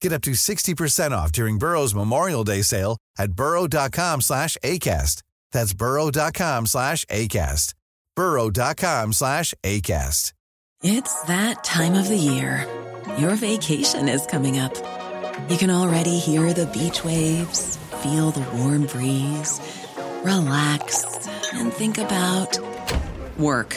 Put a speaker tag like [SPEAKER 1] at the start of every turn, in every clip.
[SPEAKER 1] Get up to 60% off during Burrow's Memorial Day sale at burrow.com slash ACAST. That's burrow.com slash ACAST. burrow.com slash ACAST.
[SPEAKER 2] It's that time of the year. Your vacation is coming up. You can already hear the beach waves, feel the warm breeze, relax, and think about work.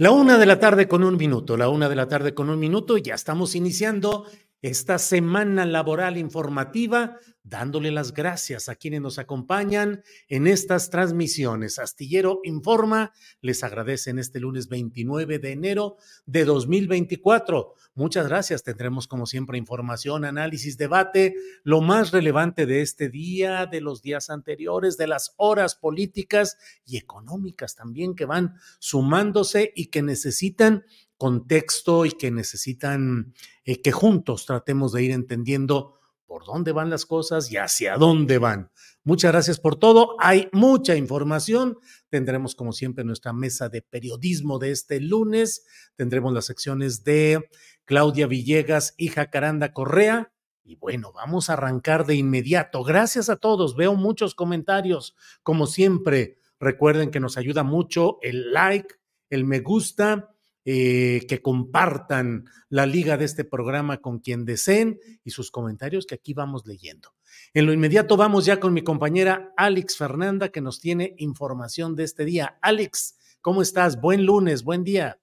[SPEAKER 3] La una de la tarde con un minuto, la una de la tarde con un minuto, y ya estamos iniciando esta semana laboral informativa, dándole las gracias a quienes nos acompañan en estas transmisiones. Astillero Informa les agradece en este lunes 29 de enero de 2024. Muchas gracias. Tendremos como siempre información, análisis, debate, lo más relevante de este día, de los días anteriores, de las horas políticas y económicas también que van sumándose y que necesitan contexto y que necesitan eh, que juntos tratemos de ir entendiendo por dónde van las cosas y hacia dónde van. Muchas gracias por todo. Hay mucha información. Tendremos, como siempre, nuestra mesa de periodismo de este lunes. Tendremos las secciones de Claudia Villegas y Jacaranda Correa. Y bueno, vamos a arrancar de inmediato. Gracias a todos. Veo muchos comentarios. Como siempre, recuerden que nos ayuda mucho el like, el me gusta eh, que compartan la liga de este programa con quien deseen y sus comentarios que aquí vamos leyendo. En lo inmediato vamos ya con mi compañera Alex Fernanda que nos tiene información de este día. Alex, ¿cómo estás? Buen lunes, buen día.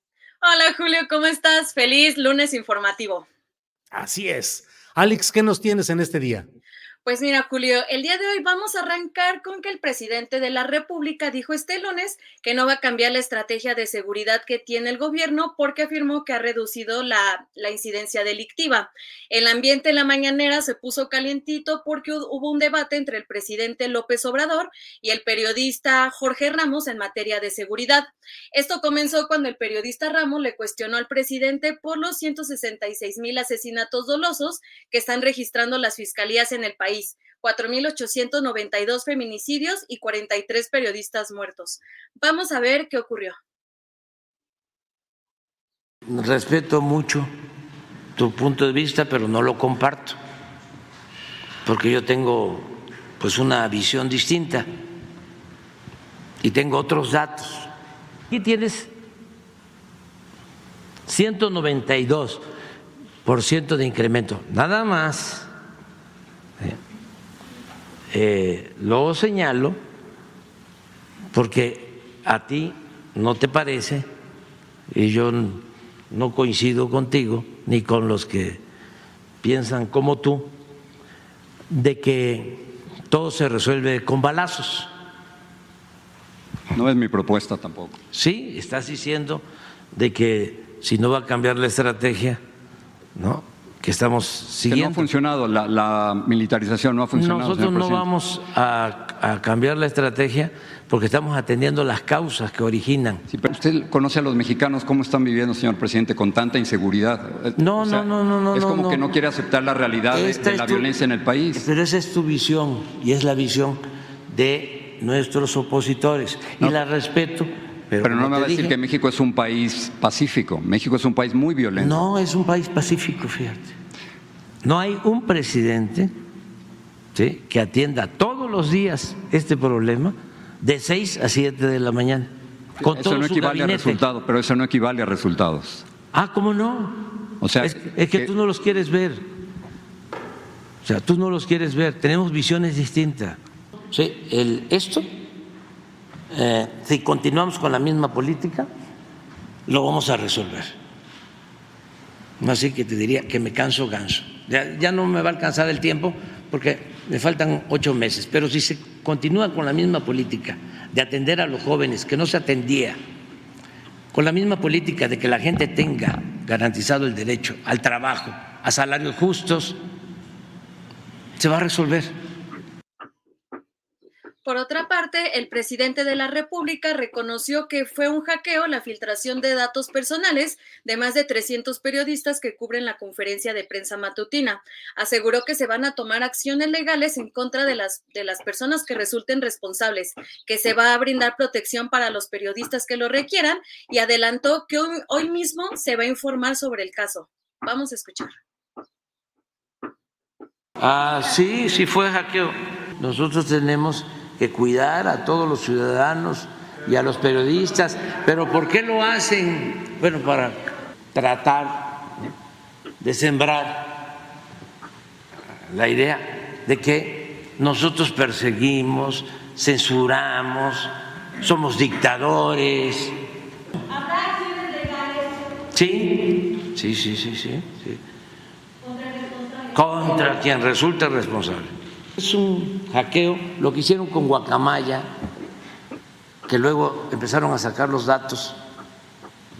[SPEAKER 4] Hola Julio, ¿cómo estás? Feliz lunes informativo.
[SPEAKER 3] Así es. Alex, ¿qué nos tienes en este día?
[SPEAKER 4] Pues mira, Julio, el día de hoy vamos a arrancar con que el presidente de la República dijo este lunes que no va a cambiar la estrategia de seguridad que tiene el gobierno porque afirmó que ha reducido la, la incidencia delictiva. El ambiente en la mañanera se puso calientito porque hubo un debate entre el presidente López Obrador y el periodista Jorge Ramos en materia de seguridad. Esto comenzó cuando el periodista Ramos le cuestionó al presidente por los 166 mil asesinatos dolosos que están registrando las fiscalías en el país 4.892 feminicidios y 43 periodistas muertos. Vamos a ver qué ocurrió.
[SPEAKER 5] Respeto mucho tu punto de vista, pero no lo comparto, porque yo tengo pues una visión distinta y tengo otros datos. Aquí tienes 192% de incremento, nada más eh, lo señalo porque a ti no te parece, y yo no coincido contigo, ni con los que piensan como tú, de que todo se resuelve con balazos.
[SPEAKER 6] No es mi propuesta tampoco.
[SPEAKER 5] Sí, estás diciendo de que si no va a cambiar la estrategia, ¿no? Que estamos siguiendo.
[SPEAKER 6] no ha funcionado, la, militarización no ha funcionado.
[SPEAKER 5] Nosotros no vamos a, cambiar la estrategia porque estamos atendiendo las causas que originan.
[SPEAKER 6] Sí, pero usted conoce a los mexicanos cómo están viviendo, señor presidente, con tanta inseguridad.
[SPEAKER 5] No, no, no, no, no.
[SPEAKER 6] Es como que no quiere aceptar la realidad de, la violencia en el país.
[SPEAKER 5] Pero esa es tu visión y es la visión de nuestros opositores y la respeto
[SPEAKER 6] Pero, no me va a decir que México es un país pacífico. México es un país muy violento.
[SPEAKER 5] No, es un país pacífico, fíjate. No hay un presidente que atienda todos los días este problema de 6 a 7 de la mañana.
[SPEAKER 6] Con eso no equivale a resultados, pero eso no equivale a resultados.
[SPEAKER 5] Ah, ¿cómo no? O sea, es, que, tú no los quieres ver. O sea, tú no los quieres ver. Tenemos visiones distintas. Sí, el, esto, eh, si continuamos con la misma política, lo vamos a resolver. Así que te diría que me canso ganso. Ya, no me va a alcanzar el tiempo porque me faltan ocho meses, pero si se continúa con la misma política de atender a los jóvenes que no se atendía, con la misma política de que la gente tenga garantizado el derecho al trabajo, a salarios justos, se va a resolver.
[SPEAKER 4] Por otra parte, el presidente de la República reconoció que fue un hackeo la filtración de datos personales de más de 300 periodistas que cubren la conferencia de prensa matutina. Aseguró que se van a tomar acciones legales en contra de las, de las personas que resulten responsables, que se va a brindar protección para los periodistas que lo requieran y adelantó que hoy, hoy mismo se va a informar sobre el caso. Vamos a escuchar.
[SPEAKER 5] Ah, sí, sí fue hackeo. Nosotros tenemos que cuidar a todos los ciudadanos y a los periodistas. Pero ¿por qué lo hacen? Bueno, para tratar de sembrar la idea de que nosotros perseguimos, censuramos, somos dictadores. ¿Habrá acciones legales? Sí, sí, sí, sí, sí. sí. Contra quien resulte responsable. Es un hackeo, lo que hicieron con Guacamaya, que luego empezaron a sacar los datos,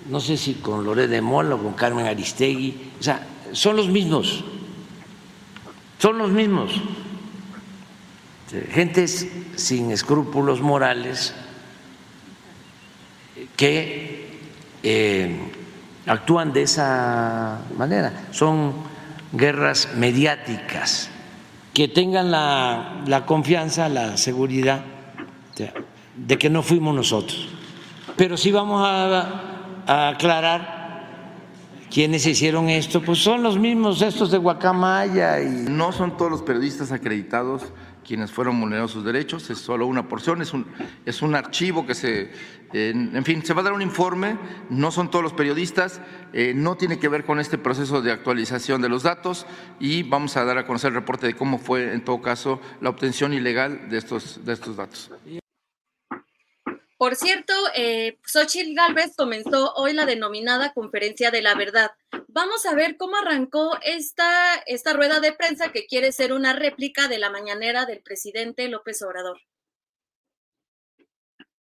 [SPEAKER 5] no sé si con Loré de Mola o con Carmen Aristegui, o sea, son los mismos, son los mismos. Gentes sin escrúpulos morales que eh, actúan de esa manera, son guerras mediáticas que tengan la, confianza, la seguridad de, que no fuimos nosotros. Pero sí vamos a, aclarar quiénes hicieron esto, pues son los mismos estos de Guacamaya. Y...
[SPEAKER 7] No son todos los periodistas acreditados quienes fueron vulnerados sus derechos, es solo una porción, es un, es un archivo que se, en fin, se va a dar un informe, no son todos los periodistas, eh, no tiene que ver con este proceso de actualización de los datos y vamos a dar a conocer el reporte de cómo fue, en todo caso, la obtención ilegal de estos, de estos datos.
[SPEAKER 4] Por cierto, eh, Xochitl Galvez comenzó hoy la denominada Conferencia de la Verdad. Vamos a ver cómo arrancó esta, esta rueda de prensa que quiere ser una réplica de la mañanera del presidente López Obrador.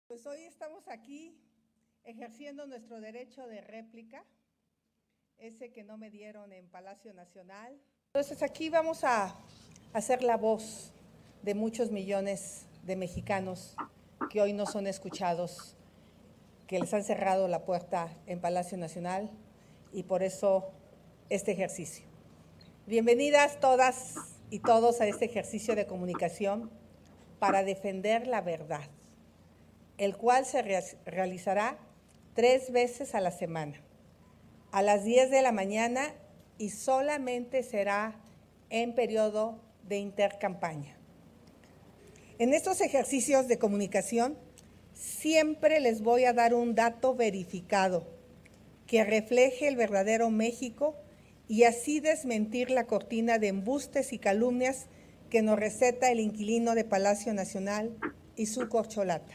[SPEAKER 8] Pues hoy estamos aquí ejerciendo nuestro derecho de réplica, ese que no me dieron en Palacio Nacional. Entonces aquí vamos a hacer la voz de muchos millones de mexicanos que hoy no son escuchados, que les han cerrado la puerta en Palacio Nacional y por eso este ejercicio. Bienvenidas todas y todos a este ejercicio de comunicación para defender la verdad, el cual se realizará tres veces a la semana, a las 10 de la mañana y solamente será en periodo de intercampaña. En estos ejercicios de comunicación siempre les voy a dar un dato verificado que refleje el verdadero México y así desmentir la cortina de embustes y calumnias que nos receta el inquilino de Palacio Nacional y su corcholata.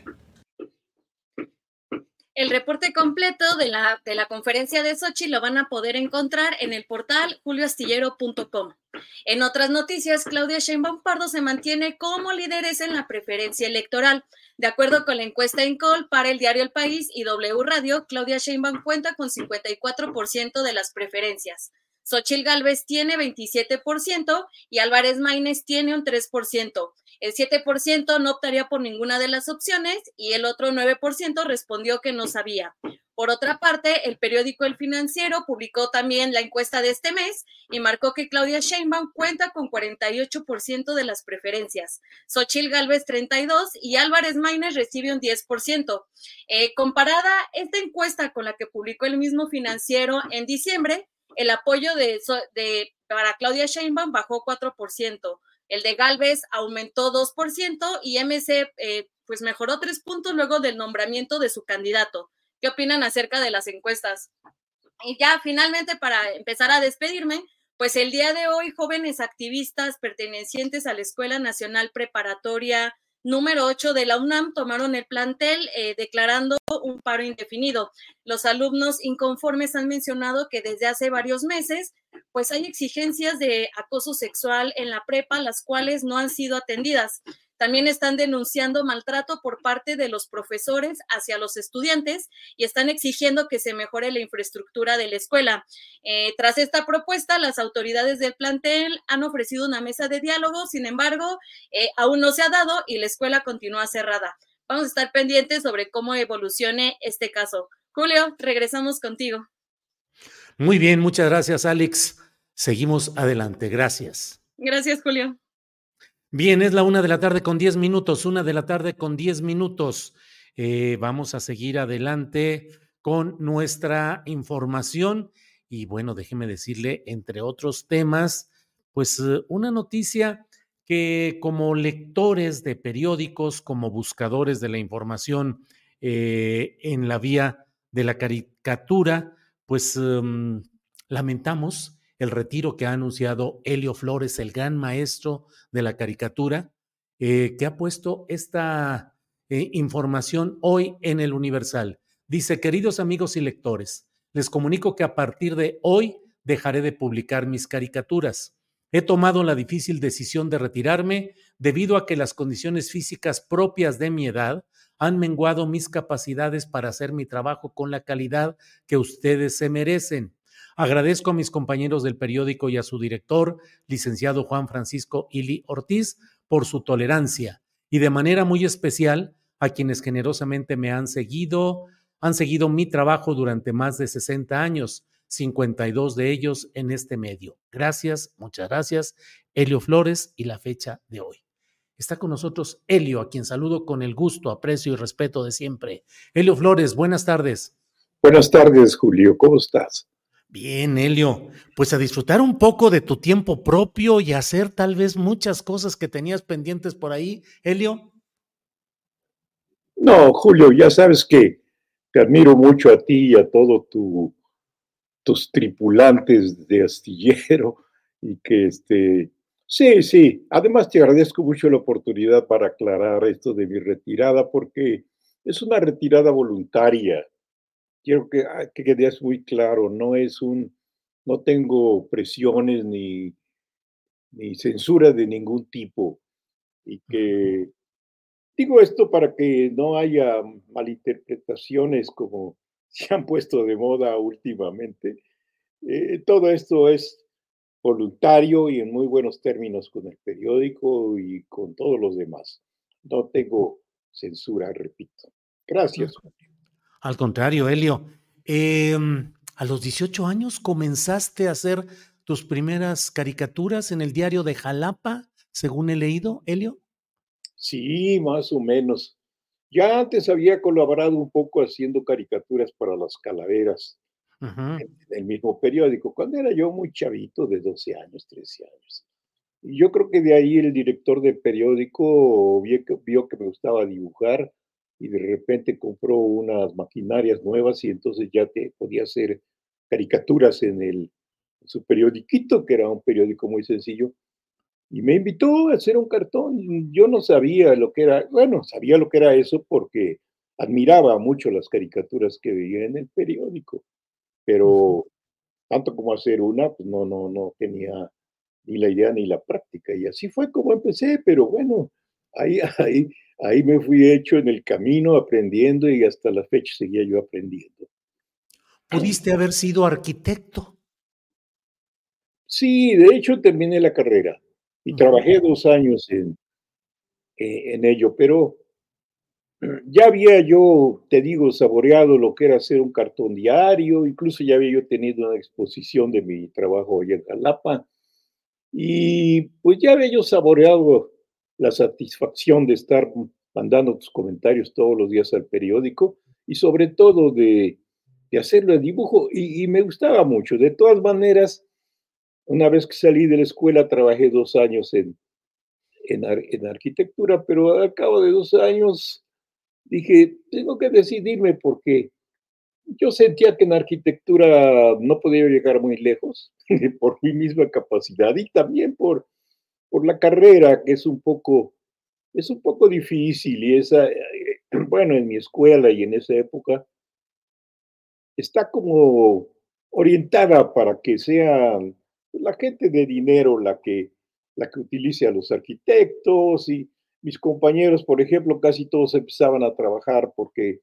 [SPEAKER 4] El reporte completo de la, de la conferencia de Sochi lo van a poder encontrar en el portal julioastillero.com. En otras noticias, Claudia Sheinbaum Pardo se mantiene como lideresa en la preferencia electoral. De acuerdo con la encuesta Encol para el diario El País y W Radio, Claudia Sheinbaum cuenta con 54% de las preferencias. Xochil Gálvez tiene 27% y Álvarez Maínez tiene un 3%. El 7% no optaría por ninguna de las opciones y el otro 9% respondió que no sabía. Por otra parte, el periódico El Financiero publicó también la encuesta de este mes y marcó que Claudia Sheinbaum cuenta con 48% de las preferencias, Xochil Gálvez 32 y Álvarez Maínez recibe un 10%. Eh, comparada esta encuesta con la que publicó el mismo Financiero en diciembre, el apoyo de, de para Claudia Sheinbaum bajó 4%. El de Galvez aumentó 2% y MC eh, pues mejoró 3 puntos luego del nombramiento de su candidato. ¿Qué opinan acerca de las encuestas? Y ya finalmente para empezar a despedirme, pues el día de hoy jóvenes activistas pertenecientes a la Escuela Nacional Preparatoria número 8 de la UNAM tomaron el plantel eh, declarando un paro indefinido. Los alumnos inconformes han mencionado que desde hace varios meses pues hay exigencias de acoso sexual en la prepa, las cuales no han sido atendidas. También están denunciando maltrato por parte de los profesores hacia los estudiantes y están exigiendo que se mejore la infraestructura de la escuela. Eh, tras esta propuesta, las autoridades del plantel han ofrecido una mesa de diálogo, sin embargo, eh, aún no se ha dado y la escuela continúa cerrada. Vamos a estar pendientes sobre cómo evolucione este caso. Julio, regresamos contigo.
[SPEAKER 3] Muy bien, muchas gracias, Alex. Seguimos adelante. Gracias.
[SPEAKER 4] Gracias, Julio.
[SPEAKER 3] Bien, es la una de la tarde con diez minutos, una de la tarde con diez minutos. Eh, vamos a seguir adelante con nuestra información y bueno, déjeme decirle, entre otros temas, pues eh, una noticia que como lectores de periódicos, como buscadores de la información eh, en la vía de la caricatura, pues em, lamentamos el retiro que ha anunciado Helio Flores, el gran maestro de la caricatura, eh, que ha puesto esta eh, información hoy en el Universal. Dice, queridos amigos y lectores, les comunico que a partir de hoy dejaré de publicar mis caricaturas. He tomado la difícil decisión de retirarme debido a que las condiciones físicas propias de mi edad han menguado mis capacidades para hacer mi trabajo con la calidad que ustedes se merecen. Agradezco a mis compañeros del periódico y a su director, licenciado Juan Francisco Ili Ortiz, por su tolerancia y de manera muy especial a quienes generosamente me han seguido, han seguido mi trabajo durante más de 60 años, 52 de ellos en este medio. Gracias, muchas gracias, Helio Flores y la fecha de hoy. Está con nosotros Helio, a quien saludo con el gusto, aprecio y respeto de siempre. Helio Flores, buenas tardes.
[SPEAKER 9] Buenas tardes, Julio, ¿cómo estás?
[SPEAKER 3] Bien, Helio, pues a disfrutar un poco de tu tiempo propio y hacer tal vez muchas cosas que tenías pendientes por ahí, Helio.
[SPEAKER 9] No, Julio, ya sabes que te admiro mucho a ti y a todos tu, tus tripulantes de astillero y que este, sí, sí, además te agradezco mucho la oportunidad para aclarar esto de mi retirada porque es una retirada voluntaria quiero que, ah, que quede muy claro, no es un, no tengo presiones ni, ni censura de ningún tipo. Y que digo esto para que no haya malinterpretaciones como se han puesto de moda últimamente. Eh, todo esto es voluntario y en muy buenos términos con el periódico y con todos los demás. No tengo censura, repito. Gracias.
[SPEAKER 3] Al contrario, Helio. Em, a los 18 años comenzaste a hacer tus primeras caricaturas en el diario de Jalapa, según he leído, Helio.
[SPEAKER 9] Sí, más o menos. Ya antes había colaborado un poco haciendo caricaturas para las calaveras en el mismo periódico, cuando era yo muy chavito, de 12 años, 13 años. Y yo creo que de ahí el director del periódico vio que me gustaba dibujar y de repente compró unas maquinarias nuevas y entonces ya te podía hacer caricaturas en el su periodiquito, que era un periódico muy sencillo, y me invitó a hacer un cartón. Yo no sabía lo que era, bueno, sabía lo que era eso porque admiraba mucho las caricaturas que veía en el periódico, pero tanto como hacer una, pues no, no, no tenía ni la idea ni la práctica. Y así fue como empecé, pero bueno, ahí, ahí, ahí me fui hecho en el camino aprendiendo y hasta la fecha seguía yo aprendiendo.
[SPEAKER 3] ¿Pudiste haber sido arquitecto?
[SPEAKER 9] Sí, de hecho terminé la carrera y trabajé dos años en, eh, en ello, pero ya había yo, te digo, saboreado lo que era hacer un cartón diario, incluso ya había yo tenido una exposición de mi trabajo allá en Jalapa, y pues ya había yo saboreado la satisfacción de estar mandando tus comentarios todos los días al periódico y sobre todo de, de hacerlo en dibujo y, me gustaba mucho. De todas maneras, una vez que salí de la escuela trabajé dos años en, en, en arquitectura, pero al cabo de dos años dije, tengo que decidirme porque yo sentía que en arquitectura no podía llegar muy lejos por mi misma capacidad y también por, por la carrera, que es un poco, es un poco difícil y esa, eh, bueno, en mi escuela y en esa época, está como orientada para que sea la gente de dinero la que, la que utilice a los arquitectos y mis compañeros, por ejemplo, casi todos empezaban a trabajar porque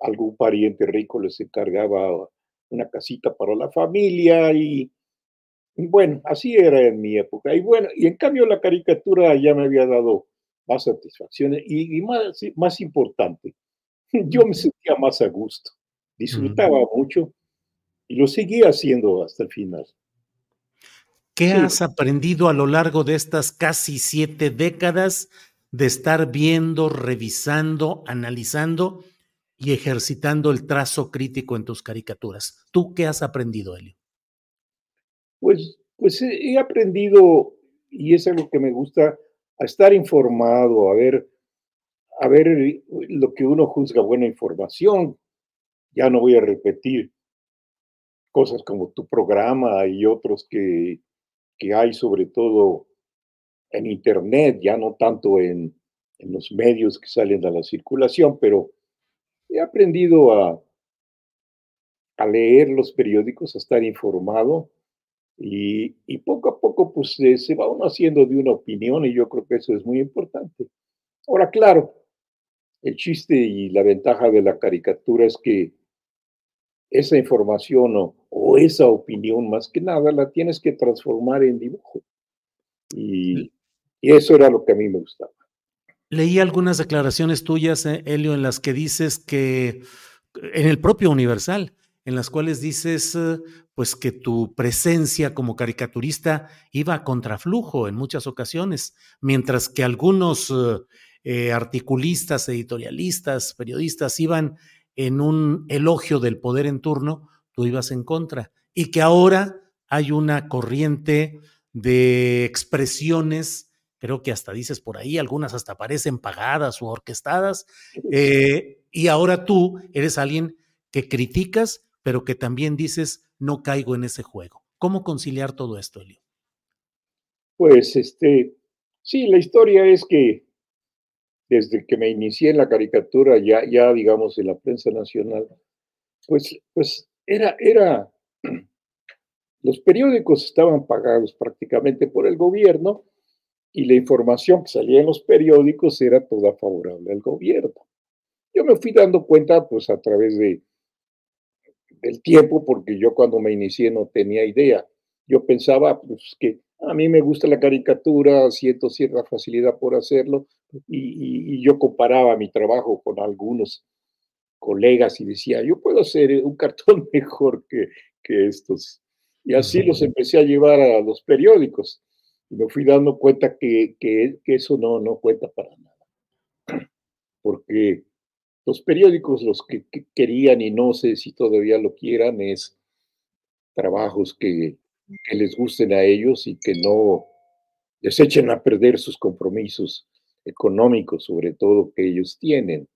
[SPEAKER 9] algún pariente rico les encargaba una casita para la familia y bueno, así era en mi época. Y bueno, y en cambio la caricatura ya me había dado más satisfacciones y, más, más importante, yo me sentía más a gusto, disfrutaba mucho y lo seguía haciendo hasta el final.
[SPEAKER 3] ¿Qué has aprendido a lo largo de estas casi siete décadas de estar viendo, revisando, analizando y ejercitando el trazo crítico en tus caricaturas? ¿Tú qué has aprendido, Elio?
[SPEAKER 9] Pues, pues he aprendido, y es algo que me gusta, a estar informado, a ver, a ver lo que uno juzga buena información. Ya no voy a repetir cosas como tu programa y otros que, que hay, sobre todo en Internet, ya no tanto en, en los medios que salen a la circulación, pero he aprendido a, a leer los periódicos, a estar informado y, y poco a poco pues se va uno haciendo de una opinión y yo creo que eso es muy importante. Ahora, claro, el chiste y la ventaja de la caricatura es que esa información o, o esa opinión más que nada la tienes que transformar en dibujo. Y, y eso era lo que a mí me gustaba.
[SPEAKER 3] Leí algunas declaraciones tuyas, eh, Helio, en las que dices que, en el propio Universal, en las cuales dices, eh, pues que tu presencia como caricaturista iba a contraflujo en muchas ocasiones, mientras que algunos eh, articulistas, editorialistas, periodistas iban en un elogio del poder en turno, tú ibas en contra, y que ahora hay una corriente de expresiones creo que hasta dices por ahí, algunas hasta parecen pagadas o orquestadas, eh, y ahora tú eres alguien que criticas, pero que también dices, no caigo en ese juego. ¿Cómo conciliar todo esto, Elio?
[SPEAKER 9] Pues este, sí, la historia es que desde que me inicié en la caricatura, ya, ya digamos en la prensa nacional, pues, pues era, era, los periódicos estaban pagados prácticamente por el gobierno y la información que salía en los periódicos era toda favorable al gobierno. Yo me fui dando cuenta pues a través de, del tiempo, porque yo cuando me inicié no tenía idea. Yo pensaba pues que a mí me gusta la caricatura, siento cierta facilidad por hacerlo, y, y yo comparaba mi trabajo con algunos colegas y decía, yo puedo hacer un cartón mejor que, que estos. Y así los empecé a llevar a los periódicos me fui dando cuenta que, que, eso no, no cuenta para nada. Porque los periódicos, los que, querían y no sé si todavía lo quieran, es trabajos que, que les gusten a ellos y que no les echen a perder sus compromisos económicos, sobre todo que ellos tienen.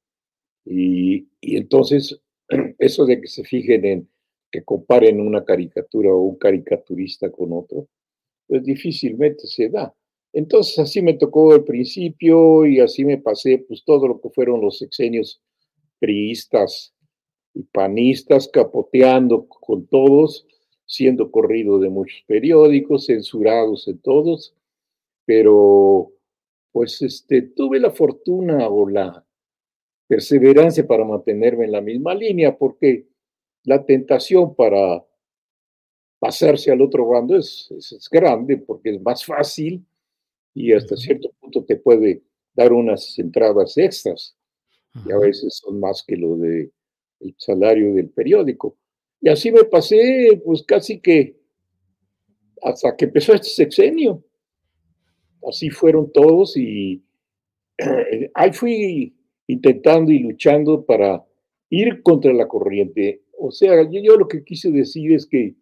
[SPEAKER 9] Y, y, entonces, eso de que se fijen en que comparen una caricatura o un caricaturista con otro, pues difícilmente se da. Entonces así me tocó el principio y así me pasé pues todo lo que fueron los sexenios priistas y panistas capoteando con todos, siendo corrido de muchos periódicos, censurados en todos, pero pues este tuve la fortuna o la perseverancia para mantenerme en la misma línea porque la tentación para pasarse al otro bando es, es, grande porque es más fácil y hasta cierto punto te puede dar unas entradas extras. y a veces son más que lo de el salario del periódico. Y así me pasé, pues casi que hasta que empezó este sexenio. Así fueron todos y ahí fui intentando y luchando para ir contra la corriente. O sea, yo, yo, lo que quise decir es que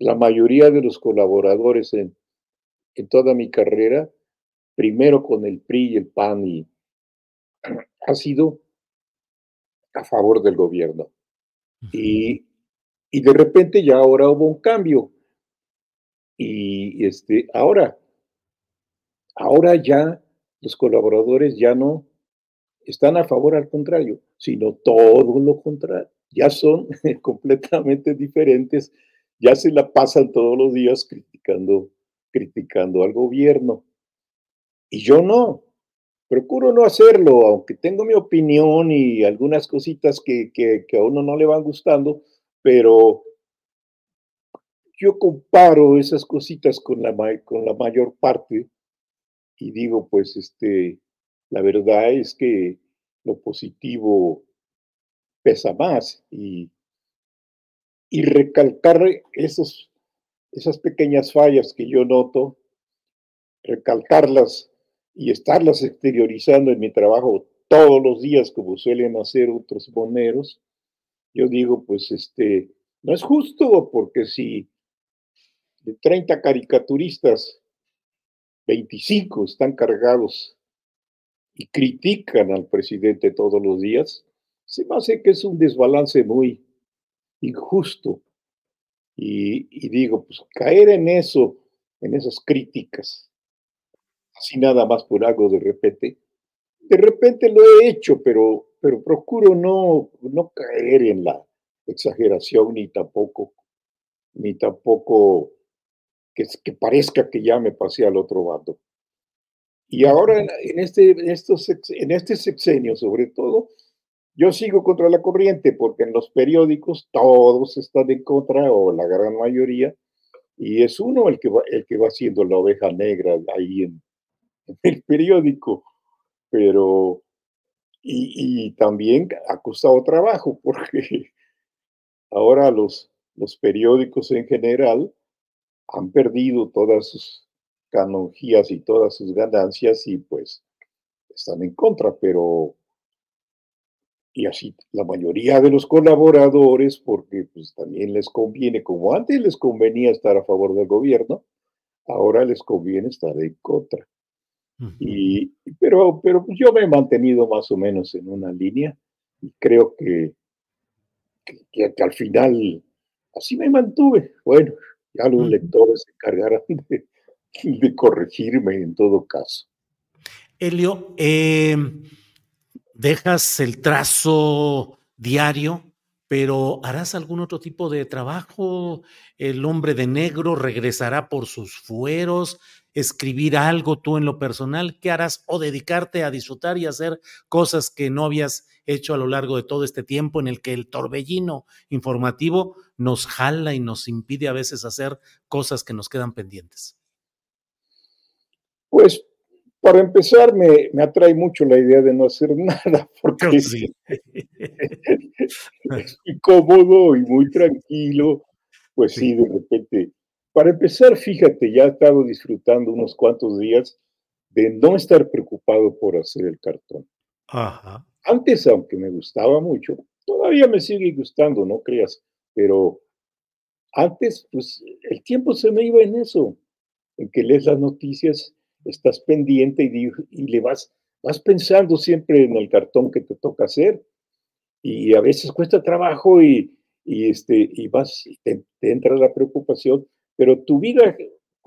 [SPEAKER 9] la mayoría de los colaboradores en, en toda mi carrera, primero con el PRI y el PAN, y, ha sido a favor del gobierno. Y, y de repente ya ahora hubo un cambio. Y este, ahora, ahora ya los colaboradores ya no están a favor, al contrario, sino todo lo contrario. Ya son completamente diferentes, ya se la pasan todos los días criticando, criticando al gobierno. Y yo no, procuro no hacerlo, aunque tengo mi opinión y algunas cositas que, que, a uno no le van gustando, pero yo comparo esas cositas con la, con la mayor parte y digo, pues, este, la verdad es que lo positivo pesa más y, y recalcar esos, esas pequeñas fallas que yo noto, recalcarlas y estarlas exteriorizando en mi trabajo todos los días como suelen hacer otros boneros, yo digo, pues este, no es justo porque si de 30 caricaturistas, 25 están cargados y critican al presidente todos los días, se me hace que es un desbalance muy injusto. Y, y digo, pues caer en eso, en esas críticas, así nada más por algo de repente, de repente lo he hecho, pero, pero procuro no, no caer en la exageración ni tampoco, ni tampoco que, que parezca que ya me pasé al otro bando. Y ahora en, este, en, estos, en este sexenio, sobre todo, yo sigo contra la corriente porque en los periódicos todos están en contra, o la gran mayoría, y es uno el que va, el que va siendo la oveja negra ahí en, en el periódico. Pero, y, y, también ha costado trabajo porque ahora los, los periódicos en general han perdido todas sus canonjías y todas sus ganancias y pues están en contra, pero y así la mayoría de los colaboradores, porque pues también les conviene, como antes les convenía estar a favor del gobierno, ahora les conviene estar en contra. Y, pero, pero pues, yo me he mantenido más o menos en una línea y creo que, que, que al final así me mantuve. Bueno, ya los lectores se encargarán de, de, corregirme en todo caso.
[SPEAKER 3] Helio, eh, dejas el trazo diario, pero ¿harás algún otro tipo de trabajo? ¿El hombre de negro regresará por sus fueros? ¿Escribir algo tú en lo personal? ¿Qué harás? ¿O dedicarte a disfrutar y hacer cosas que no habías hecho a lo largo de todo este tiempo en el que el torbellino informativo nos jala y nos impide a veces hacer cosas que nos quedan pendientes?
[SPEAKER 9] Pues para empezar, me, me atrae mucho la idea de no hacer nada, porque sí. es, es muy cómodo y muy tranquilo. Pues sí. sí, de repente. Para empezar, fíjate, ya he estado disfrutando unos cuantos días de no estar preocupado por hacer el cartón.
[SPEAKER 3] Ajá.
[SPEAKER 9] Antes, aunque me gustaba mucho, todavía me sigue gustando, no creas, pero antes, pues el tiempo se me iba en eso, en que lees las noticias, estás pendiente y, le vas, vas pensando siempre en el cartón que te toca hacer, y a veces cuesta trabajo y, este, y vas, te, te entra la preocupación, pero tu vida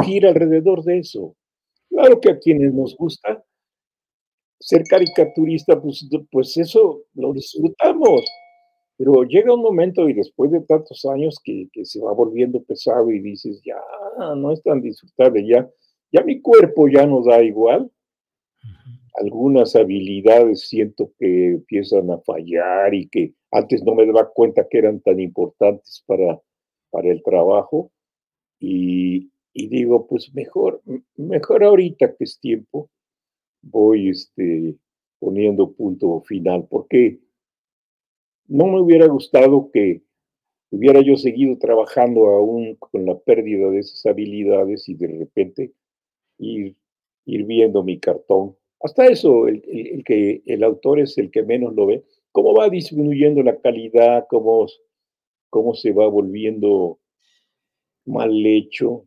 [SPEAKER 9] gira alrededor de eso. Claro que a quienes nos gusta, ser caricaturista, pues, pues eso lo disfrutamos. Pero llega un momento y después de tantos años que, que, se va volviendo pesado y dices, ya no es tan disfrutable, ya, ya mi cuerpo ya no da igual. Algunas habilidades siento que empiezan a fallar y que antes no me daba cuenta que eran tan importantes para, para el trabajo. Y, y digo, pues mejor, mejor ahorita que es tiempo, voy este, poniendo punto final, porque no me hubiera gustado que hubiera yo seguido trabajando aún con la pérdida de esas habilidades y de repente ir, viendo mi cartón. Hasta eso, el, que el autor es el que menos lo ve, cómo va disminuyendo la calidad, cómo, cómo se va volviendo mal hecho,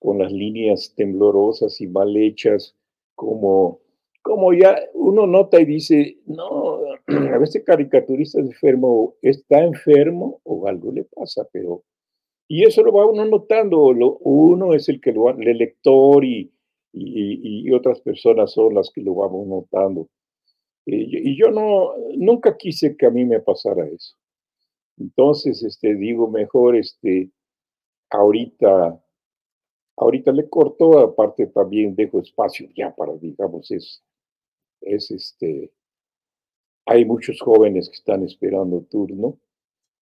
[SPEAKER 9] con las líneas temblorosas y mal hechas, como, como ya uno nota y dice, no, a veces caricaturista es enfermo, está enfermo o algo le pasa, pero... Y eso lo va uno notando, lo, uno es el que lo el lector y, y, otras personas son las que lo vamos notando. Y, y, yo no, nunca quise que a mí me pasara eso. Entonces, este, digo, mejor, este, ahorita, ahorita le corto, aparte también dejo espacio ya para, digamos, es, es este, hay muchos jóvenes que están esperando turno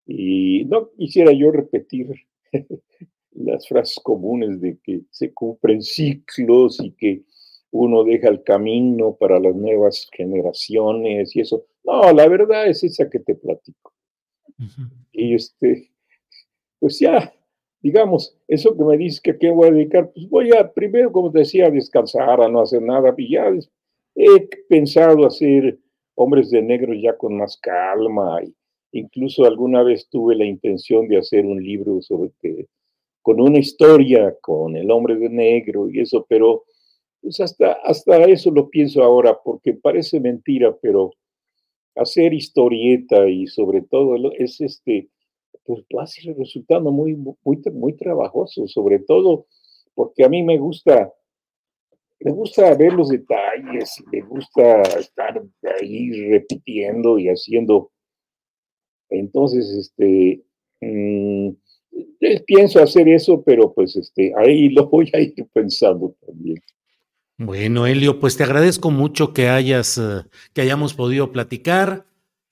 [SPEAKER 9] y no quisiera yo repetir las frases comunes de que se cumplen ciclos y que uno deja el camino para las nuevas generaciones y eso. No, la verdad es esa que te platico. Y este, pues ya, digamos, eso que me dices que a qué voy a dedicar, pues voy a, primero, como te decía, a descansar, a no hacer nada, y ya he pensado hacer hombres de negro ya con más calma, y incluso alguna vez tuve la intención de hacer un libro sobre que, con una historia con el hombre de negro y eso, pero pues hasta, hasta eso lo pienso ahora, porque parece mentira, pero hacer historieta y sobre todo es este, pues va a resultando muy, muy, muy trabajoso, sobre todo porque a mí me gusta, me gusta ver los detalles, me gusta estar ahí repitiendo y haciendo. Entonces, este, mm, eh, pienso hacer eso, pero pues este, ahí lo voy a ir pensando también.
[SPEAKER 3] Bueno, Helio, pues te agradezco mucho que hayas, eh, que hayamos podido platicar.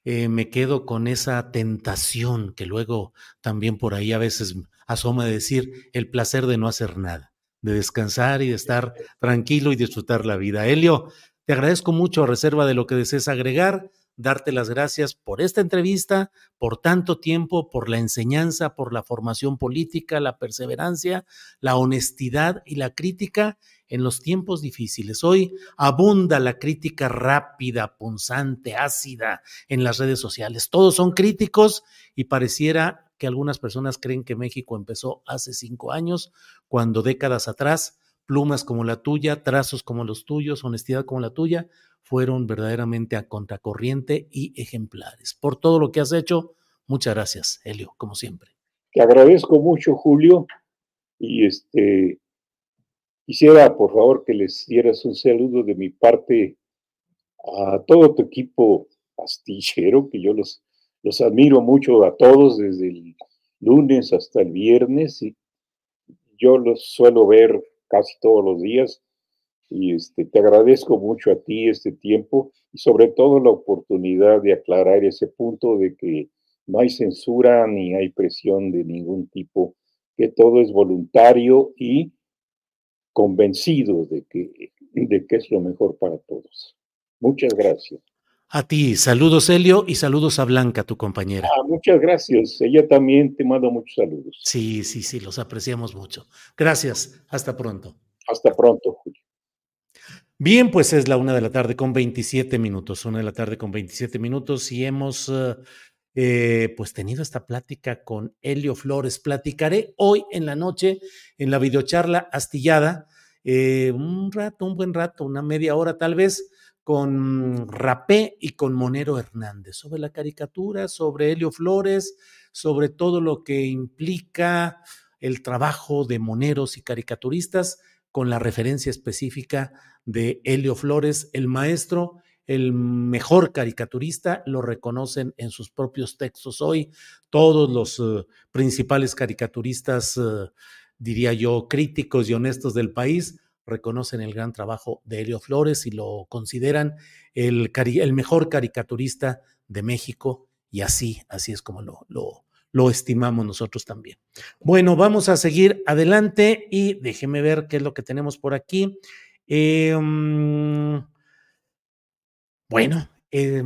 [SPEAKER 3] Eh, me quedo con esa tentación que luego también por ahí a veces asoma de decir el placer de no hacer nada, de descansar y de estar tranquilo y disfrutar la vida. Helio, te agradezco mucho a reserva de lo que desees agregar, darte las gracias por esta entrevista, por tanto tiempo, por la enseñanza, por la formación política, la perseverancia, la honestidad y la crítica en los tiempos difíciles. Hoy abunda la crítica rápida, punzante, ácida en las redes sociales. Todos son críticos y pareciera que algunas personas creen que México empezó hace cinco años, cuando décadas atrás plumas como la tuya, trazos como los tuyos, honestidad como la tuya, fueron verdaderamente a contracorriente y ejemplares. Por todo lo que has hecho, muchas gracias, Helio, como siempre.
[SPEAKER 9] Te agradezco mucho, Julio, y este Quisiera, por favor, que les dieras un saludo de mi parte a todo tu equipo astillero, que yo los, los admiro mucho a todos desde el lunes hasta el viernes. Y yo los suelo ver casi todos los días y este, te agradezco mucho a ti este tiempo y sobre todo la oportunidad de aclarar ese punto de que no hay censura ni hay presión de ningún tipo, que todo es voluntario y convencido de que, de que es lo mejor para todos. Muchas gracias.
[SPEAKER 3] A ti, saludos Helio y saludos a Blanca, tu compañera.
[SPEAKER 9] Ah, muchas gracias. Ella también te manda muchos saludos.
[SPEAKER 3] Sí, sí, sí, los apreciamos mucho. Gracias. Hasta pronto.
[SPEAKER 9] Hasta pronto.
[SPEAKER 3] Bien, pues es la una de la tarde con 27 minutos, una de la tarde con 27 minutos y hemos eh, eh, pues tenido esta plática con Helio Flores. Platicaré hoy en la noche en la videocharla astillada, eh, un rato, un buen rato, una media hora tal vez, con Rapé y con Monero Hernández, sobre la caricatura, sobre Helio Flores, sobre todo lo que implica el trabajo de moneros y caricaturistas, con la referencia específica de Helio Flores, el maestro el mejor caricaturista, lo reconocen en sus propios textos hoy. Todos los eh, principales caricaturistas, eh, diría yo, críticos y honestos del país, reconocen el gran trabajo de Helio Flores y lo consideran el, el mejor caricaturista de México y así, así es como lo, lo, lo estimamos nosotros también. Bueno, vamos a seguir adelante y déjeme ver qué es lo que tenemos por aquí. Eh, Bueno, eh,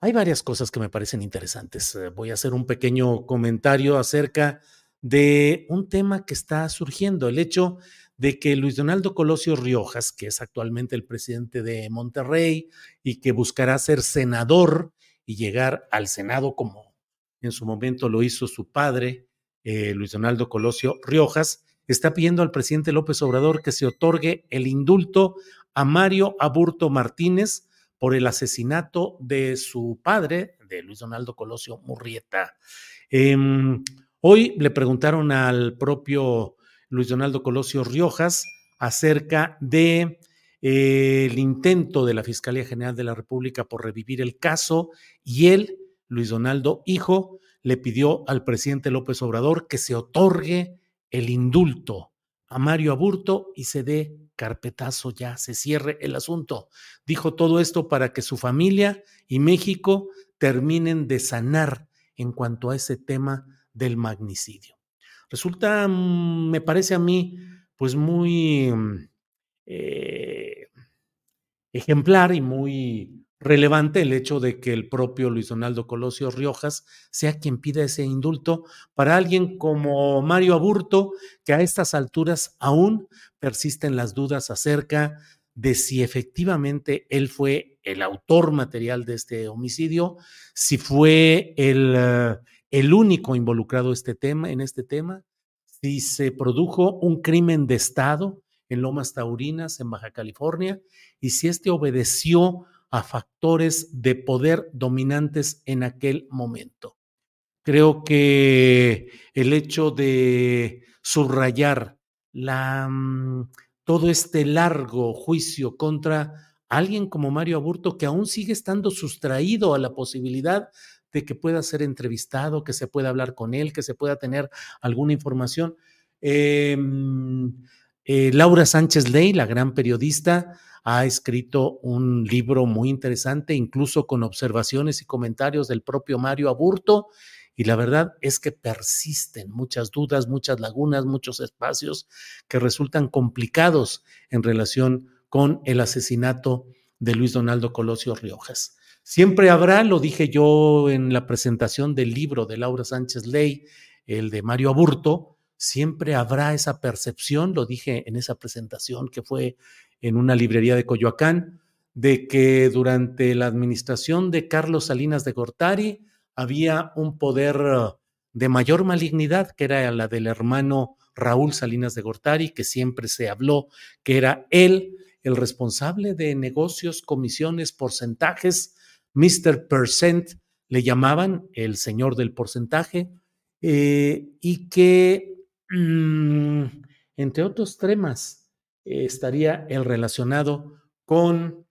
[SPEAKER 3] hay varias cosas que me parecen interesantes. Eh, voy a hacer un pequeño comentario acerca de un tema que está surgiendo, el hecho de que Luis Donaldo Colosio Riojas, que es actualmente el presidente de Monterrey y que buscará ser senador y llegar al Senado como en su momento lo hizo su padre, eh, Luis Donaldo Colosio Riojas, está pidiendo al presidente López Obrador que se otorgue el indulto a Mario Aburto Martínez por el asesinato de su padre, de Luis Donaldo Colosio Murrieta. Em, hoy le preguntaron al propio Luis Donaldo Colosio Riojas acerca de eh, el intento de la Fiscalía General de la República por revivir el caso y él, Luis Donaldo Hijo, le pidió al presidente López Obrador que se otorgue el indulto a Mario Aburto y se dé carpetazo ya, se cierre el asunto. Dijo todo esto para que su familia y México terminen de sanar en cuanto a ese tema del magnicidio. Resulta, mm, me parece a mí, pues muy mm, eh, ejemplar y muy relevante el hecho de que el propio Luis Donaldo Colosio Riojas sea quien pida ese indulto para alguien como Mario Aburto, que a estas alturas aún persisten las dudas acerca de si efectivamente él fue el autor material de este homicidio, si fue el, eh, el único involucrado este en este tema, si se produjo un crimen de Estado en Lomas Taurinas, en Baja California, y si este obedeció a factores de poder dominantes en aquel momento. Creo que el hecho de subrayar la, mm, todo este largo juicio contra alguien como Mario Aburto, que aún sigue estando sustraído a la posibilidad de que pueda ser entrevistado, que se pueda hablar con él, que se pueda tener alguna información. Em, eh, Laura Sánchez Ley, la gran periodista, ha escrito un libro muy interesante, incluso con observaciones y comentarios del propio Mario Aburto. Y la verdad es que persisten muchas dudas, muchas lagunas, muchos espacios que resultan complicados en relación con el asesinato de Luis Donaldo Colosio Riojas. Siempre habrá, lo dije yo en la presentación del libro de Laura Sánchez Ley, el de Mario Aburto, siempre habrá esa percepción, lo dije en esa presentación que fue en una librería de Coyoacán, de que durante la administración de Carlos Salinas de Gortari había un poder uh, de mayor malignidad, que era la del hermano Raúl Salinas de Gortari, que siempre se habló que era él el responsable de negocios, comisiones, porcentajes, Mr. Percent le llamaban, el señor del porcentaje, eh, y que, mm, entre otros temas, estaría el relacionado con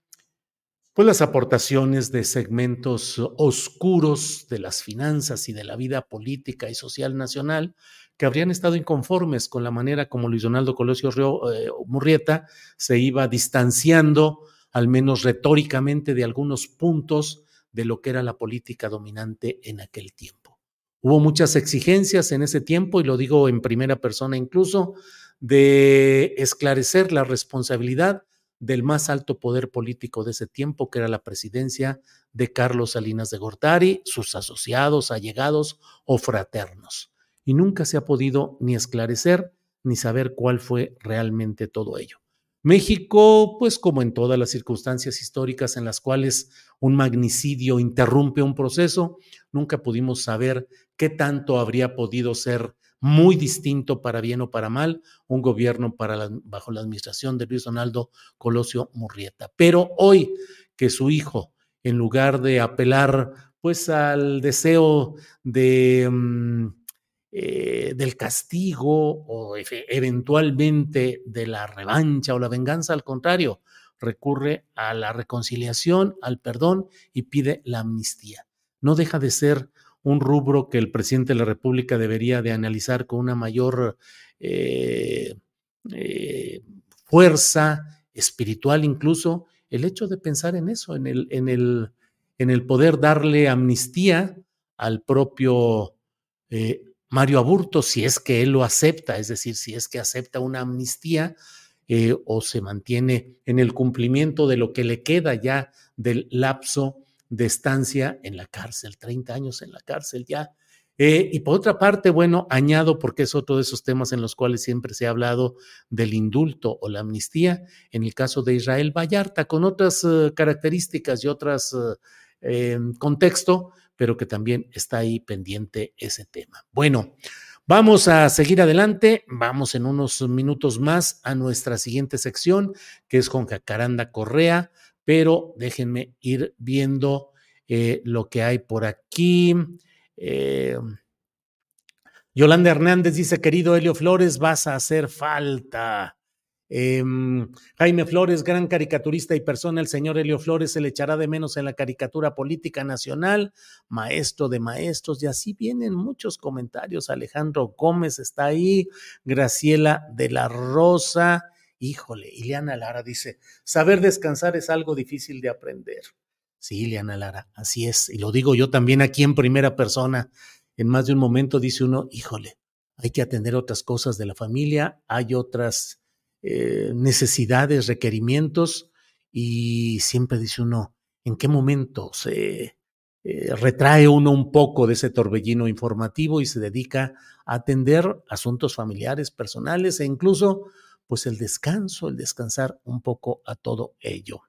[SPEAKER 3] pues, las aportaciones de segmentos oscuros de las finanzas y de la vida política y social nacional que habrían estado inconformes con la manera como Luis Donaldo Colosio eh, Murrieta se iba distanciando, al menos retóricamente, de algunos puntos de lo que era la política dominante en aquel tiempo. Hubo muchas exigencias en ese tiempo, y lo digo en primera persona incluso, de esclarecer la responsabilidad del más alto poder político de ese tiempo, que era la presidencia de Carlos Salinas de Gortari, sus asociados, allegados o fraternos. Y nunca se ha podido ni esclarecer ni saber cuál fue realmente todo ello. México, pues como en todas las circunstancias históricas en las cuales un magnicidio interrumpe un proceso, nunca pudimos saber qué tanto habría podido ser muy distinto para bien o para mal, un gobierno bajo la administración de Luis Donaldo Colosio Murrieta. Pero hoy que su hijo, en lugar de apelar pues al deseo de, mm, eh, del castigo o eventualmente de la revancha o la venganza, al contrario, recurre a la reconciliación, al perdón y pide la amnistía. No deja de ser un rubro que el presidente de la República debería de analizar con una mayor eh, eh, fuerza espiritual incluso, el hecho de pensar en eso, en el, en el, en el poder darle amnistía al propio eh, Mario Aburto, si es que él lo acepta, es decir, si es que acepta una amnistía o se mantiene en el cumplimiento de lo que le queda ya del lapso de estancia en la cárcel, 30 años en la cárcel ya. Eh, y por otra parte, bueno, añado, porque es otro de esos temas en los cuales siempre se ha hablado del indulto o la amnistía, en el caso de Israel Vallarta, con otras eh, características y otras eh, contexto, pero que también está ahí pendiente ese tema. Bueno, vamos a seguir adelante, vamos en unos minutos más a nuestra siguiente sección, que es con Jacaranda Correa, pero déjenme ir viendo lo que hay por aquí. Eh, Yolanda Hernández dice, querido Helio Flores, vas a hacer falta. Em, Jaime Flores, gran caricaturista y persona, el señor Helio Flores se le echará de menos en la caricatura política nacional, maestro de maestros, y así vienen muchos comentarios. Alejandro Gómez está ahí, Graciela de la Rosa, híjole, Ileana Lara dice, saber descansar es algo difícil de aprender. Sí, Liana Lara, así es. Y lo digo yo también aquí en primera persona. En más de un momento dice uno, híjole, hay que atender otras cosas de la familia, hay otras eh, necesidades, requerimientos, y siempre dice uno, ¿en qué momento se eh, retrae uno un poco de ese torbellino informativo y se dedica a atender asuntos familiares, personales e incluso pues el descanso, el descansar un poco a todo ello.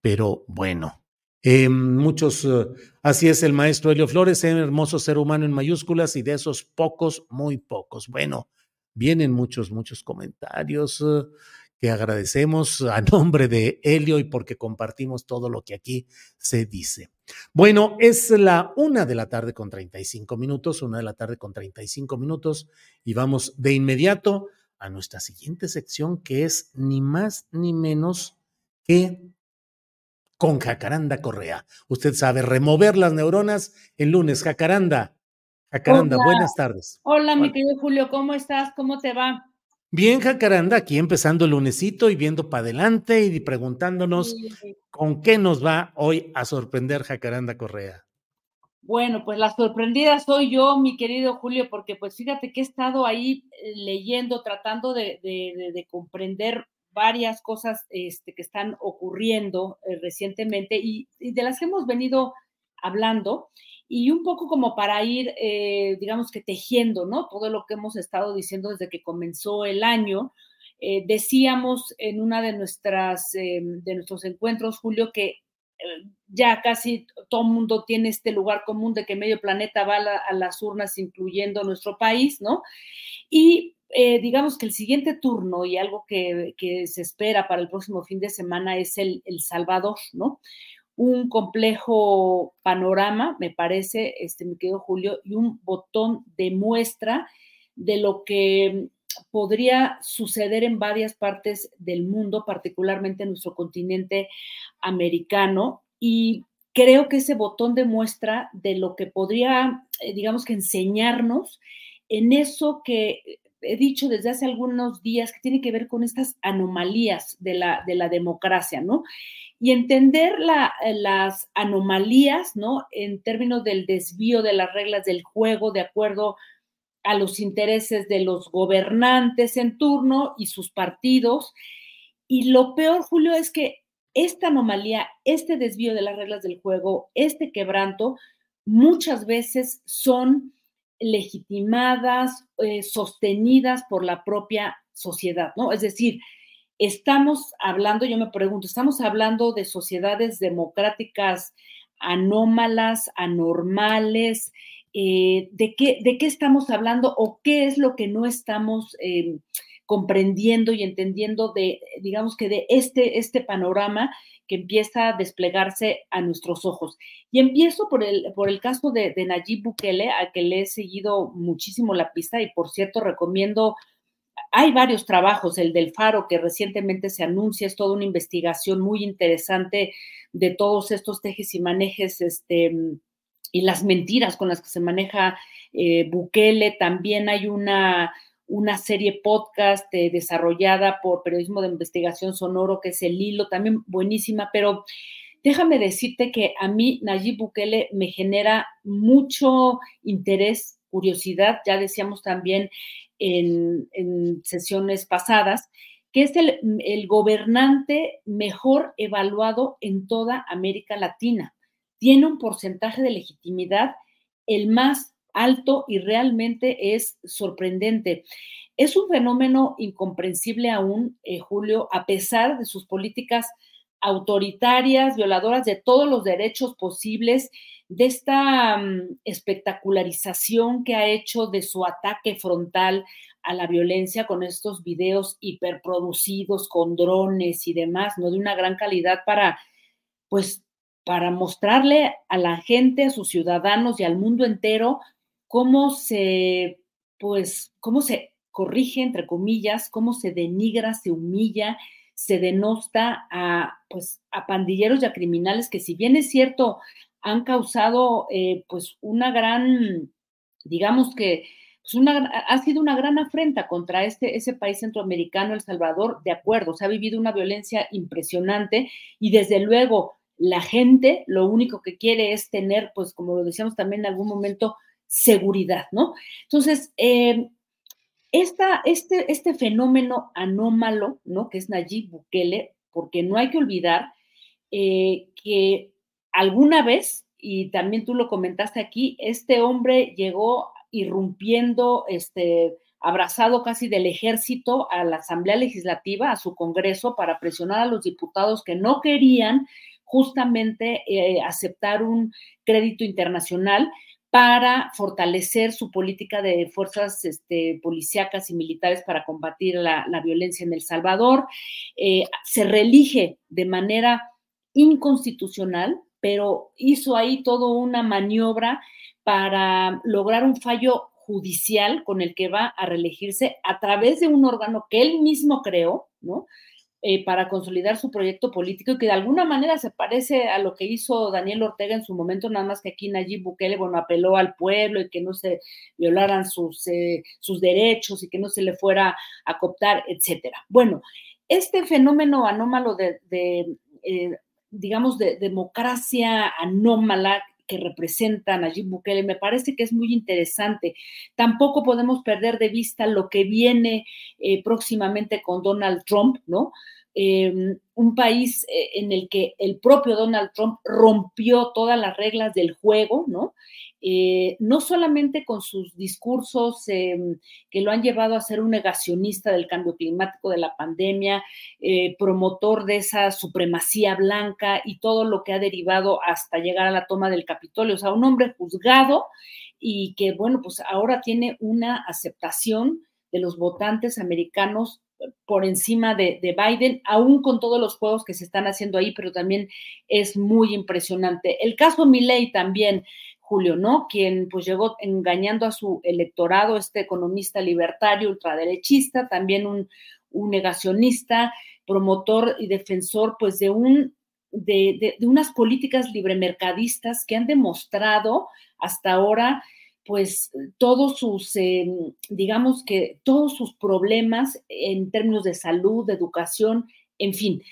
[SPEAKER 3] Pero bueno, eh, muchos, eh, así es el maestro Helio Flores, un hermoso ser humano en mayúsculas y de esos pocos, muy pocos. Bueno, vienen muchos, muchos comentarios eh, que agradecemos a nombre de Helio y porque compartimos todo lo que aquí se dice. Bueno, es la una de la tarde con 35 minutos, una de la tarde con 35 minutos y vamos de inmediato a nuestra siguiente sección que es ni más ni menos que con Jacaranda Correa. Usted sabe, remover las neuronas el lunes. Jacaranda. Jacaranda, buenas tardes.
[SPEAKER 10] Hola, mi querido Julio, ¿cómo estás? ¿Cómo te va?
[SPEAKER 3] Bien, Jacaranda, aquí empezando el lunesito y viendo para adelante y preguntándonos con qué nos va hoy a sorprender Jacaranda Correa.
[SPEAKER 10] Bueno, pues la sorprendida soy yo, mi querido Julio, porque pues fíjate que he estado ahí eh, leyendo, tratando de, de comprender varias cosas este, que están ocurriendo eh, recientemente y, de las que hemos venido hablando y un poco como para ir, eh, digamos que tejiendo, ¿no? Todo lo que hemos estado diciendo desde que comenzó el año. Eh, decíamos en una de nuestras, de nuestros encuentros, Julio, que ya casi todo el mundo tiene este lugar común de que medio planeta va a, las urnas, incluyendo nuestro país, ¿no? Y eh, digamos que el siguiente turno y algo que, se espera para el próximo fin de semana es el, Salvador, ¿no? Un complejo panorama, me parece, este, mi querido Julio, y un botón de muestra de lo que podría suceder en varias partes del mundo, particularmente en nuestro continente americano. Y creo que ese botón de muestra de lo que podría, eh, digamos que enseñarnos en eso que he dicho desde hace algunos días que tiene que ver con estas anomalías de la, de la democracia, ¿no? Y entender las anomalías, ¿no? En términos del desvío de las reglas del juego de acuerdo a los intereses de los gobernantes en turno y sus partidos. Y lo peor, Julio, es que esta anomalía, este desvío de las reglas del juego, este quebranto, muchas veces son legitimadas, eh, sostenidas por la propia sociedad, ¿no? Es decir, estamos hablando, yo me pregunto, estamos hablando de sociedades democráticas anómalas, anormales, eh, ¿de, qué, ¿de qué estamos hablando o qué es lo que no estamos eh, comprendiendo y entendiendo de, digamos que de este, este panorama que empieza a desplegarse a nuestros ojos. Y empiezo por el, por el caso de, Nayib Bukele, a que le he seguido muchísimo la pista y por cierto recomiendo, hay varios trabajos, el del Faro que recientemente se anuncia, es toda una investigación muy interesante de todos estos tejes y manejes, este, y las mentiras con las que se maneja eh, Bukele. También hay una una serie podcast eh, desarrollada por Periodismo de Investigación Sonoro, que es el hilo, también buenísima, pero déjame decirte que a mí Nayib Bukele me genera mucho interés, curiosidad, ya decíamos también en, sesiones pasadas, que es el, el gobernante mejor evaluado en toda América Latina. Tiene un porcentaje de legitimidad el más alto y realmente es sorprendente. Es un fenómeno incomprensible aún, eh, Julio, a pesar de sus políticas autoritarias, violadoras de todos los derechos posibles, de esta um, espectacularización que ha hecho de su ataque frontal a la violencia con estos videos hiperproducidos con drones y demás, ¿no? De una gran calidad para, pues, para mostrarle a la gente, a sus ciudadanos y al mundo entero cómo se, pues, cómo se corrige, entre comillas, cómo se denigra, se humilla, se denosta a, pues, a pandilleros y a criminales que si bien es cierto, han causado, eh, pues, una gran, digamos que, pues una, ha sido una gran afrenta contra este, ese país centroamericano, El Salvador, de acuerdo, se ha vivido una violencia impresionante y desde luego la gente lo único que quiere es tener, pues como lo decíamos también en algún momento, seguridad, ¿no? Entonces, eh, esta, este, este fenómeno anómalo, ¿no? Que es Nayib Bukele, porque no hay que olvidar eh, que alguna vez, y también tú lo comentaste aquí, este hombre llegó irrumpiendo, este, abrazado casi del ejército a la Asamblea Legislativa, a su Congreso, para presionar a los diputados que no querían justamente eh, aceptar un crédito internacional para fortalecer su política de fuerzas este, policíacas y militares para combatir la, violencia en El Salvador. Eh, se reelige de manera inconstitucional, pero hizo ahí toda una maniobra para lograr un fallo judicial con el que va a reelegirse a través de un órgano que él mismo creó, ¿no? Eh, para consolidar su proyecto político y que de alguna manera se parece a lo que hizo Daniel Ortega en su momento, nada más que aquí Nayib Bukele, bueno, apeló al pueblo y que no se violaran sus, eh, sus derechos y que no se le fuera a cooptar, etcétera. Bueno, este fenómeno anómalo de, eh, digamos, de democracia anómala que representa Nayib Bukele, me parece que es muy interesante. Tampoco podemos perder de vista lo que viene eh, próximamente con Donald Trump, ¿no? Em, un país eh, en el que el propio Donald Trump rompió todas las reglas del juego, ¿no? Eh, no solamente con sus discursos em, que lo han llevado a ser un negacionista del cambio climático, de la pandemia, eh, promotor de esa supremacía blanca y todo lo que ha derivado hasta llegar a la toma del Capitolio, o sea, un hombre juzgado y que, bueno, pues ahora tiene una aceptación de los votantes americanos por encima de, de, Biden, aún con todos los juegos que se están haciendo ahí, pero también es muy impresionante. El caso Milley también, Julio, ¿no? Quien pues llegó engañando a su electorado, este economista libertario, ultraderechista, también un, negacionista, promotor y defensor pues de un de, unas políticas libremercadistas que han demostrado hasta ahora pues todos sus, em, digamos que todos sus problemas en términos de salud, de educación, en fin,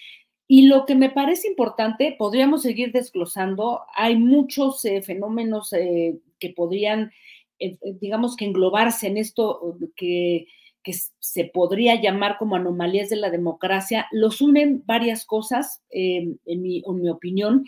[SPEAKER 10] y lo que me parece importante, podríamos seguir desglosando, hay muchos eh, fenómenos eh, que podrían, eh, digamos que englobarse en esto que, que, se podría llamar como anomalías de la democracia, los unen varias cosas, en mi, en mi opinión,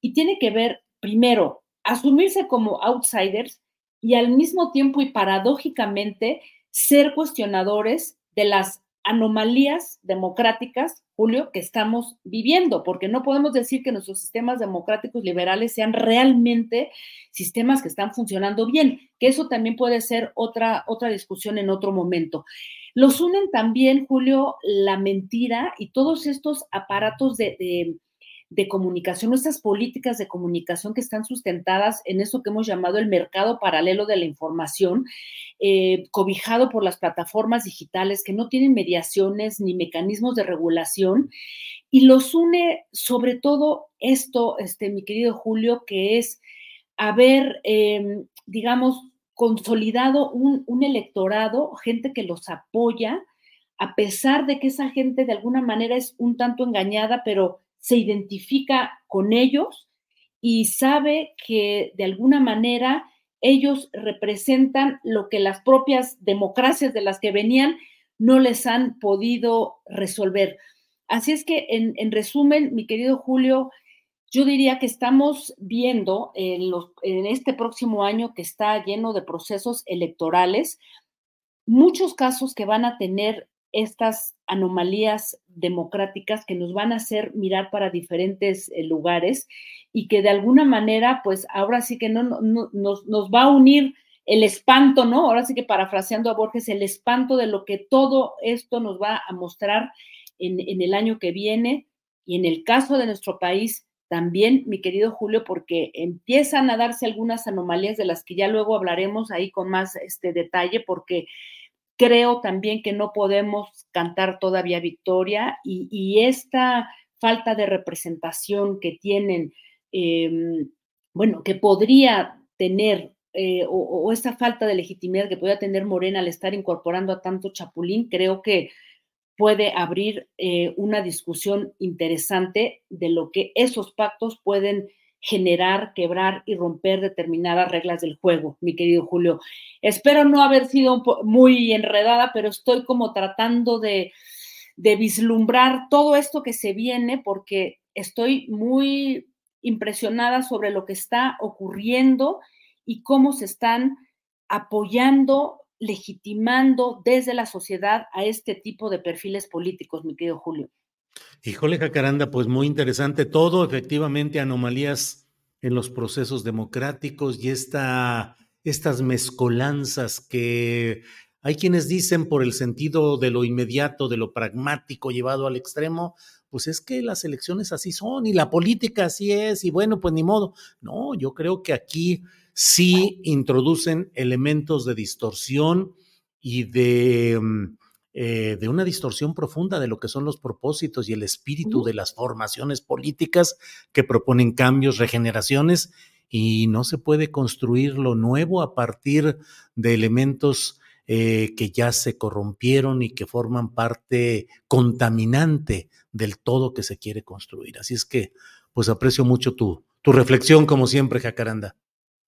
[SPEAKER 10] y tiene que ver, primero, asumirse como outsiders y al mismo tiempo y paradójicamente ser cuestionadores de las anomalías democráticas, Julio, que estamos viviendo, porque no podemos decir que nuestros sistemas democráticos liberales sean realmente sistemas que están funcionando bien, que eso también puede ser otra, otra discusión en otro momento. Los unen también, Julio, la mentira y todos estos aparatos de, de comunicación, nuestras políticas de comunicación que están sustentadas en eso que hemos llamado el mercado paralelo de la información, eh, cobijado por las plataformas digitales que no tienen mediaciones ni mecanismos de regulación. Y los une sobre todo esto, este, mi querido Julio, que es haber, em, digamos, consolidado un, un electorado, gente que los apoya, a pesar de que esa gente de alguna manera es un tanto engañada, pero se identifica con ellos y sabe que de alguna manera ellos representan lo que las propias democracias de las que venían no les han podido resolver. Así es que, en, en resumen, mi querido Julio, yo diría que estamos viendo en, en, este próximo año que está lleno de procesos electorales, muchos casos que van a tener estas anomalías democráticas que nos van a hacer mirar para diferentes eh, lugares y que de alguna manera, pues ahora sí que no, no nos, nos, va a unir el espanto, ¿no? Ahora sí que parafraseando a Borges, el espanto de lo que todo esto nos va a mostrar en, en el año que viene y en el caso de nuestro país, también, mi querido Julio, porque empiezan a darse algunas anomalías de las que ya luego hablaremos ahí con más este detalle, porque creo también que no podemos cantar todavía victoria y, esta falta de representación que tienen, eh, bueno, que podría tener, eh, o, o, esta falta de legitimidad que podría tener Morena al estar incorporando a tanto chapulín, creo que puede abrir eh, una discusión interesante de lo que esos pactos pueden generar, quebrar y romper determinadas reglas del juego, mi querido Julio. Espero no haber sido muy enredada, pero estoy como tratando de, de vislumbrar todo esto que se viene porque estoy muy impresionada sobre lo que está ocurriendo y cómo se están apoyando legitimando desde la sociedad a este tipo de perfiles políticos, mi querido Julio.
[SPEAKER 3] Híjole, Jacaranda, pues muy interesante todo, efectivamente, anomalías en los procesos democráticos y esta, estas mezcolanzas que hay quienes dicen por el sentido de lo inmediato, de lo pragmático llevado al extremo, pues es que las elecciones así son y la política así es y bueno, pues ni modo. No, yo creo que aquí sí introducen elementos de distorsión y de, mm, eh, de, una distorsión profunda de lo que son los propósitos y el espíritu de las formaciones políticas que proponen cambios, regeneraciones, y no se puede construir lo nuevo a partir de elementos eh, que ya se corrompieron y que forman parte contaminante del todo que se quiere construir. Así es que, pues aprecio mucho tu, tu reflexión, como siempre, Jacaranda.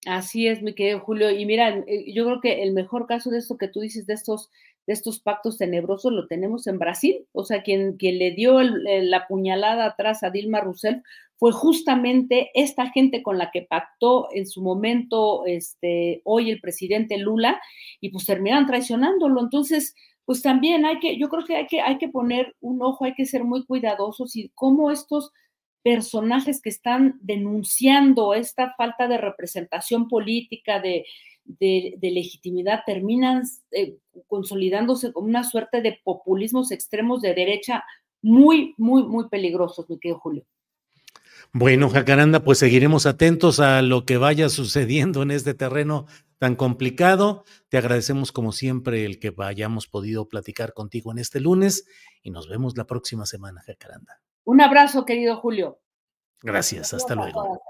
[SPEAKER 10] Así es, mi querido Julio. Y mira, eh, yo creo que el mejor caso de esto que tú dices, de estos, de estos pactos tenebrosos, lo tenemos en Brasil. O sea, quien, quien le dio el, la puñalada atrás a Dilma Rousseff fue justamente esta gente con la que pactó en su momento este, hoy el presidente Lula y pues terminan traicionándolo. Entonces, pues también hay que, yo creo que hay que, hay que poner un ojo, hay que ser muy cuidadosos y cómo estos personajes que están denunciando esta falta de representación política, de, de, de legitimidad, terminan eh, consolidándose como una suerte de populismos extremos de derecha muy, muy, muy peligrosos, mi querido Julio.
[SPEAKER 3] Bueno, Jacaranda, pues seguiremos atentos a lo que vaya sucediendo en este terreno tan complicado. Te agradecemos como siempre el que hayamos podido platicar contigo en este lunes y nos vemos la próxima semana, Jacaranda.
[SPEAKER 10] Un abrazo, querido Julio.
[SPEAKER 3] Gracias, hasta luego.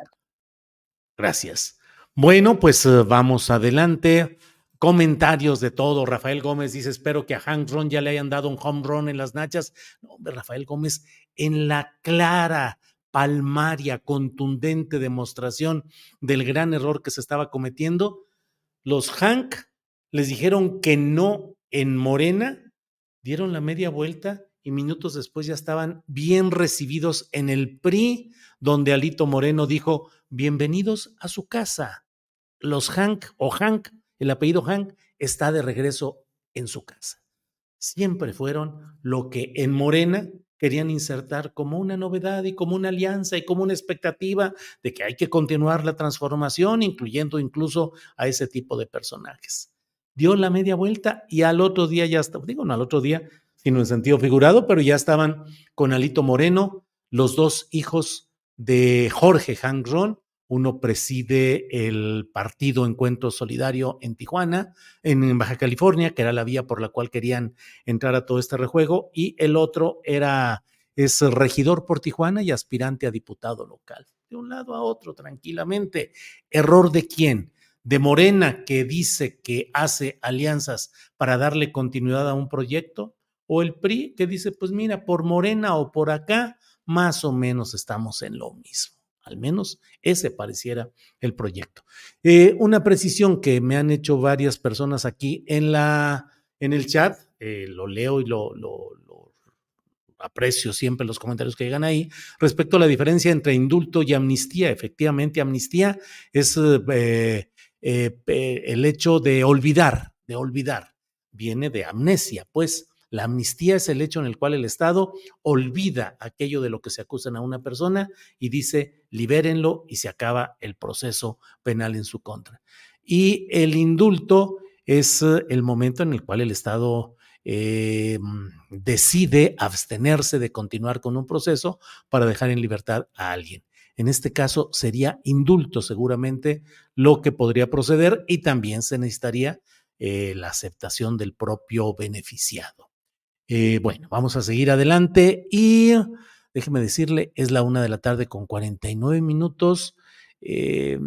[SPEAKER 3] Gracias. Bueno, pues uh, vamos adelante. Comentarios de todo. Rafael Gómez dice: Espero que a Hank Ron ya le hayan dado un home run en las nachas. No, hombre, Rafael Gómez, en la clara, palmaria, contundente demostración del gran error que se estaba cometiendo, los Hank les dijeron que no en Morena, dieron la media vuelta y minutos después ya estaban bien recibidos en el PRI, donde Alito Moreno dijo, bienvenidos a su casa. Los Hank o Hank, el apellido Hank, está de regreso en su casa. Siempre fueron lo que en Morena querían insertar como una novedad y como una alianza y como una expectativa de que hay que continuar la transformación, incluyendo incluso a ese tipo de personajes. Dio la media vuelta y al otro día ya está, digo, no al otro día, sino en sentido figurado, pero ya estaban con Alito Moreno, los dos hijos de Jorge Hangron. Uno preside el partido Encuentro Solidario en Tijuana, en Baja California, que era la vía por la cual querían entrar a todo este rejuego, y el otro era es regidor por Tijuana y aspirante a diputado local. De un lado a otro, tranquilamente. ¿Error de quién? De Morena, que dice que hace alianzas para darle continuidad a un proyecto, o el PRI que dice, pues mira, por Morena o por acá, más o menos estamos en lo mismo. Al menos ese pareciera el proyecto. Eh, una precisión que me han hecho varias personas aquí en la en el chat, eh, lo leo y lo, aprecio siempre los comentarios que llegan ahí, respecto a la diferencia entre indulto y amnistía. Efectivamente, amnistía es eh, el hecho de olvidar, de olvidar, viene de amnesia, pues la amnistía es el hecho en el cual el Estado olvida aquello de lo que se acusan a una persona y dice libérenlo y se acaba el proceso penal en su contra. Y el indulto es eh, el momento en el cual el Estado eh, decide abstenerse de continuar con un proceso para dejar en libertad a alguien. En este caso sería indulto seguramente lo que podría proceder y también se necesitaría eh, la aceptación del propio beneficiado. Eh, bueno, vamos a seguir adelante y déjeme decirle, es la una de la tarde con 49 minutos. Eh,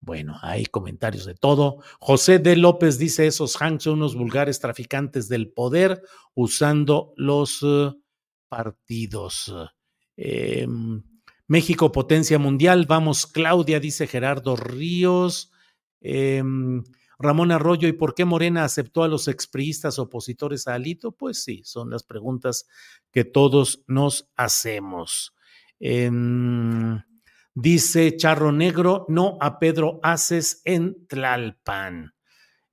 [SPEAKER 3] bueno, hay comentarios de todo. José de López dice, esos Hanks son unos vulgares traficantes del poder usando los uh, partidos. Eh, México, potencia mundial. Vamos, Claudia, dice Gerardo Ríos. Eh, Ramón Arroyo, ¿y por qué Morena aceptó a los expriistas opositores a Alito? Pues sí, son las preguntas que todos nos hacemos. Em, dice Charro Negro, no a Pedro Aces en Tlalpan.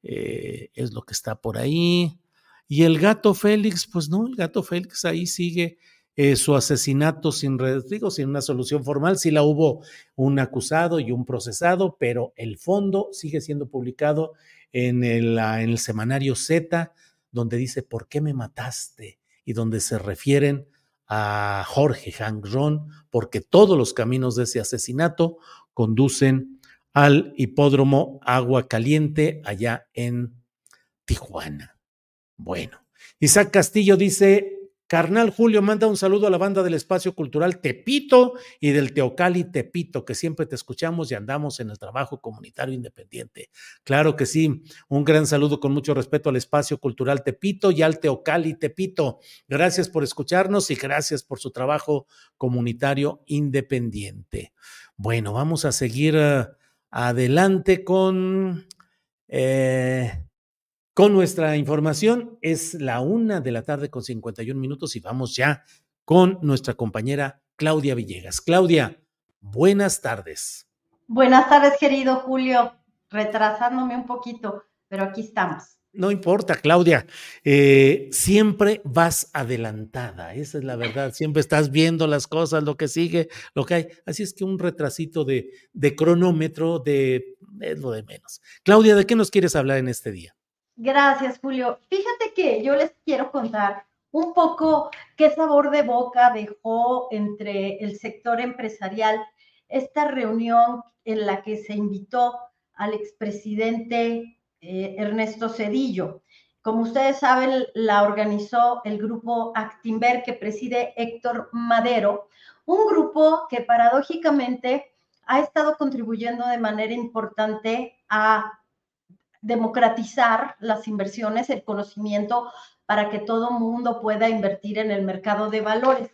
[SPEAKER 3] Eh, es lo que está por ahí. Y el gato Félix, pues no, el gato Félix ahí sigue eh, su asesinato sin, digo, sin una solución formal. Sí la hubo un acusado y un procesado, pero el fondo sigue siendo publicado en el, en el semanario Z, donde dice, ¿por qué me mataste? Y donde se refieren a Jorge Hangron, porque todos los caminos de ese asesinato conducen al hipódromo Agua Caliente allá en Tijuana. Bueno, Isaac Castillo dice, Carnal Julio manda un saludo a la banda del Espacio Cultural Tepito y del Teocali Tepito, que siempre te escuchamos y andamos en el trabajo comunitario independiente. Claro que sí, un gran saludo con mucho respeto al Espacio Cultural Tepito y al Teocali Tepito. Gracias por escucharnos y gracias por su trabajo comunitario independiente. Bueno, vamos a seguir uh, adelante con... Eh, con nuestra información. Es la una de la tarde con 51 minutos y vamos ya con nuestra compañera Claudia Villegas. Claudia, buenas tardes.
[SPEAKER 11] Buenas tardes, querido Julio. Retrasándome un poquito, pero aquí estamos.
[SPEAKER 3] No importa, Claudia, eh, siempre vas adelantada, esa es la verdad, siempre estás viendo las cosas, lo que sigue, lo que hay. Así es que un retrasito de, de cronómetro de, es lo de menos. Claudia, ¿de qué nos quieres hablar en este día?
[SPEAKER 11] Gracias, Julio. Fíjate que yo les quiero contar un poco qué sabor de boca dejó entre el sector empresarial esta reunión en la que se invitó al expresidente eh, Ernesto Cedillo. Como ustedes saben, la organizó el grupo Actimber que preside Héctor Madero, un grupo que paradójicamente ha estado contribuyendo de manera importante a democratizar las inversiones, el conocimiento para que todo mundo pueda invertir en el mercado de valores.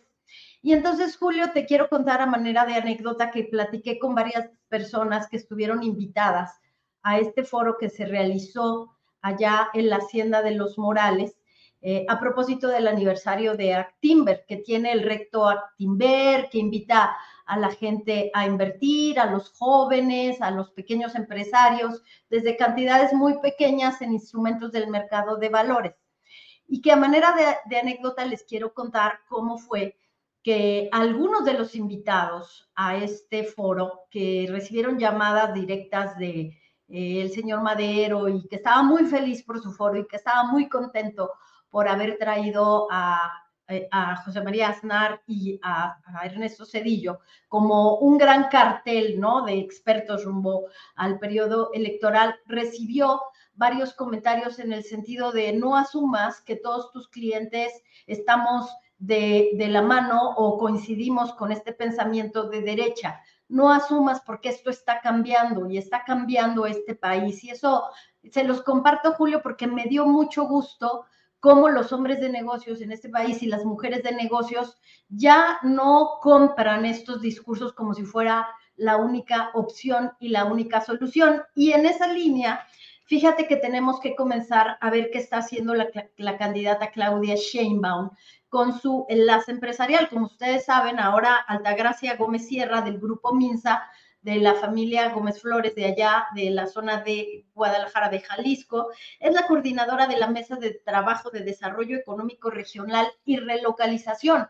[SPEAKER 11] Y entonces, Julio, te quiero contar a manera de anécdota que platiqué con varias personas que estuvieron invitadas a este foro que se realizó allá en la Hacienda de los Morales, eh, a propósito del aniversario de Actimber, que tiene el recto Actimber, que invita a la gente a invertir, a los jóvenes, a los pequeños empresarios, desde cantidades muy pequeñas en instrumentos del mercado de valores. Y que a manera de, anécdota les quiero contar cómo fue que algunos de los invitados a este foro que recibieron llamadas directas de eh, el señor Madero y que estaba muy feliz por su foro y que estaba muy contento por haber traído a José María Aznar y a, Ernesto Cedillo como un gran cartel ¿no? de expertos rumbo al periodo electoral, recibió varios comentarios en el sentido de no asumas que todos tus clientes estamos de la mano o coincidimos con este pensamiento de derecha. No asumas porque esto está cambiando y está cambiando este país. Y eso se los comparto, Julio, porque me dio mucho gusto cómo los hombres de negocios en este país y las mujeres de negocios ya no compran estos discursos como si fuera la única opción y la única solución. Y en esa línea Fíjate que tenemos que comenzar a ver qué está haciendo la, la candidata Claudia Sheinbaum con su enlace empresarial. Como ustedes saben, ahora Altagracia Gómez Sierra del grupo Minsa de la familia Gómez Flores de allá, de la zona de Guadalajara de Jalisco. Es la coordinadora de la Mesa de Trabajo de Desarrollo Económico Regional y Relocalización.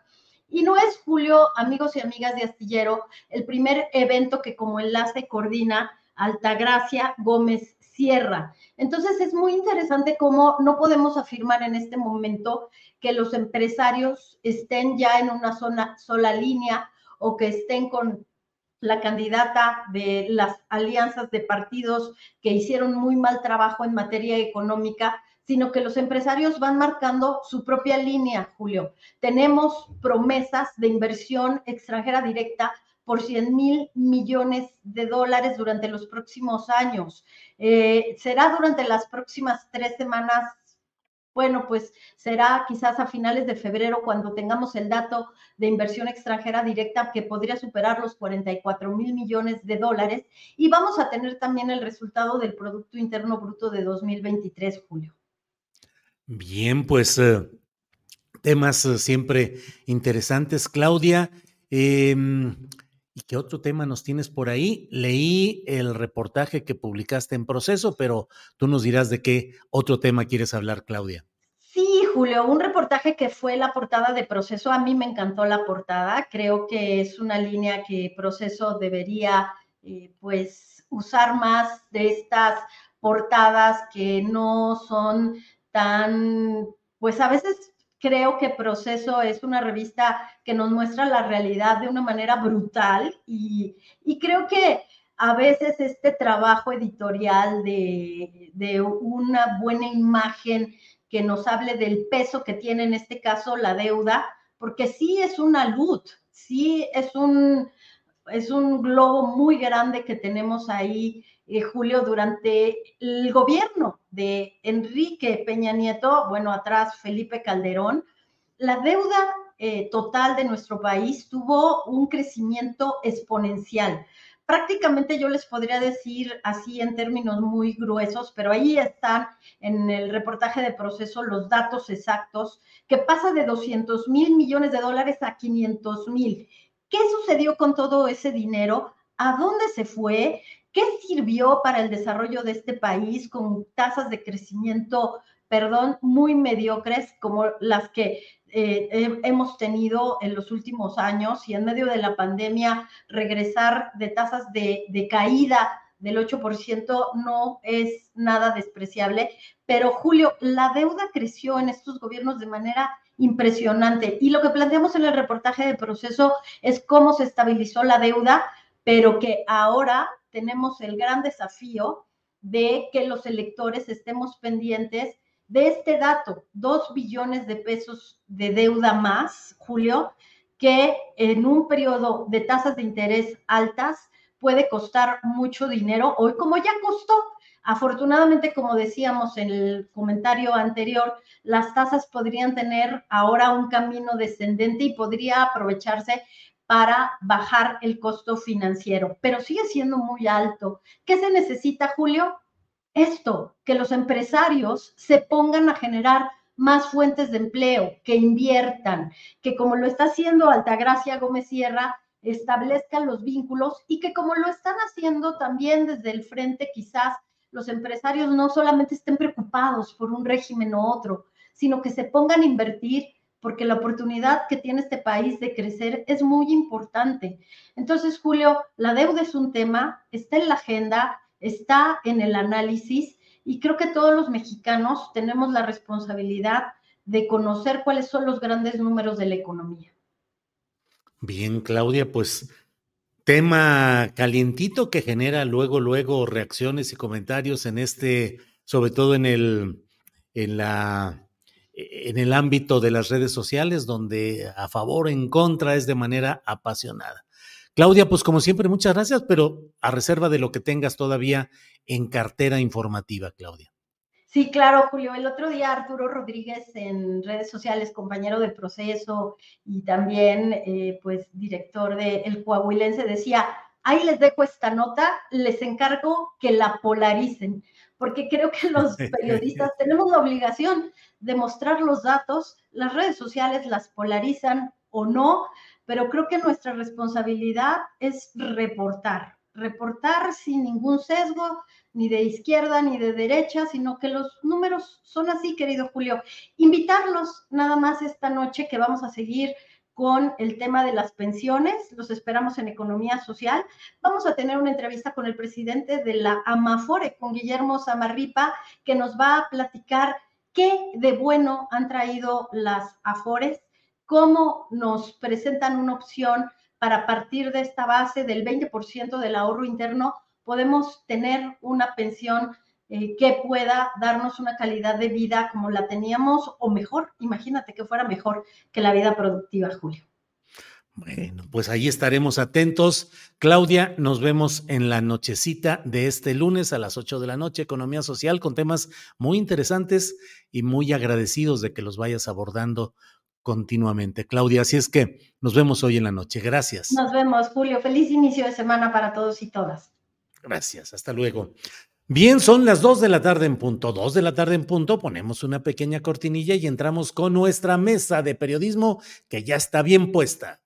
[SPEAKER 11] Y no es, Julio, amigos y amigas de Astillero, el primer evento que como enlace coordina Altagracia Gómez Sierra. Entonces es muy interesante cómo no podemos afirmar en este momento que los empresarios estén ya en una zona, sola línea o que estén con la candidata de las alianzas de partidos que hicieron muy mal trabajo en materia económica, sino que los empresarios van marcando su propia línea, Julio. Tenemos promesas de inversión extranjera directa por 100 mil millones de dólares durante los próximos años. Eh, será durante las próximas tres semanas bueno, pues será quizás a finales de febrero cuando tengamos el dato de inversión extranjera directa que podría superar los 44 mil millones de dólares y vamos a tener también el resultado del Producto Interno Bruto de 2023, Julio.
[SPEAKER 3] Bien, pues eh, temas eh, siempre interesantes, Claudia. Em, ¿Y qué otro tema nos tienes por ahí? Leí el reportaje que publicaste en proceso, pero tú nos dirás de qué otro tema quieres hablar, Claudia.
[SPEAKER 11] Sí, Julio, un reportaje que fue la portada de proceso. A mí me encantó la portada. Creo que es una línea que proceso debería, eh, pues, usar más de estas portadas que no son tan, pues a veces creo que Proceso es una revista que nos muestra la realidad de una manera brutal y, creo que a veces este trabajo editorial de, de, una buena imagen que nos hable del peso que tiene en este caso la deuda, porque sí es una luz, sí es un, es un globo muy grande que tenemos ahí eh, Julio, durante el gobierno de Enrique Peña Nieto, bueno, atrás Felipe Calderón, la deuda eh, total de nuestro país tuvo un crecimiento exponencial. Prácticamente yo les podría decir así en términos muy gruesos, pero ahí están en el reportaje de proceso los datos exactos, que pasa de 200 mil millones de dólares a 500 mil. ¿Qué sucedió con todo ese dinero? ¿A dónde se fue? ¿Qué sirvió para el desarrollo de este país con tasas de crecimiento, perdón, muy mediocres como las que eh, hemos tenido en los últimos años y en medio de la pandemia regresar de tasas de, de caída del 8% no es nada despreciable, pero Julio, la deuda creció en estos gobiernos de manera impresionante y lo que planteamos en el reportaje de proceso es cómo se estabilizó la deuda, pero que ahora tenemos el gran desafío de que los electores estemos pendientes de este dato, dos billones de pesos de deuda más, Julio, que en un periodo de tasas de interés altas puede costar mucho dinero, hoy como ya costó. Afortunadamente, como decíamos en el comentario anterior, las tasas podrían tener ahora un camino descendente y podría aprovecharse para bajar el costo financiero, pero sigue siendo muy alto. ¿Qué se necesita, Julio? Esto, que los empresarios se pongan a generar más fuentes de empleo, que inviertan, que como lo está haciendo Altagracia Gómez Sierra, establezcan los vínculos y que como lo están haciendo también desde el frente, quizás los empresarios no solamente estén preocupados por un régimen u otro, sino que se pongan a invertir porque la oportunidad que tiene este país de crecer es muy importante. Entonces, Julio, la deuda es un tema, está en la agenda, está en el análisis y creo que todos los mexicanos tenemos la responsabilidad de conocer cuáles son los grandes números de la economía.
[SPEAKER 3] Bien, Claudia, pues tema calientito que genera luego, luego reacciones y comentarios en este, sobre todo en el, en la en el ámbito de las redes sociales, donde a favor o en contra es de manera apasionada. Claudia, pues como siempre, muchas gracias, pero a reserva de lo que tengas todavía en cartera informativa, Claudia.
[SPEAKER 11] Sí, claro, Julio. El otro día Arturo Rodríguez en redes sociales, compañero de proceso y también, eh, pues, director de El Coahuilense, decía, Ahí les dejo esta nota, les encargo que la polaricen, porque creo que los periodistas tenemos la obligación de mostrar los datos, las redes sociales las polarizan o no, pero creo que nuestra responsabilidad es reportar, reportar sin ningún sesgo, ni de izquierda ni de derecha, sino que los números son así, querido Julio. Invitarlos nada más esta noche que vamos a seguir con el tema de las pensiones, los esperamos en Economía Social. Vamos a tener una entrevista con el presidente de la Amafore, con Guillermo Samarripa, que nos va a platicar qué de bueno han traído las Afores, cómo nos presentan una opción para partir de esta base del 20% del ahorro interno, podemos tener una pensión eh, que pueda darnos una calidad de vida como la teníamos o mejor. Imagínate que fuera mejor que la vida productiva, Julio.
[SPEAKER 3] Bueno, pues ahí estaremos atentos. Claudia, nos vemos en la nochecita de este lunes a las 8 de la noche, Economía Social, con temas muy interesantes y muy agradecidos de que los vayas abordando continuamente. Claudia, así es que nos vemos hoy en la noche. Gracias.
[SPEAKER 11] Nos vemos, Julio. Feliz inicio de semana para todos y todas.
[SPEAKER 3] Gracias, hasta luego. Bien, son las dos de la tarde en punto. Dos de la tarde en punto, ponemos una pequeña cortinilla y entramos con nuestra mesa de periodismo que ya está bien puesta.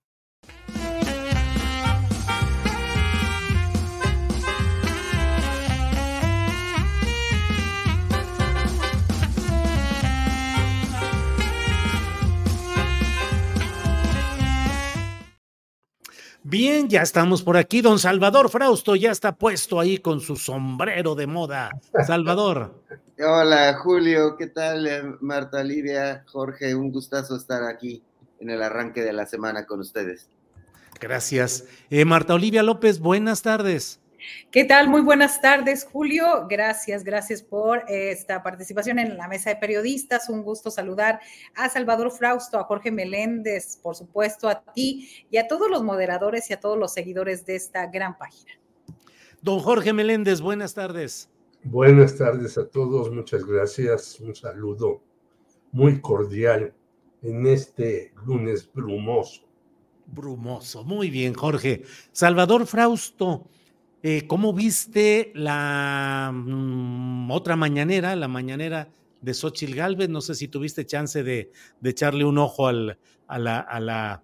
[SPEAKER 3] Bien, ya estamos por aquí. Don Salvador Frausto ya está puesto ahí con su sombrero de moda. Salvador.
[SPEAKER 12] Hola, Julio. ¿Qué tal, eh, Marta Lidia, Jorge? Un gustazo estar aquí en el arranque de la semana con ustedes.
[SPEAKER 3] Gracias. Eh, Marta Olivia López, buenas tardes.
[SPEAKER 13] ¿Qué tal? Muy buenas tardes, Julio. Gracias, gracias por esta participación en la mesa de periodistas. Un gusto saludar a Salvador Frausto, a Jorge Meléndez, por supuesto, a ti y a todos los moderadores y a todos los seguidores de esta gran página.
[SPEAKER 3] Don Jorge Meléndez, buenas tardes.
[SPEAKER 14] Buenas tardes a todos, muchas gracias. Un saludo muy cordial en este lunes brumoso.
[SPEAKER 3] Brumoso, muy bien, Jorge. Salvador Frausto. Eh, ¿Cómo viste la mm, otra mañanera, la mañanera de Xochil Galvez? No sé si tuviste chance de, echarle un ojo a, la,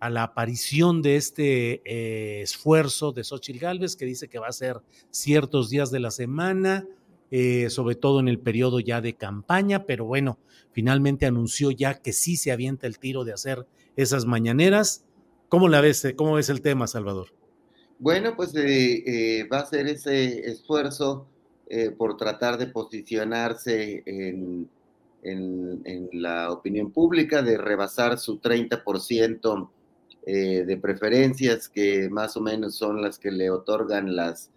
[SPEAKER 3] aparición de este eh, esfuerzo de Xochil Galvez, que dice que va a ser ciertos días de la semana, eh, sobre todo en el periodo ya de campaña, pero bueno, finalmente anunció ya que sí se avienta el tiro de hacer esas mañaneras. ¿Cómo la ves? ¿Cómo ves el tema, Salvador?
[SPEAKER 12] Bueno, pues eh, eh, va a ser ese esfuerzo eh, por tratar de posicionarse en, la opinión pública, de rebasar su 30% de preferencias, que más o menos son las que le otorgan las,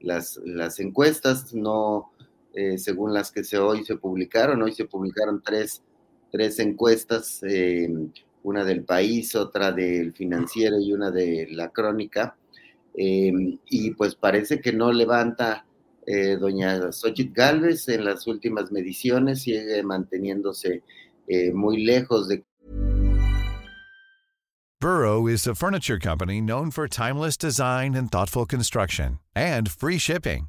[SPEAKER 12] las encuestas, no según las que se, hoy se publicaron. Hoy se publicaron tres, tres encuestas, una del país, otra del financiero y una de la crónica Em, y pues parece que no levanta eh, doña Xochitl Galvez en las últimas mediciones, sigue manteniéndose eh, muy lejos de.
[SPEAKER 1] Burrow is a furniture company known for timeless design and thoughtful construction, and free shipping,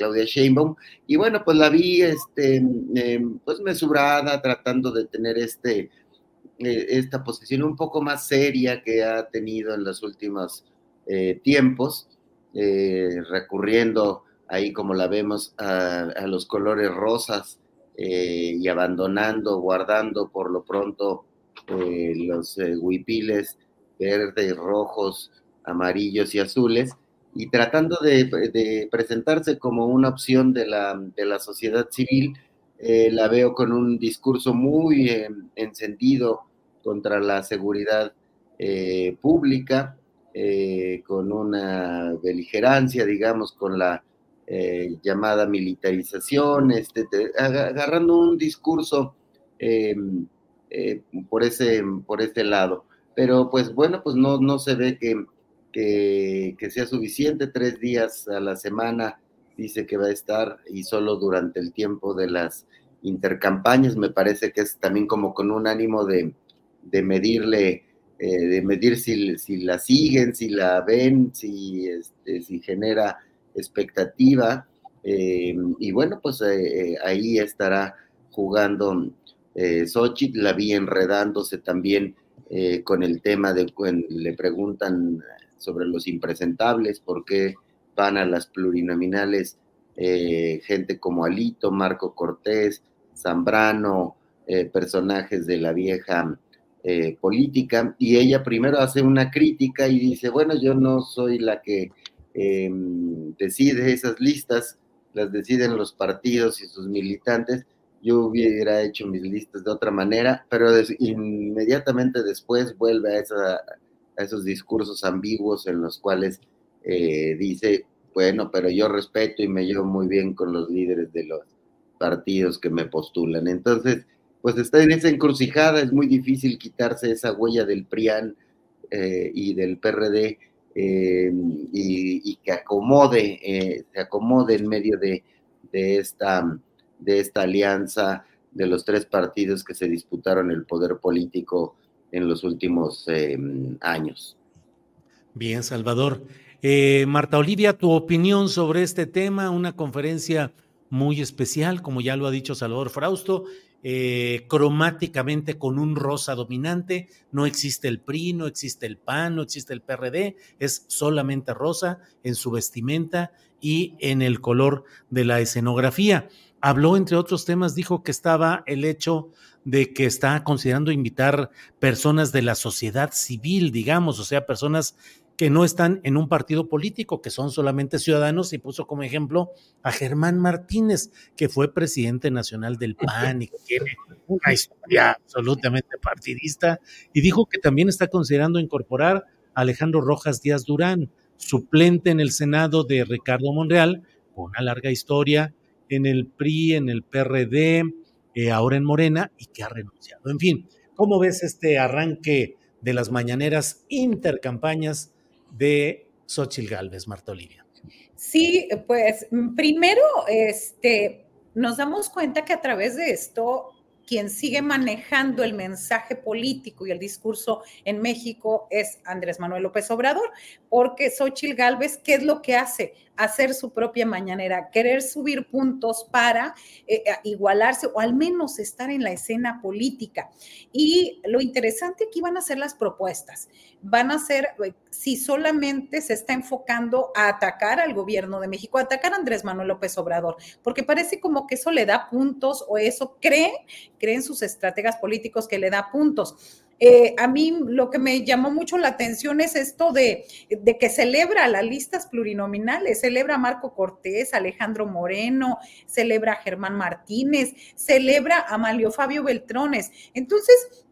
[SPEAKER 12] Claudia Sheinbaum. Y bueno, pues la vi, este, eh, pues mesurada, tratando de tener este Eh, esta posición un poco más seria que ha tenido en los últimos eh, tiempos, eh, recurriendo ahí como la vemos a, los colores rosas y abandonando, guardando por lo pronto los huipiles verdes, rojos, amarillos y azules, y tratando de, presentarse como una opción de la, de la sociedad civil, la veo con un discurso muy encendido contra la seguridad pública, con una beligerancia, digamos, con la eh, llamada militarización, este, agarrando un discurso eh, eh, por, ese, por ese lado. Pero pues bueno, pues no, no se ve que, que, sea suficiente, tres días a la semana dice que va a estar y solo durante el tiempo de las intercampañas, me parece que es también como con un ánimo de, de medirle, de medir si, si, la siguen, si la ven, si, este, si genera expectativa. Eh, y bueno, pues eh, eh, ahí estará jugando eh, Xochitl, la vi enredándose también con el tema de le preguntan sobre los impresentables, por qué van a las plurinominales gente como Alito, Marco Cortés, Zambrano, personajes de la vieja política, y ella primero hace una crítica y dice, bueno, yo no soy la que Em, decide esas listas, las deciden los partidos y sus militantes. Yo hubiera hecho mis listas de otra manera, pero inmediatamente después vuelve a, a, esos discursos ambiguos en los cuales eh, dice, bueno, pero yo respeto y me llevo muy bien con los líderes de los partidos que me postulan. Entonces, pues está en esa encrucijada, es muy difícil quitarse esa huella del PRIAN eh, y del PRD eh, y, que acomode, se acomode en medio de, esta, de esta alianza de los tres partidos que se disputaron el poder político en los últimos eh, años.
[SPEAKER 3] Bien, Salvador. Marta Olivia, tu opinión sobre este tema, una conferencia muy especial, como ya lo ha dicho Salvador Frausto, eh, cromáticamente con un rosa dominante. No existe el PRI, no existe el PAN, no existe el PRD, es solamente rosa en su vestimenta y en el color de la escenografía. Habló, entre otros temas, dijo que estaba el hecho de que está considerando invitar personas de la sociedad civil, digamos, o sea, personas que no están en un partido político, que son solamente ciudadanos, y puso como ejemplo a Germán Martínez, que fue presidente nacional del PAN y que tiene una historia absolutamente partidista, y dijo que también está considerando incorporar a Alejandro Rojas Díaz Durán, suplente en el Senado de Ricardo Monreal, con una larga historia en el PRI, en el PRD, eh, ahora en Morena, y que ha renunciado. En fin, ¿cómo ves este arranque de las mañaneras intercampañas de Xochil Gálvez, Marta Olivia.
[SPEAKER 13] Sí, pues primero, este, nos damos cuenta que a través de esto quien sigue manejando el mensaje político y el discurso en México es Andrés Manuel López Obrador, porque Xochil Gálvez, ¿qué es lo que hace? Hacer su propia mañanera, querer subir puntos para eh, eh, igualarse o al menos estar en la escena política. Y lo interesante aquí van a ser las propuestas. Van a ser, eh, si solamente se está enfocando a atacar al gobierno de México, a atacar a Andrés Manuel López Obrador, porque parece como que eso le da puntos o eso cree creen sus estrategas políticos que le da puntos. Eh, a mí lo que me llamó mucho la atención es esto de, de, que celebra las listas plurinominales, celebra a Marco Cortés, Alejandro Moreno, celebra a Germán Martínez, celebra a Malio Fabio Beltrones. Entonces,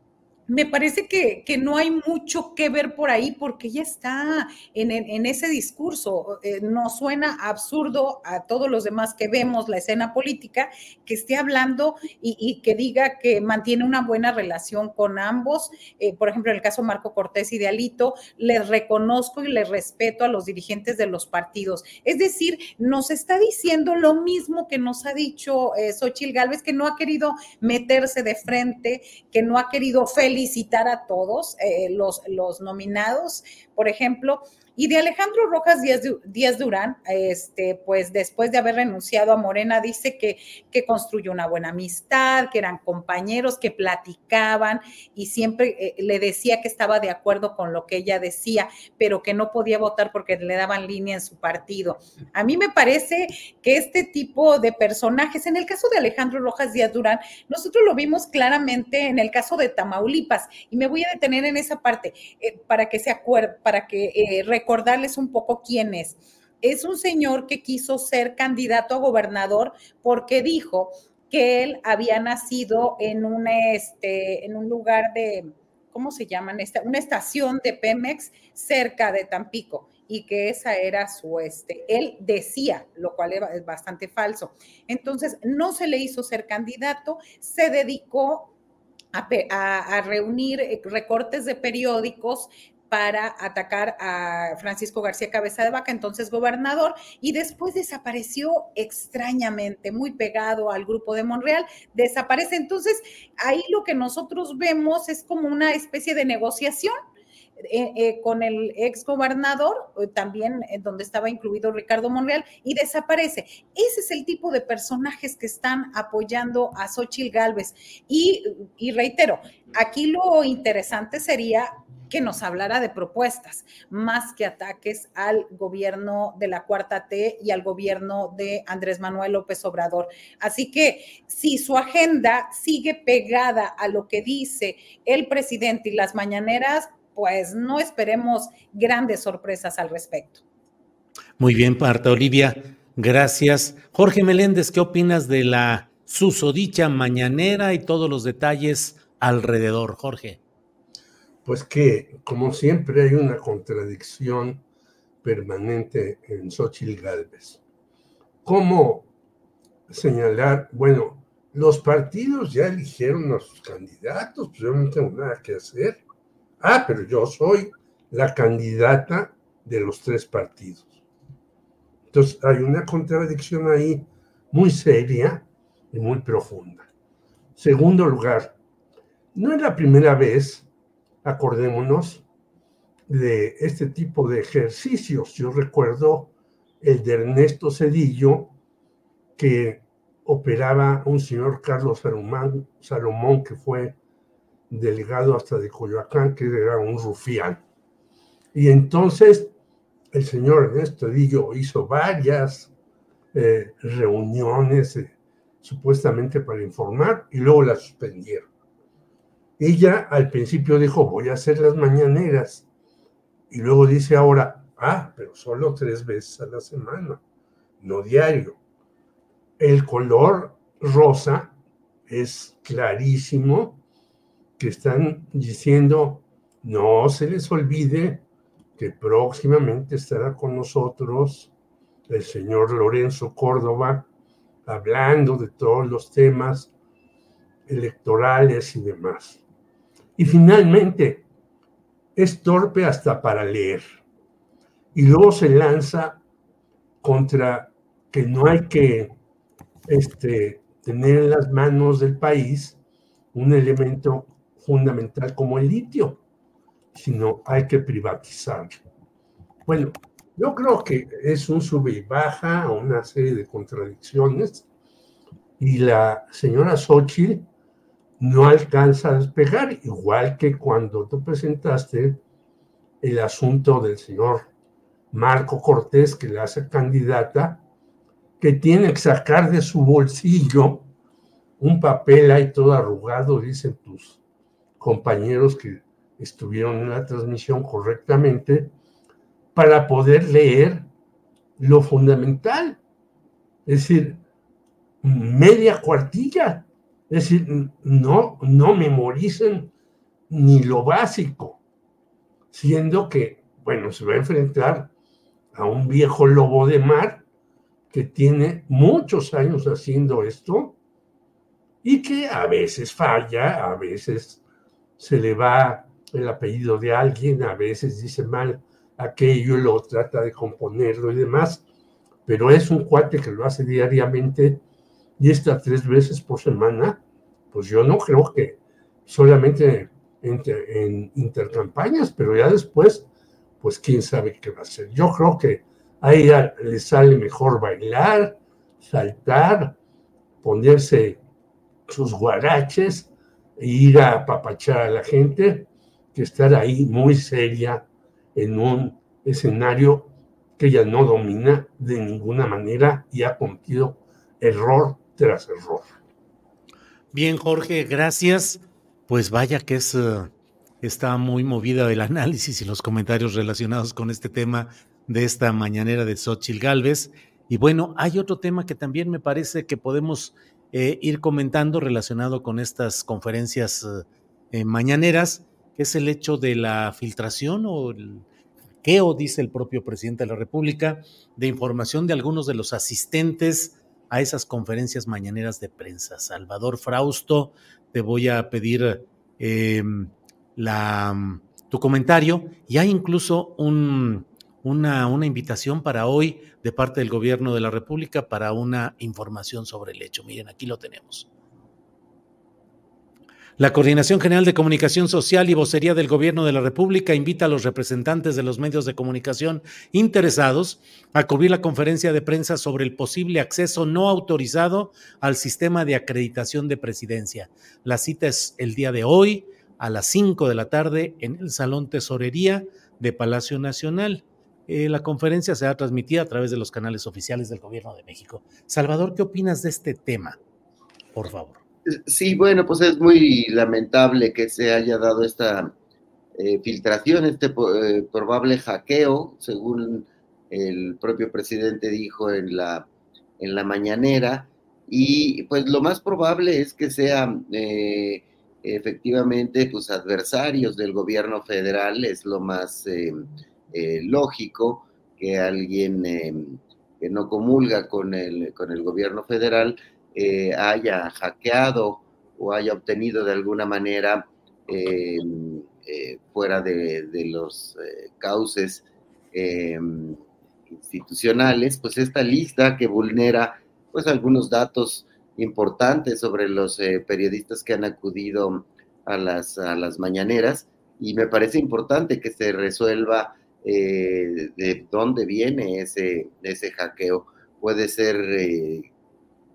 [SPEAKER 13] me parece que, no hay mucho que ver por ahí porque ya está en, ese discurso. Eh, nos suena absurdo a todos los demás que vemos la escena política que esté hablando y, que diga que mantiene una buena relación con ambos. Eh, por ejemplo, en el caso Marco Cortés y de Alito, les reconozco y les respeto a los dirigentes de los partidos. Es decir, nos está diciendo lo mismo que nos ha dicho eh, Xochil Gálvez, que no ha querido meterse de frente, que no ha querido felicitar felicitar a todos eh, los, los nominados, por ejemplo, Y de Alejandro Rojas Díaz, Durán, este, pues después de haber renunciado a Morena, dice que, que construyó una buena amistad, que eran compañeros, que platicaban y siempre eh, le decía que estaba de acuerdo con lo que ella decía, pero que no podía votar porque le daban línea en su partido. A mí me parece que este tipo de personajes, en el caso de Alejandro Rojas Díaz Durán, nosotros lo vimos claramente en el caso de Tamaulipas y me voy a detener en esa parte eh, para que se acuerde, para que eh, recordarles un poco quién es. Es un señor que quiso ser candidato a gobernador porque dijo que él había nacido en un, este, en un lugar de, ¿cómo se llaman? Una estación de Pemex cerca de Tampico y que esa era su, este, él decía, lo cual es bastante falso. Entonces, no se le hizo ser candidato, se dedicó a, a, reunir eh, recortes de periódicos para atacar a Francisco García Cabeza de Vaca, entonces gobernador, y después desapareció extrañamente, muy pegado al grupo de Monreal, desaparece. Entonces, ahí lo que nosotros vemos es como una especie de negociación. Eh, eh, con el ex gobernador, eh, también donde estaba incluido Ricardo Monreal, y desaparece. Ese es el tipo de personajes que están apoyando a Xochitl Gálvez. Y, y reitero, aquí lo interesante sería que nos hablara de propuestas, más que ataques al gobierno de la Cuarta T y al gobierno de Andrés Manuel López Obrador. Así que si su agenda sigue pegada a lo que dice el presidente y las mañaneras, pues no esperemos grandes sorpresas al respecto.
[SPEAKER 3] Muy bien, Marta Olivia, gracias. Jorge Meléndez, ¿qué opinas de la susodicha mañanera y todos los detalles alrededor, Jorge?
[SPEAKER 14] Pues que, como siempre, hay una contradicción permanente en Xochitl Galvez. ¿Cómo señalar? Bueno, los partidos ya eligieron a sus candidatos, pues yo no tengo nada que hacer. Ah, pero yo soy la candidata de los tres partidos. Entonces, hay una contradicción ahí muy seria y muy profunda. Segundo lugar, no es la primera vez acordémonos de este tipo de ejercicios. Yo recuerdo el de Ernesto Cedillo, que operaba un señor Carlos Salomón, que fue delegado hasta de Coyoacán, que era un rufián. Y entonces el señor Ernesto Cedillo hizo varias eh, reuniones eh, supuestamente para informar y luego la suspendieron. Ella al principio dijo, voy a hacer las mañaneras. Y luego dice ahora, ah, pero solo tres veces a la semana, no diario. El color rosa es clarísimo que están diciendo, no se les olvide que próximamente estará con nosotros el señor Lorenzo Córdoba hablando de todos los temas electorales y demás. Y finalmente, es torpe hasta para leer. Y luego se lanza contra que no hay que este, tener en las manos del país un elemento fundamental como el litio, sino hay que privatizarlo. Bueno, yo creo que es un sube y baja, una serie de contradicciones, y la señora Xochitl no alcanza a despegar, igual que cuando tú presentaste el asunto del señor Marco Cortés, que le hace candidata, que tiene que sacar de su bolsillo un papel ahí todo arrugado, dicen tus compañeros que estuvieron en la transmisión correctamente, para poder leer lo fundamental. Es decir, media cuartilla es decir, no, no memoricen ni lo básico, siendo que, bueno, se va a enfrentar a un viejo lobo de mar que tiene muchos años haciendo esto y que a veces falla, a veces se le va el apellido de alguien, a veces dice mal aquello, lo trata de componerlo y demás, pero es un cuate que lo hace diariamente y está tres veces por semana, pues yo no creo que solamente en, intercampañas, pero ya después pues quién sabe qué va a hacer. Yo creo que a ella le sale mejor bailar, saltar, ponerse sus guaraches e ir a apapachar a la gente que estar ahí muy seria en un escenario que ella no domina de ninguna manera y ha cometido error tras error.
[SPEAKER 3] Bien, Jorge, gracias. Pues vaya que es, uh, está muy movida el análisis y los comentarios relacionados con este tema de esta mañanera de Xochil Gálvez. Y bueno, hay otro tema que también me parece que podemos eh, ir comentando relacionado con estas conferencias eh, mañaneras, que es el hecho de la filtración o el hackeo, dice el propio presidente de la República, de información de algunos de los asistentes a esas conferencias mañaneras de prensa. Salvador Frausto, te voy a pedir eh, la, tu comentario y hay incluso un, una, una invitación para hoy de parte del gobierno de la República para una información sobre el hecho. Miren, aquí lo tenemos. La Coordinación General de Comunicación Social y Vocería del Gobierno de la República invita a los representantes de los medios de comunicación interesados a cubrir la conferencia de prensa sobre el posible acceso no autorizado al sistema de acreditación de presidencia. La cita es el día de hoy a las 5 de la tarde en el Salón Tesorería de Palacio Nacional. Eh, la conferencia será transmitida a través de los canales oficiales del Gobierno de México. Salvador, ¿qué opinas de este tema? Por favor.
[SPEAKER 12] Sí, bueno, pues es muy lamentable que se haya dado esta eh, filtración, este eh, probable hackeo, según el propio presidente dijo en la, en la mañanera, y pues lo más probable es que sean efectivamente pues adversarios del gobierno federal, es lo más eh, lógico que alguien eh, que no comulga con el, con el gobierno federal eh, haya hackeado o haya obtenido de alguna manera fuera de, los cauces institucionales, pues esta lista que vulnera pues algunos datos importantes sobre los periodistas que han acudido a las, a las mañaneras y me parece importante que se resuelva eh, de dónde viene ese, ese hackeo. Puede ser, eh,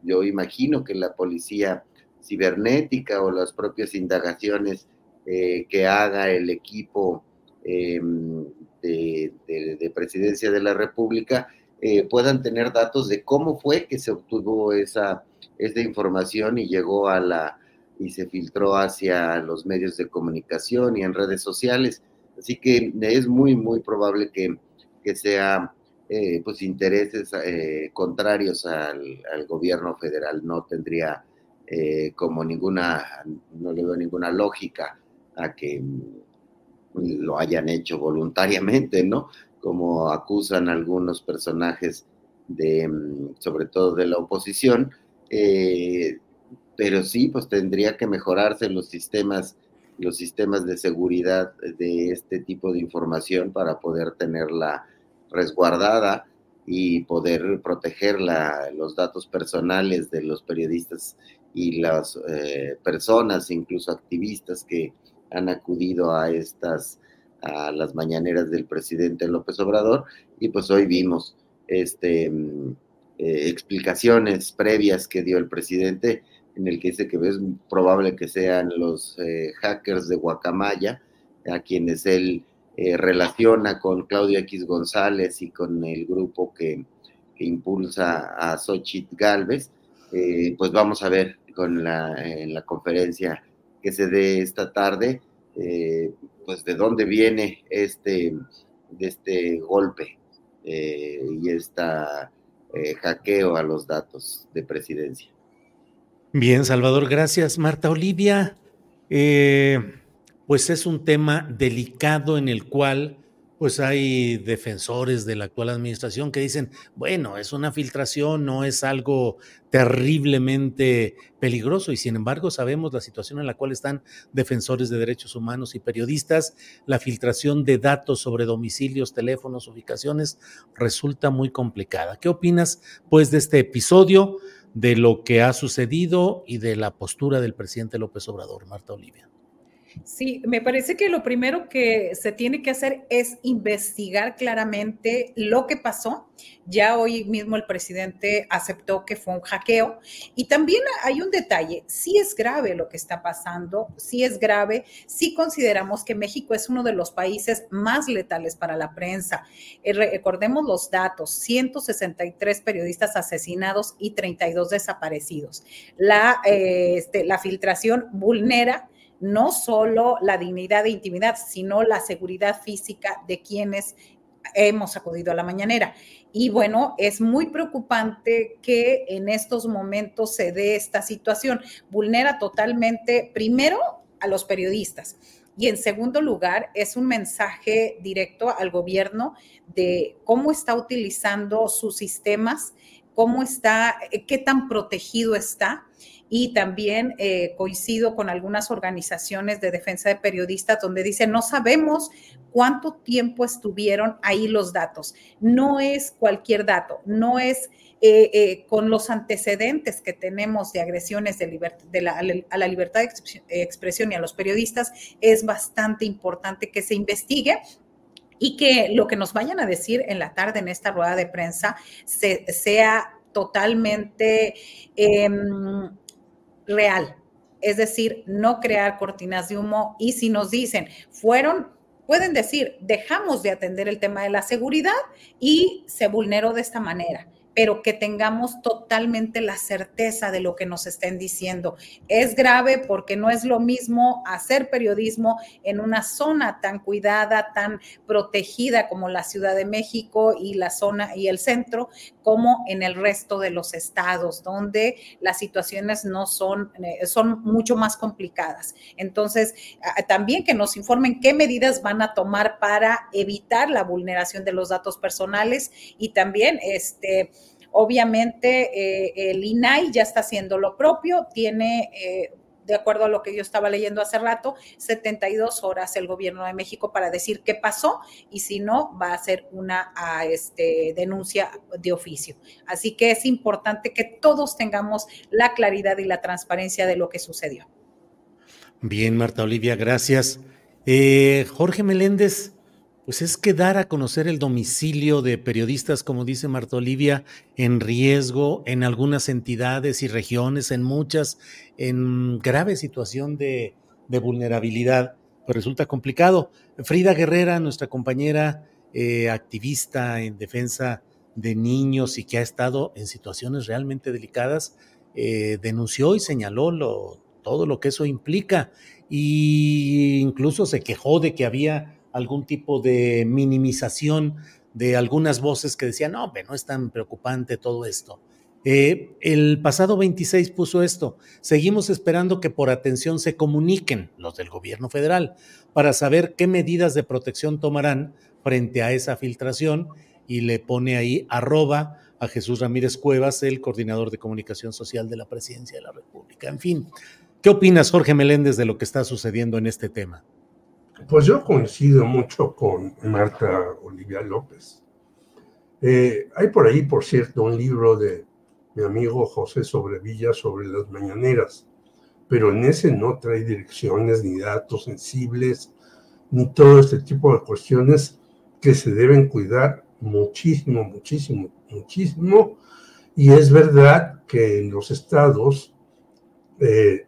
[SPEAKER 12] yo imagino que la policía cibernética o las propias indagaciones eh, que haga el equipo em, de, presidencia de la República puedan tener datos de cómo fue que se obtuvo esa, esa información y llegó a la y se filtró hacia los medios de comunicación y en redes sociales. Así que es muy, muy probable que, que sea eh, pues intereses eh, contrarios al, gobierno federal. No tendría eh, como ninguna, no le veo ninguna lógica a que lo hayan hecho voluntariamente, ¿no? Como acusan algunos personajes de, sobre todo de la oposición, pero sí, pues tendría que mejorarse los sistemas los sistemas de seguridad de este tipo de información para poder tenerla resguardada y poder proteger los datos personales de los periodistas y las eh, personas, incluso activistas que han acudido a estas a las mañaneras del presidente López Obrador. Y pues hoy vimos este mm, eh, explicaciones previas que dio el presidente en el que dice que es probable que sean los eh, hackers de Guacamaya, a quienes él eh, relaciona con Claudio X González y con el grupo que, impulsa a Xochitl Galvez, eh, pues vamos a ver con la, en la conferencia que se dé esta tarde, pues de dónde viene este, de este golpe y este hackeo a los datos de presidencia.
[SPEAKER 3] Bien, Salvador, gracias. Marta Olivia, eh, pues es un tema delicado en el cual pues hay defensores de la actual administración que dicen, bueno, es una filtración, no es algo terriblemente peligroso y sin embargo sabemos la situación en la cual están defensores de derechos humanos y periodistas, la filtración de datos sobre domicilios, teléfonos, ubicaciones resulta muy complicada. ¿Qué opinas pues de este episodio? de lo que ha sucedido y de la postura del presidente López Obrador, Marta Olivia.
[SPEAKER 13] Sí, me parece que lo primero que se tiene que hacer es investigar claramente lo que pasó. Ya hoy mismo el presidente aceptó que fue un hackeo. Y también hay un detalle, sí es grave lo que está pasando, sí es grave, sí consideramos que México es uno de los países más letales para la prensa. Eh, recordemos los datos, 163 periodistas asesinados y 32 desaparecidos. La, eh, este, la filtración vulnera no solo la dignidad e intimidad, sino la seguridad física de quienes hemos acudido a la mañanera. Y bueno, es muy preocupante que en estos momentos se dé esta situación. Vulnera totalmente, primero, a los periodistas. Y en segundo lugar, es un mensaje directo al gobierno de cómo está utilizando sus sistemas, cómo está, qué tan protegido está y también eh, coincido con algunas organizaciones de defensa de periodistas donde dicen, no sabemos cuánto tiempo estuvieron ahí los datos. No es cualquier dato, no es eh, eh, con los antecedentes que tenemos de agresiones a la libertad de expresión y a los periodistas, es bastante importante que se investigue y que lo que nos vayan a decir en la tarde en esta rueda de prensa sea totalmente... Em, real, es decir, no crear cortinas de humo. Y si nos dicen, fueron, pueden decir, dejamos de atender el tema de la seguridad y se vulneró de esta manera pero que tengamos totalmente la certeza de lo que nos estén diciendo. Es grave porque no es lo mismo hacer periodismo en una zona tan cuidada, tan protegida como la Ciudad de México y la zona y el centro, como en el resto de los estados, donde las situaciones no son, eh, son mucho más complicadas. Entonces, también que nos informen qué medidas van a tomar para evitar la vulneración de los datos personales y también este Obviamente, eh, el INAI ya está haciendo lo propio, tiene, eh, de acuerdo a lo que yo estaba leyendo hace rato, 72 horas el gobierno de México para decir qué pasó y si no, va a hacer una este, denuncia de oficio. Así que es importante que todos tengamos la claridad y la transparencia de lo que sucedió.
[SPEAKER 3] Bien, Marta Olivia, gracias. Eh, Jorge Meléndez, pues es que dar a conocer el domicilio de periodistas, como dice Marta Olivia, en riesgo en algunas entidades y regiones, en muchas, en grave situación de, vulnerabilidad, pues resulta complicado. Frida Guerrera, nuestra compañera eh, activista en defensa de niños y que ha estado en situaciones realmente delicadas, eh, denunció y señaló todo lo que eso implica e incluso se quejó de que había algún tipo de minimización de algunas voces que decían, no, no es tan preocupante todo esto. Eh, el pasado 26 puso esto, seguimos esperando que por atención se comuniquen los del gobierno federal para saber qué medidas de protección tomarán frente a esa filtración y le pone ahí arroba a Jesús Ramírez Cuevas, el coordinador de comunicación social de la presidencia de la República. En fin, ¿qué opinas, Jorge Meléndez, de lo que está sucediendo en este tema?
[SPEAKER 14] Pues yo coincido mucho con Marta Olivia López. Eh, hay por ahí, por cierto, un libro de mi amigo José Sobrevilla sobre las mañaneras, pero en ese no trae direcciones ni datos sensibles, ni todo este tipo de cuestiones que se deben cuidar muchísimo, muchísimo, muchísimo. Y es verdad que en los estados eh,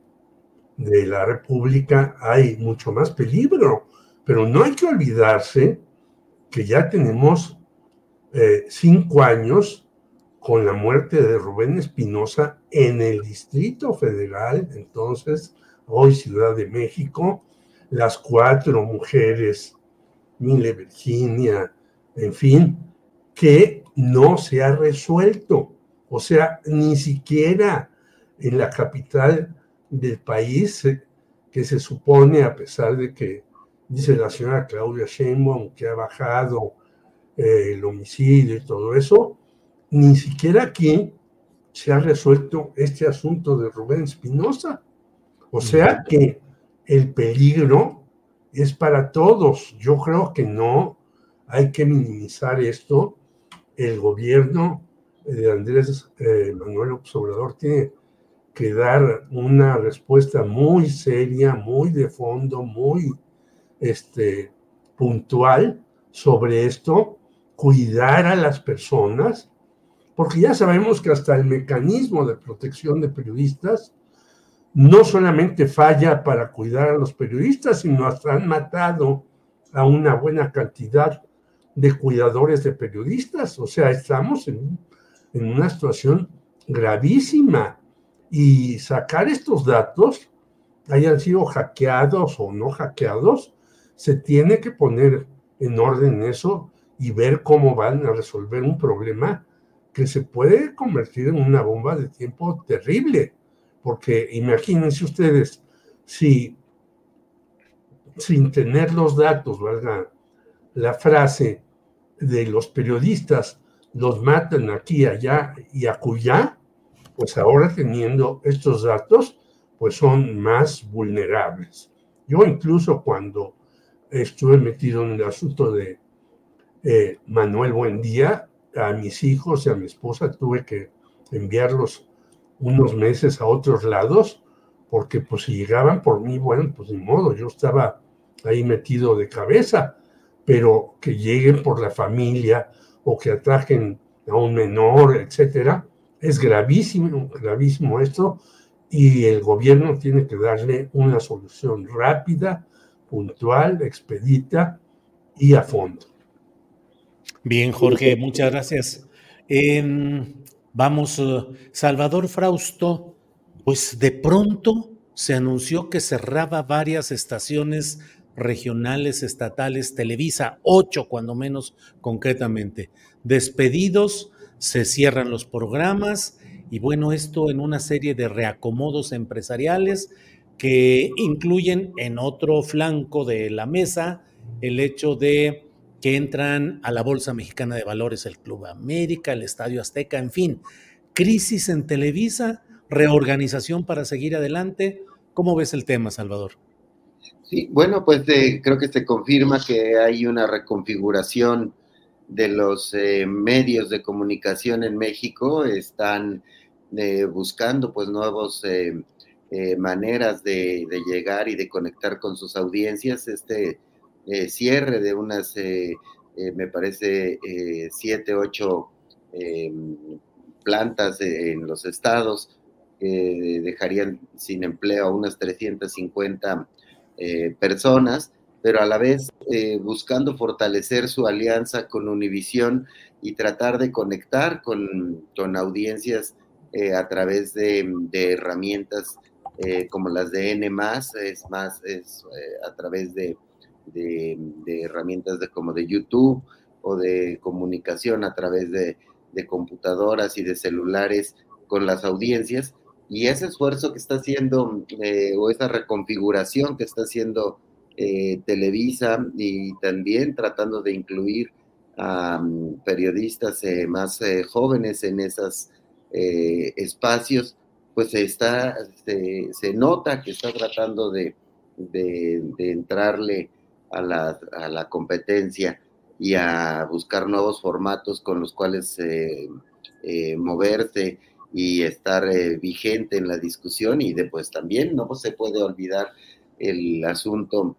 [SPEAKER 14] de la República hay mucho más peligro, pero no hay que olvidarse que ya tenemos eh, cinco años con la muerte de Rubén Espinosa en el Distrito Federal, entonces, hoy Ciudad de México, las cuatro mujeres, Mile Virginia, en fin, que no se ha resuelto. O sea, ni siquiera en la capital del país eh, que se supone, a pesar de que dice la señora Claudia Sheinbaum que ha bajado eh, el homicidio y todo eso, ni siquiera aquí se ha resuelto este asunto de Rubén Espinosa. O sea que el peligro es para todos. Yo creo que no hay que minimizar esto. El gobierno de Andrés eh, Manuel Obrador tiene que dar una respuesta muy seria, muy de fondo, muy este, puntual sobre esto, cuidar a las personas, porque ya sabemos que hasta el mecanismo de protección de periodistas no solamente falla para cuidar a los periodistas, sino hasta han matado a una buena cantidad de cuidadores de periodistas. O sea, estamos en, en una situación gravísima y sacar estos datos, hayan sido hackeados o no hackeados, se tiene que poner en orden eso y ver cómo van a resolver un problema que se puede convertir en una bomba de tiempo terrible. Porque imagínense ustedes, si sin tener los datos, valga la frase de los periodistas, los matan aquí, allá y acullá, pues ahora teniendo estos datos, pues son más vulnerables. Yo incluso cuando estuve metido en el asunto de eh, Manuel Buendía, a mis hijos y a mi esposa tuve que enviarlos unos meses a otros lados, porque pues si llegaban por mí, bueno, pues ni modo, yo estaba ahí metido de cabeza, pero que lleguen por la familia o que atrajen a un menor, etcétera, es gravísimo, gravísimo esto, y el gobierno tiene que darle una solución rápida, puntual, expedita y a fondo.
[SPEAKER 3] Bien, Jorge, muchas gracias. vamos, eh, Salvador Frausto, pues de pronto se anunció que cerraba varias estaciones regionales, estatales, Televisa, ocho cuando menos concretamente. Despedidos, se cierran los programas y bueno, esto en una serie de reacomodos empresariales que incluyen en otro flanco de la mesa el hecho de que entran a la Bolsa Mexicana de Valores el Club América, el Estadio Azteca, en fin, crisis en Televisa, reorganización para seguir adelante. ¿Cómo ves el tema, Salvador?
[SPEAKER 12] Sí, bueno, pues eh, creo que se confirma que hay una reconfiguración de los eh, medios de comunicación en México. Están eh, buscando pues nuevos maneras de, llegar y de conectar con sus audiencias. Este cierre de unas, me parece, siete, ocho plantas en los estados dejarían sin empleo a unas 350 eh, personas, pero a la vez eh, buscando fortalecer su alianza con Univisión y tratar de conectar con, audiencias eh, a través de, herramientas como las de N, es más, es a través de, herramientas de, como de YouTube o de comunicación a través de, de computadoras y de celulares con las audiencias. Y ese esfuerzo que está haciendo, eh, o esa reconfiguración que está haciendo eh, Televisa y también tratando de incluir a mm, periodistas eh, más jóvenes en esos espacios, pues está, se, nota que está tratando de, entrarle a la, a la, competencia y a buscar nuevos formatos con los cuales moverse y estar eh, vigente en la discusión y después también no se puede olvidar el asunto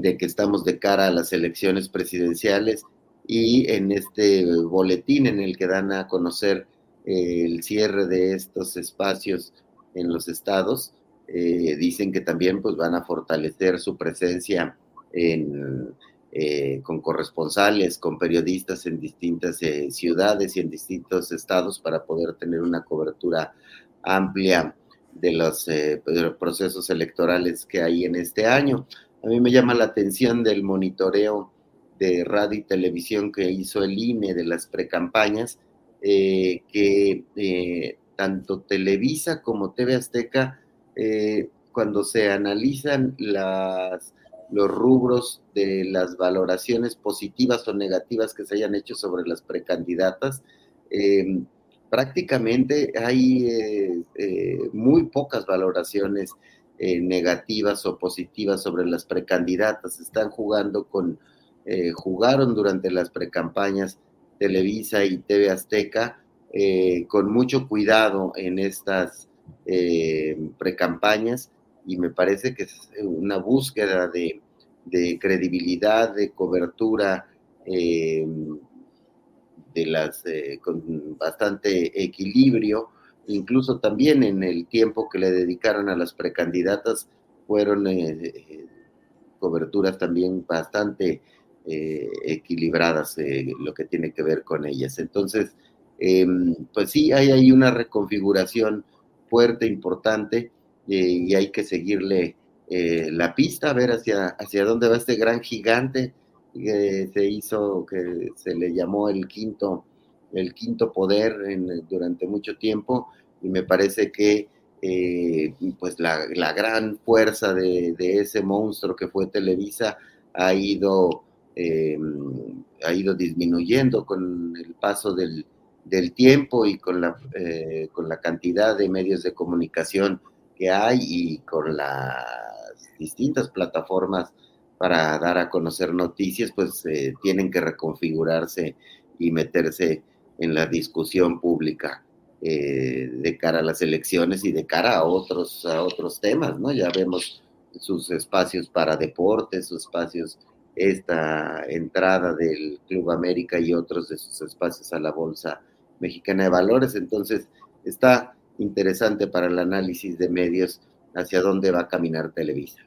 [SPEAKER 12] de que estamos de cara a las elecciones presidenciales y en este boletín en el que dan a conocer eh, el cierre de estos espacios en los estados, eh, dicen que también pues van a fortalecer su presencia en eh, con corresponsales, con periodistas en distintas ciudades y en distintos estados para poder tener una cobertura amplia de los procesos electorales que hay en este año. A mí me llama la atención del monitoreo de radio y televisión que hizo el INE de las precampañas, que tanto Televisa como TV Azteca, cuando se analizan las los rubros de las valoraciones positivas o negativas que se hayan hecho sobre las precandidatas. Eh, prácticamente hay eh, eh, muy pocas valoraciones negativas o positivas sobre las precandidatas. Están jugando con, jugaron durante las precampañas Televisa y TV Azteca con mucho cuidado en estas eh, precampañas y me parece que es una búsqueda de, credibilidad, de cobertura, eh, de las, eh, con bastante equilibrio, incluso también en el tiempo que le dedicaron a las precandidatas fueron coberturas también bastante equilibradas, lo que tiene que ver con ellas. Entonces, em, pues sí, hay ahí una reconfiguración fuerte, importante, eh, y hay que seguirle eh, la pista, a ver hacia, hacia dónde va este gran gigante que se hizo, que se le llamó el quinto, el quinto poder durante mucho tiempo, y me parece que eh, pues la, gran fuerza de, ese monstruo que fue Televisa ha ido, ha ido disminuyendo con el paso del, del tiempo y con la, eh, con la cantidad de medios de comunicación que hay y con las distintas plataformas para dar a conocer noticias, pues eh, tienen que reconfigurarse y meterse en la discusión pública eh, de cara a las elecciones y de cara a otros, a otros temas, ¿no? Ya vemos sus espacios para deportes, sus espacios, esta entrada del Club América y otros de sus espacios a la bolsa Mexicana de Valores. Entonces, está interesante para el análisis de medios hacia dónde va a caminar Televisa.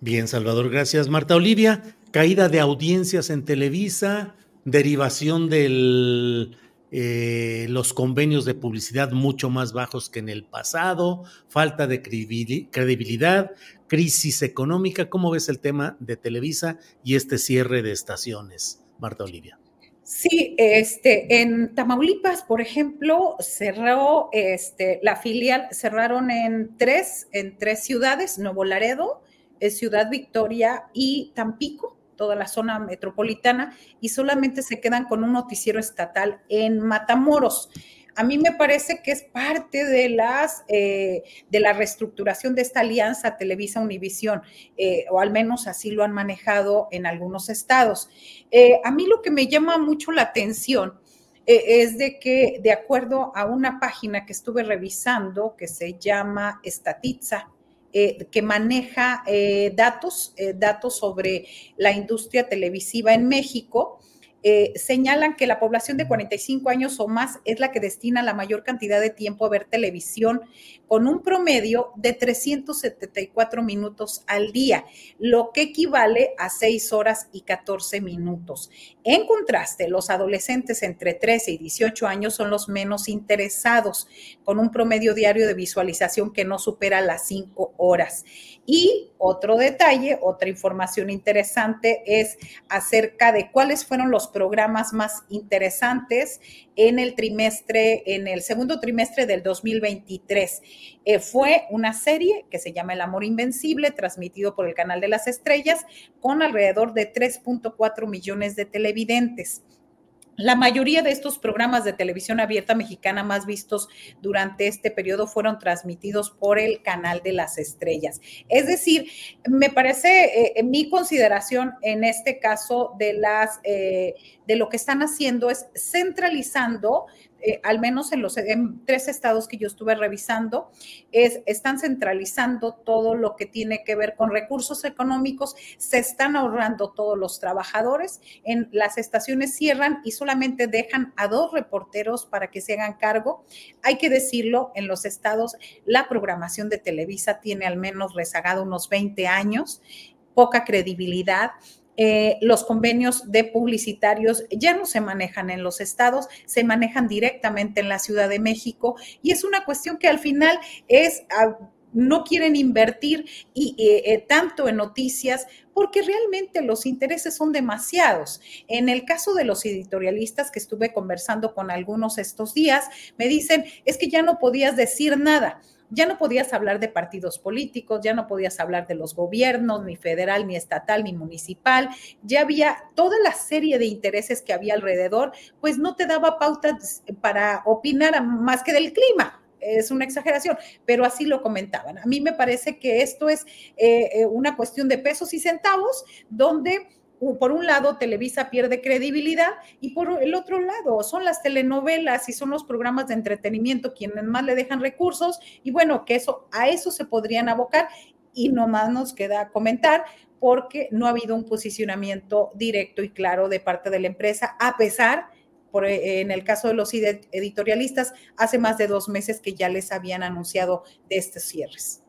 [SPEAKER 3] Bien, Salvador, gracias. Marta Olivia, caída de audiencias en Televisa, derivación de eh, los convenios de publicidad mucho más bajos que en el pasado, falta de credibilidad, crisis económica. ¿Cómo ves el tema de Televisa y este cierre de estaciones, Marta Olivia?
[SPEAKER 13] Sí, este, en Tamaulipas, por ejemplo, cerró este, la filial, cerraron en tres, en tres ciudades, Nuevo Laredo, Ciudad Victoria y Tampico, toda la zona metropolitana, y solamente se quedan con un noticiero estatal en Matamoros a mí me parece que es parte de, las, eh, de la reestructuración de esta alianza Televisa-Univisión, eh, o al menos así lo han manejado en algunos estados. Eh, a mí lo que me llama mucho la atención es de que, de acuerdo a una página que estuve revisando que se llama Estatitza, que maneja datos, datos sobre la industria televisiva en México, eh, señalan que la población de 45 años o más es la que destina la mayor cantidad de tiempo a ver televisión, con un promedio de 374 minutos al día, lo que equivale a 6 horas y 14 minutos. En contraste, los adolescentes entre 13 y 18 años son los menos interesados, con un promedio diario de visualización que no supera las 5 horas. Y otro detalle, otra información interesante es acerca de cuáles fueron los programas más interesantes en el trimestre, en el segundo trimestre del 2023. Eh, fue una serie que se llama El Amor Invencible, transmitido por el Canal de las Estrellas, con alrededor de 3.4 millones de televidentes. La mayoría de estos programas de televisión abierta mexicana más vistos durante este periodo fueron transmitidos por el canal de las estrellas. Es decir, me parece, eh, mi consideración en este caso de las, eh, de lo que están haciendo es centralizando eh, al menos en los tres estados que yo estuve revisando, es, están centralizando todo lo que tiene que ver con recursos económicos, se están ahorrando todos los trabajadores, en las estaciones cierran y solamente dejan a dos reporteros para que se hagan cargo. Hay que decirlo, en los estados la programación de Televisa tiene al menos rezagado unos 20 años, poca credibilidad eh, los convenios de publicitarios ya no se manejan en los estados, se manejan directamente en la Ciudad de México y es una cuestión que al final es... Ah, no quieren invertir y, eh, eh, tanto en noticias porque realmente los intereses son demasiados. En el caso de los editorialistas que estuve conversando con algunos estos días, me dicen, es que ya no podías decir nada ya no podías hablar de partidos políticos, ya no podías hablar de los gobiernos, ni federal, ni estatal, ni municipal, ya había toda la serie de intereses que había alrededor, pues no te daba pautas para opinar más que del clima es una exageración, pero así lo comentaban. A mí me parece que esto es eh, eh, una cuestión de pesos y centavos, donde por un lado Televisa pierde credibilidad y por el otro lado son las telenovelas y son los programas de entretenimiento quienes más le dejan recursos y bueno, que eso a eso se podrían abocar y nomás nos queda comentar porque no ha habido un posicionamiento directo y claro de parte de la empresa, a pesar, por, eh, en el caso de los editorialistas, hace más de dos meses que ya les habían anunciado de estos cierres.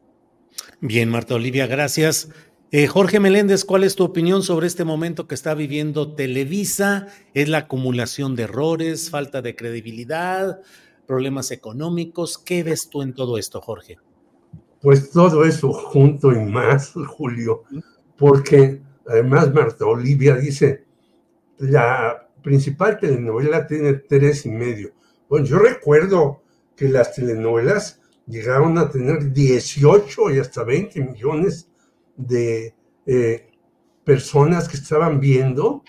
[SPEAKER 3] Bien, Marta Olivia, gracias. Eh, Jorge Meléndez, ¿cuál es tu opinión sobre este momento que está viviendo Televisa? ¿Es la acumulación de errores, falta de credibilidad, problemas económicos? ¿Qué ves tú en todo esto, Jorge?
[SPEAKER 14] Pues todo eso junto y más, Julio, porque además Marta Olivia dice, la principal telenovela tiene tres y medio. Bueno, yo recuerdo que las telenovelas llegaron a tener 18 y hasta 20 millones de eh, personas que estaban viendo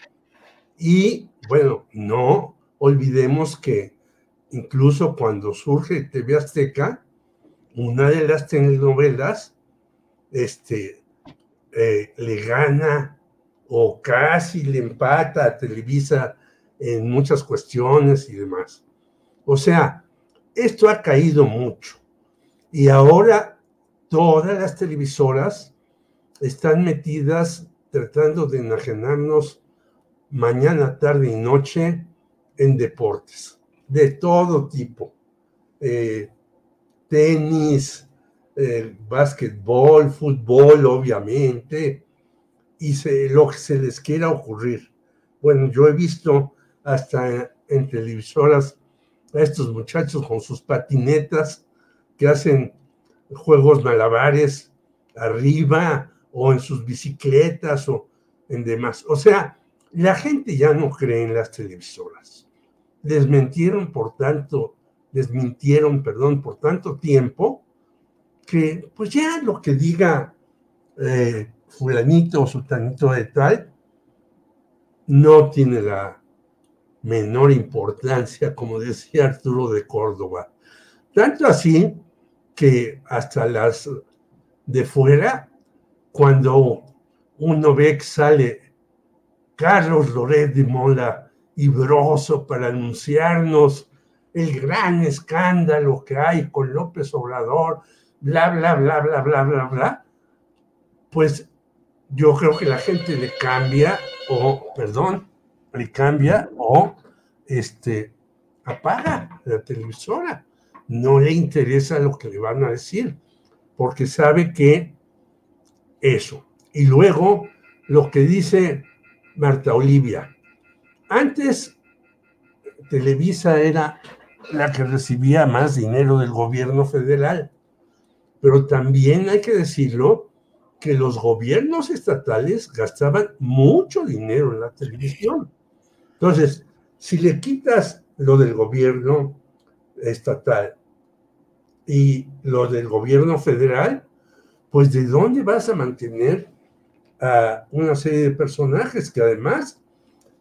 [SPEAKER 14] y bueno, no olvidemos que incluso cuando surge TV Azteca, una de las telenovelas este, eh, le gana o casi le empata a Televisa en muchas cuestiones y demás. O sea, esto ha caído mucho. Y ahora todas las televisoras están metidas tratando de enajenarnos mañana, tarde y noche en deportes de todo tipo. Eh, tenis, eh, básquetbol, fútbol, obviamente, y lo que se les quiera ocurrir. Bueno, yo he visto hasta en televisoras a estos muchachos con sus patinetas que hacen juegos malabares arriba o en sus bicicletas o en demás. O sea, la gente ya no cree en las televisoras. Desmentieron por tanto, desmintieron, perdón, por tanto tiempo que pues ya lo que diga eh, fulanito o sultanito de tal no tiene la menor importancia, como decía Arturo de Córdoba. Tanto así que hasta las de fuera, cuando uno ve que sale Carlos Loret de Mola y Broso para anunciarnos el gran escándalo que hay con López Obrador, bla, bla, bla, bla, bla, bla, bla, pues yo creo que la gente le cambia o, perdón, le cambia o este, apaga la televisora. No le interesa lo que le van a decir, porque sabe que eso. Y luego lo que dice Marta Olivia. Antes Televisa era la que recibía más dinero del gobierno federal, pero también hay que decirlo que los gobiernos estatales gastaban mucho dinero en la televisión. Entonces, si le quitas lo del gobierno estatal y lo del gobierno federal, pues de dónde vas a mantener a una serie de personajes que además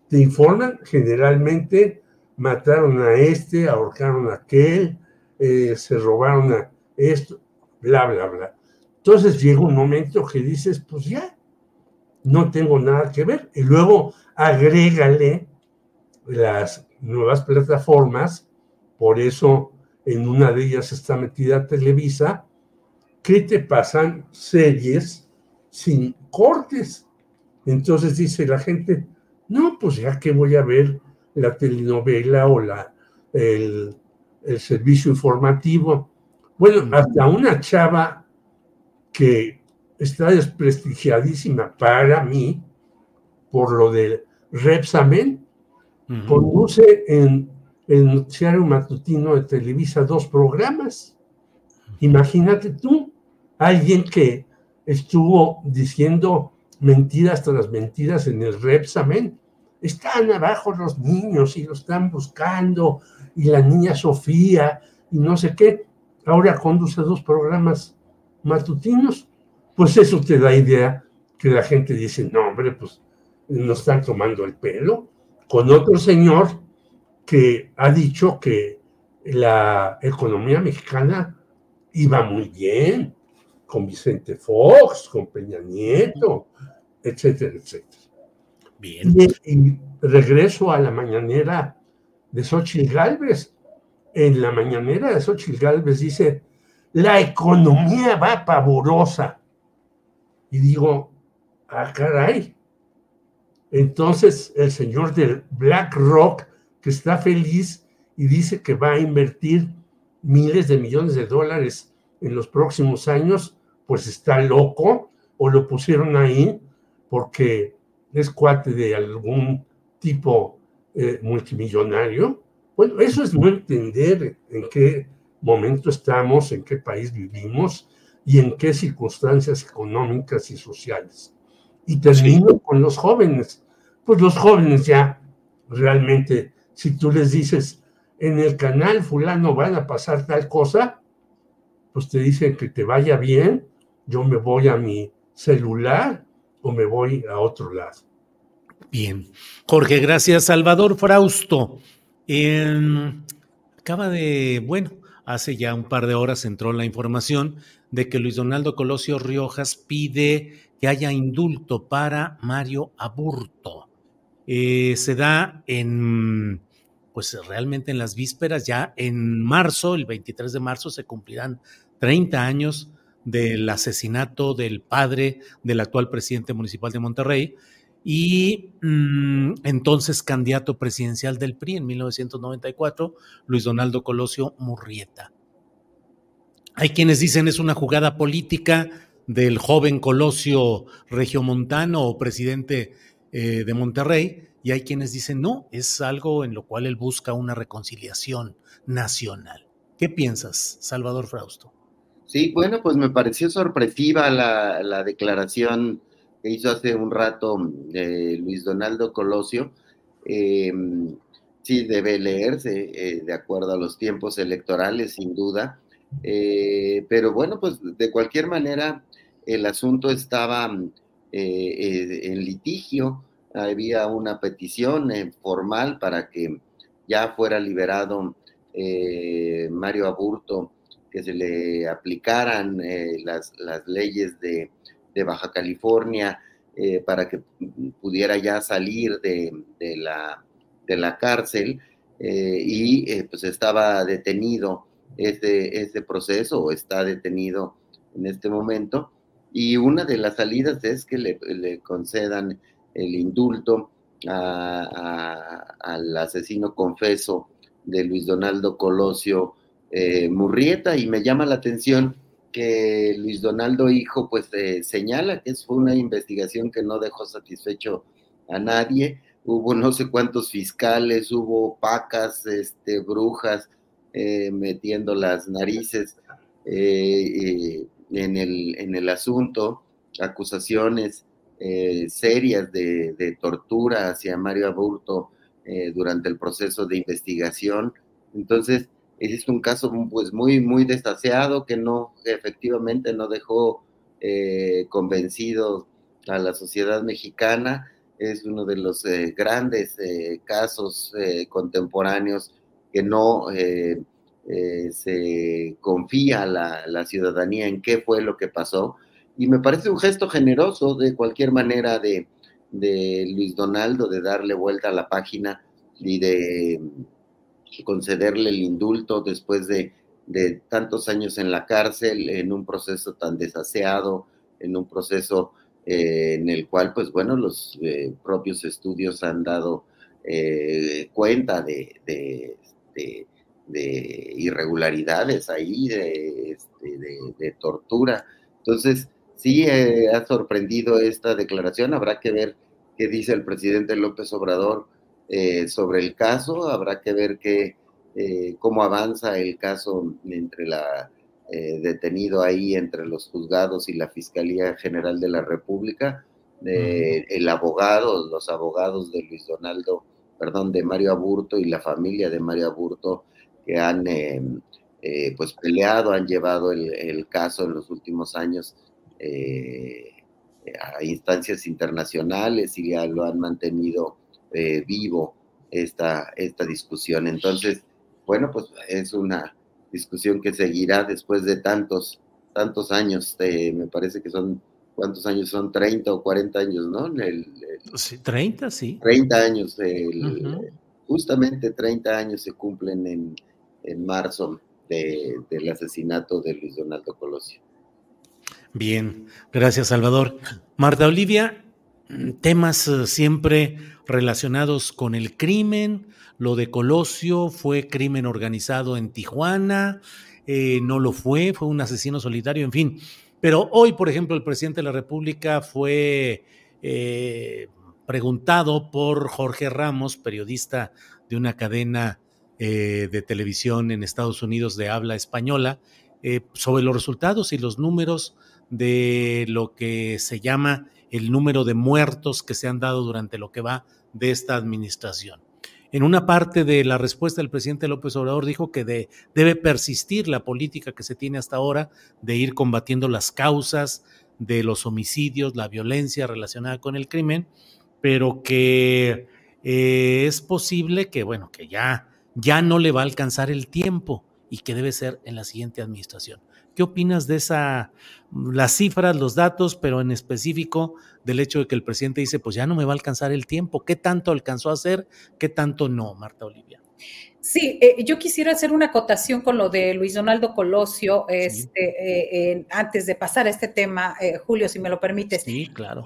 [SPEAKER 14] te informan generalmente mataron a este, ahorcaron a aquel, eh, se robaron a esto, bla, bla, bla. Entonces llega un momento que dices, pues ya, no tengo nada que ver. Y luego agrégale las nuevas plataformas, por eso en una de ellas está metida Televisa, que te pasan series sin cortes. Entonces dice la gente, no, pues ya que voy a ver la telenovela o la, el, el servicio informativo. Bueno, hasta una chava que está desprestigiadísima para mí por lo del Repsamen, conduce en el noticiario matutino de Televisa dos programas. Imagínate tú, alguien que estuvo diciendo mentiras tras mentiras en el Repsamen. Están abajo los niños y lo están buscando, y la niña Sofía, y no sé qué. Ahora conduce dos programas matutinos. Pues eso te da idea que la gente dice, no, hombre, pues nos están tomando el pelo. Con otro señor que ha dicho que la economía mexicana iba muy bien, con Vicente Fox, con Peña Nieto, etcétera, etcétera. Bien. Y, regreso a la mañanera de Xochitl Galvez. En la mañanera de Xochitl Galvez dice, la economía va pavorosa. Y digo, ah, caray. Entonces el señor del BlackRock, que está feliz y dice que va a invertir miles de millones de dólares en los próximos años, pues está loco o lo pusieron ahí porque es cuate de algún tipo eh, multimillonario. Bueno, eso es no entender en qué momento estamos, en qué país vivimos y en qué circunstancias económicas y sociales. Y termino con los jóvenes. Pues los jóvenes ya realmente, si tú les dices, en el canal fulano van a pasar tal cosa, pues te dicen que te vaya bien, yo me voy a mi celular o me voy a otro lado.
[SPEAKER 3] Bien. Jorge, gracias. Salvador Frausto. acaba de, bueno, hace ya un par de horas entró la información de que Luis Donaldo Colosio Riojas pide que haya indulto para Mario Aburto. Eh, se da en, pues realmente en las vísperas, ya en marzo, el 23 de marzo, se cumplirán 30 años del asesinato del padre del actual presidente municipal de Monterrey y mm, entonces candidato presidencial del PRI en 1994, Luis Donaldo Colosio Murrieta. Hay quienes dicen es una jugada política del joven Colosio Regiomontano o presidente eh, de Monterrey, y hay quienes dicen no, es algo en lo cual él busca una reconciliación nacional. ¿Qué piensas, Salvador Frausto?
[SPEAKER 12] Sí, bueno, pues me pareció sorpresiva la, declaración que hizo hace un rato eh, Luis Donaldo Colosio. Em, sí, debe leerse eh, de acuerdo a los tiempos electorales, sin duda. Eh, pero bueno, pues de cualquier manera, el asunto estaba en litigio. Había una petición formal para que ya fuera liberado Mario Aburto que se le aplicaran eh, las, leyes de, Baja California eh, para que pudiera ya salir de, la, de la, cárcel eh, y pues estaba detenido ese, ese proceso o está detenido en este momento. Y una de las salidas es que le, concedan el indulto al asesino confeso de Luis Donaldo Colosio eh, Murrieta y me llama la atención que Luis Donaldo Hijo pues eh, señala que fue una investigación que no dejó satisfecho a nadie, hubo no sé cuántos fiscales, hubo pacas, este, brujas eh, metiendo las narices en, el, en el asunto, acusaciones serias de, de, tortura hacia Mario Aburto durante el proceso de investigación. Entonces, es un caso pues muy, muy desaseado que no, efectivamente no dejó eh, convencido a la sociedad mexicana. Es uno de los eh, grandes eh, casos contemporáneos que no se confía a la, ciudadanía en qué fue lo que pasó. Y me parece un gesto generoso de cualquier manera de, de Luis Donaldo de darle vuelta a la página y de concederle el indulto después de, tantos años en la cárcel, en un proceso tan desaseado, en un proceso eh, en el cual, pues bueno, los eh, propios estudios han dado eh, cuenta de, irregularidades ahí, este, de, tortura. Entonces, sí ha sorprendido esta declaración, habrá que ver qué dice el presidente López Obrador eh, sobre el caso. Habrá que ver que, eh, cómo avanza el caso entre la eh, detenido ahí entre los juzgados y la Fiscalía General de la República. El abogado, los abogados de Luis Donaldo, perdón, de Mario Aburto y la familia de Mario Aburto que han pues peleado, han llevado el, el, caso en los últimos años a instancias internacionales y ya lo han mantenido eh, vivo esta, esta discusión. Entonces, bueno, pues es una discusión que seguirá después de tantos, tantos años, me parece que son ¿cuántos años son? 30 o 40 años, ¿no? El,
[SPEAKER 3] sí, 30, sí.
[SPEAKER 12] 30 años, justamente 30 años se cumplen en, en marzo del asesinato de Luis Donaldo Colosio.
[SPEAKER 3] Bien, gracias Salvador. Marta Olivia, temas eh, siempre relacionados con el crimen, lo de Colosio fue crimen organizado en Tijuana, eh, no lo fue, fue un asesino solitario, en fin. Pero hoy, por ejemplo, el presidente de la República fue eh, preguntado por Jorge Ramos, periodista de una cadena de televisión en Estados Unidos de habla española, sobre los resultados y los números de lo que se llama el número de muertos que se han dado durante lo que va de esta administración. En una parte de la respuesta del presidente López Obrador dijo que debe persistir la política que se tiene hasta ahora de ir combatiendo las causas de los homicidios, la violencia relacionada con el crimen, pero que eh, es posible que, bueno, que ya, ya no le va a alcanzar el tiempo y que debe ser en la siguiente administración. ¿Qué opinas de esa, las cifras, los datos, pero en específico del hecho de que el presidente dice, pues ya no me va a alcanzar el tiempo? ¿Qué tanto alcanzó a hacer? ¿Qué tanto no, Marta Olivia?
[SPEAKER 13] Sí, eh, yo quisiera hacer una acotación con lo de Luis Donaldo Colosio, este, eh, antes de pasar a este tema, eh, Julio, si me lo permites.
[SPEAKER 3] Sí, claro.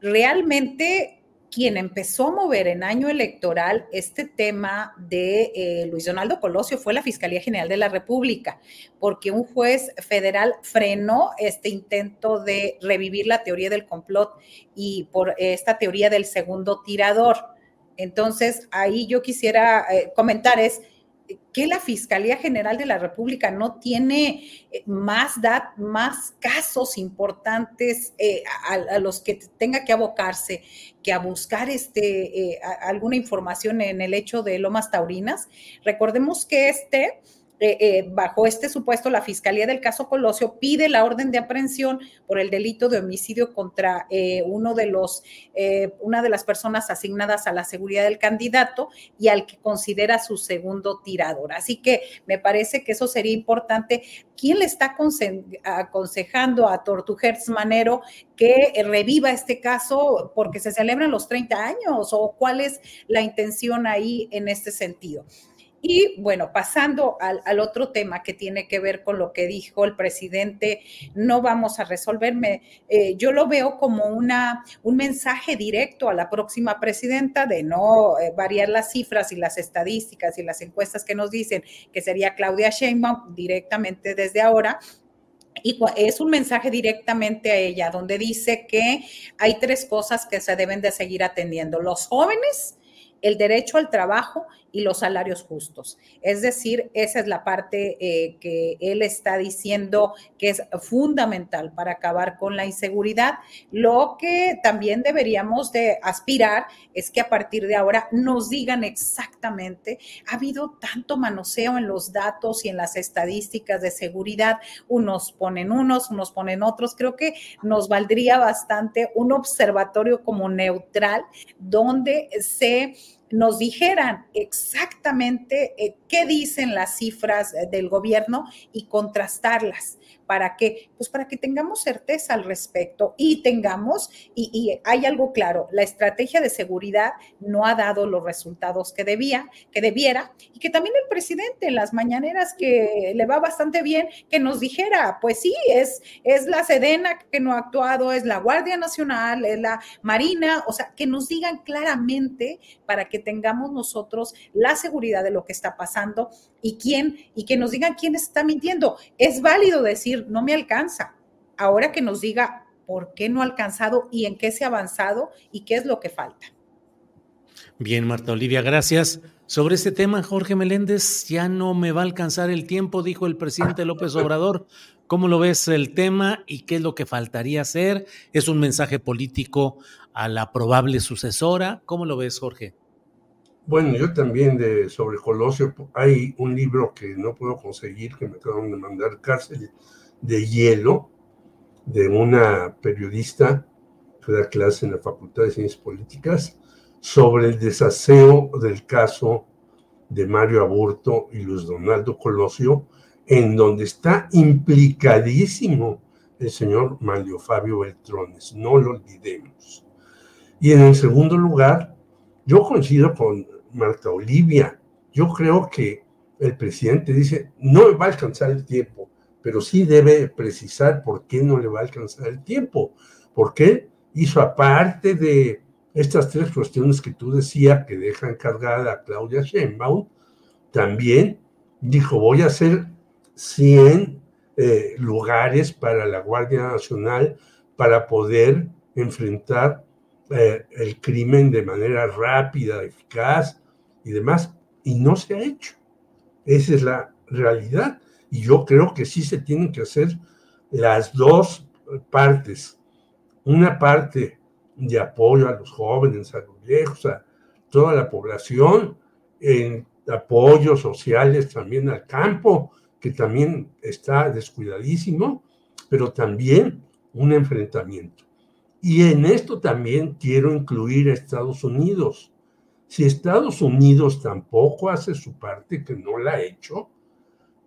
[SPEAKER 13] realmente quien empezó a mover en año electoral este tema de eh, Luis Donaldo Colosio fue la Fiscalía General de la República, porque un juez federal frenó este intento de revivir la teoría del complot y por esta teoría del segundo tirador. Entonces, ahí yo quisiera eh, comentar es que la Fiscalía General de la República no tiene eh, más, más casos importantes eh, a, los que tenga que abocarse que a buscar este, eh, alguna información en el hecho de Lomas Taurinas. Recordemos que este eh, eh, bajo este supuesto, la Fiscalía del caso Colosio pide la orden de aprehensión por el delito de homicidio contra eh, uno de los, una de las personas asignadas a la seguridad del candidato y al que considera su segundo tirador. Así que me parece que eso sería importante. ¿Quién le está aconsejando a Tortuguers Manero que reviva este caso porque se celebran los 30 años o cuál es la intención ahí en este sentido? Y bueno, pasando al, otro tema que tiene que ver con lo que dijo el presidente, no vamos a resolverme. Eh, yo lo veo como una, un mensaje directo a la próxima presidenta de no eh, variar las cifras y las estadísticas y las encuestas que nos dicen que sería Claudia Sheinbaum directamente desde ahora, y es un mensaje directamente a ella, donde dice que hay tres cosas que se deben de seguir atendiendo. Los jóvenes, el derecho al trabajo y los salarios justos. Es decir, esa es la parte eh, que él está diciendo que es fundamental para acabar con la inseguridad. Lo que también deberíamos de aspirar es que a partir de ahora nos digan exactamente, ha habido tanto manoseo en los datos y en las estadísticas de seguridad, unos ponen unos, unos ponen otros. Creo que nos valdría bastante un observatorio como neutral donde se nos dijeran exactamente eh, qué dicen las cifras eh, del gobierno y contrastarlas. ¿Para qué? Pues para que tengamos certeza al respecto y tengamos, y, hay algo claro, la estrategia de seguridad no ha dado los resultados que debía, que debiera, y que también el presidente en las mañaneras que le va bastante bien, que nos dijera, pues sí, es, es la Sedena que no ha actuado, es la Guardia Nacional, es la Marina, o sea, que nos digan claramente para que tengamos nosotros la seguridad de lo que está pasando y quién, y que nos digan quién está mintiendo. Es válido decir, no me alcanza. Ahora que nos diga por qué no ha alcanzado y en qué se ha avanzado y qué es lo que falta.
[SPEAKER 3] Bien, Marta Olivia, gracias. Sobre este tema, Jorge Meléndez, ya no me va a alcanzar el tiempo, dijo el presidente López Obrador. ¿Cómo lo ves el tema y qué es lo que faltaría hacer? ¿Es un mensaje político a la probable sucesora? ¿Cómo lo ves, Jorge?
[SPEAKER 14] Bueno, yo también de sobre Colosio, hay un libro que no puedo conseguir, que me acaban de mandar cárcel de hielo de una periodista que da clase en la Facultad de Ciencias Políticas sobre el desaseo del caso de Mario Aburto y Luis Donaldo Colosio, en donde está implicadísimo el señor Mario Fabio Beltrones, no lo olvidemos. Y en el segundo lugar, yo coincido con Marta Olivia, yo creo que el presidente dice, no me va a alcanzar el tiempo, pero sí debe precisar por qué no le va a alcanzar el tiempo, porque hizo aparte de estas tres cuestiones que tú decías que deja encargada a Claudia Sheinbaum, también dijo, voy a hacer 100 eh, lugares para la Guardia Nacional para poder enfrentar eh, el crimen de manera rápida, eficaz y demás, y no se ha hecho. Esa es la realidad. Y yo creo que sí se tienen que hacer las dos partes. Una parte de apoyo a los jóvenes, a los viejos, a toda la población, en apoyos sociales también al campo, que también está descuidadísimo, pero también un enfrentamiento. Y en esto también quiero incluir a Estados Unidos. Si Estados Unidos tampoco hace su parte, que no la ha hecho,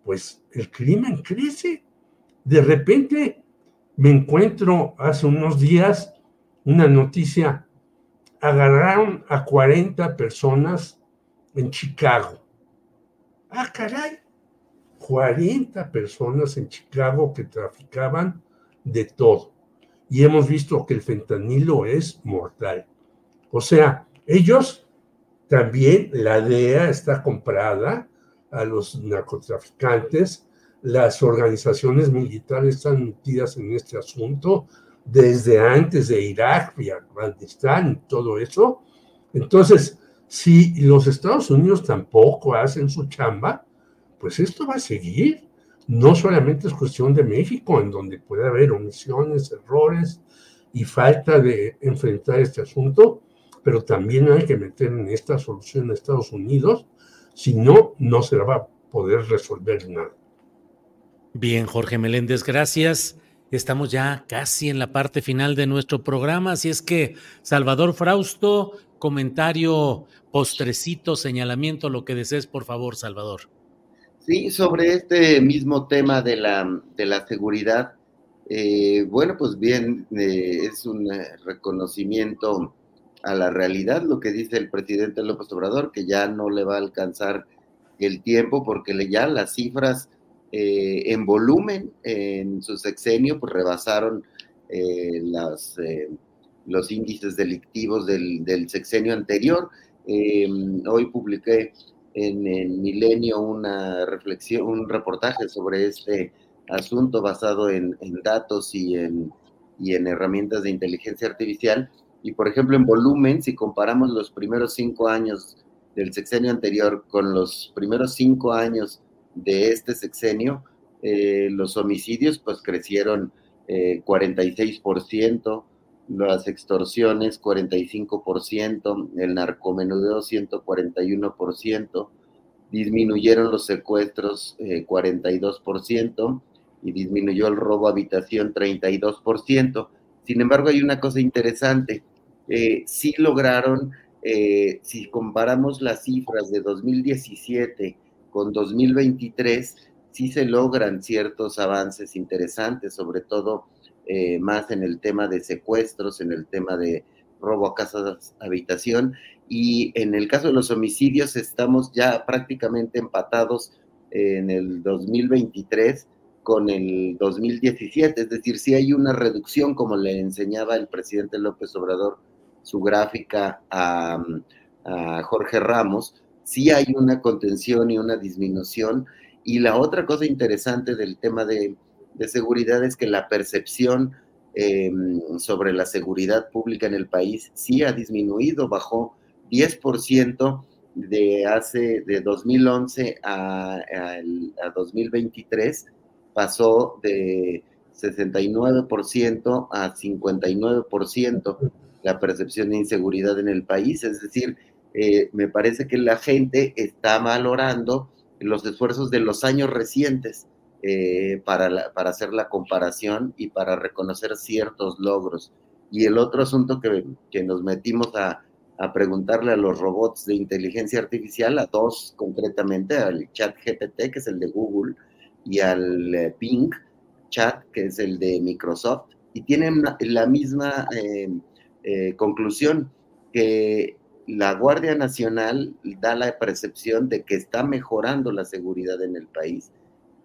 [SPEAKER 14] pues el crimen crece. De repente me encuentro hace unos días una noticia, agarraron a 40 personas en Chicago. Ah, caray, 40 personas en Chicago que traficaban de todo. Y hemos visto que el fentanilo es mortal. O sea, ellos también, la DEA está comprada a los narcotraficantes, las organizaciones militares están metidas en este asunto desde antes de Irak y Afganistán y todo eso. Entonces, si los Estados Unidos tampoco hacen su chamba, pues esto va a seguir. No solamente es cuestión de México, en donde puede haber omisiones, errores y falta de enfrentar este asunto, pero también hay que meter en esta solución a Estados Unidos, si no, no se va a poder resolver nada.
[SPEAKER 3] Bien, Jorge Meléndez, gracias. Estamos ya casi en la parte final de nuestro programa, así es que Salvador Frausto, comentario, postrecito, señalamiento, lo que desees, por favor, Salvador.
[SPEAKER 12] Sí, sobre este mismo tema de la, de la seguridad, eh, bueno, pues bien, eh, es un eh, reconocimiento a la realidad lo que dice el presidente López Obrador, que ya no le va a alcanzar el tiempo porque ya las cifras en volumen en su sexenio pues rebasaron las, los índices delictivos del, del sexenio anterior. hoy publiqué en el Milenio una reflexión, un reportaje sobre este asunto basado en, datos y en, y en herramientas de inteligencia artificial. Y por ejemplo, en volumen, si comparamos los primeros cinco años del sexenio anterior con los primeros cinco años de este sexenio, eh, los homicidios pues crecieron eh, 46%, las extorsiones 45%, el narcomenudeo 141%, disminuyeron los secuestros 42% eh, y disminuyó el robo a habitación 32%. Sin embargo, hay una cosa interesante, eh, sí lograron, eh, si comparamos las cifras de 2017 con 2023, sí se logran ciertos avances interesantes, sobre todo eh, más en el tema de secuestros, en el tema de robo a casas habitación. Y en el caso de los homicidios estamos ya prácticamente empatados en el 2023 con el 2017, es decir, si hay una reducción como le enseñaba el presidente López Obrador su gráfica a, Jorge Ramos, sí hay una contención y una disminución. Y la otra cosa interesante del tema de de seguridad es que la percepción em, sobre la seguridad pública en el país sí ha disminuido, bajó 10% de hace de 2011 a, a, 2023, pasó de 69% a 59% la percepción de inseguridad en el país. Es decir, eh, me parece que la gente está valorando los esfuerzos de los años recientes eh, para, para hacer la comparación y para reconocer ciertos logros. Y el otro asunto que, que nos metimos a, a, preguntarle a los robots de inteligencia artificial, a dos concretamente, al chat GPT, que es el de Google, y al eh, Ping, chat, que es el de Microsoft, y tienen la misma eh, eh, conclusión, que la Guardia Nacional da la percepción de que está mejorando la seguridad en el país,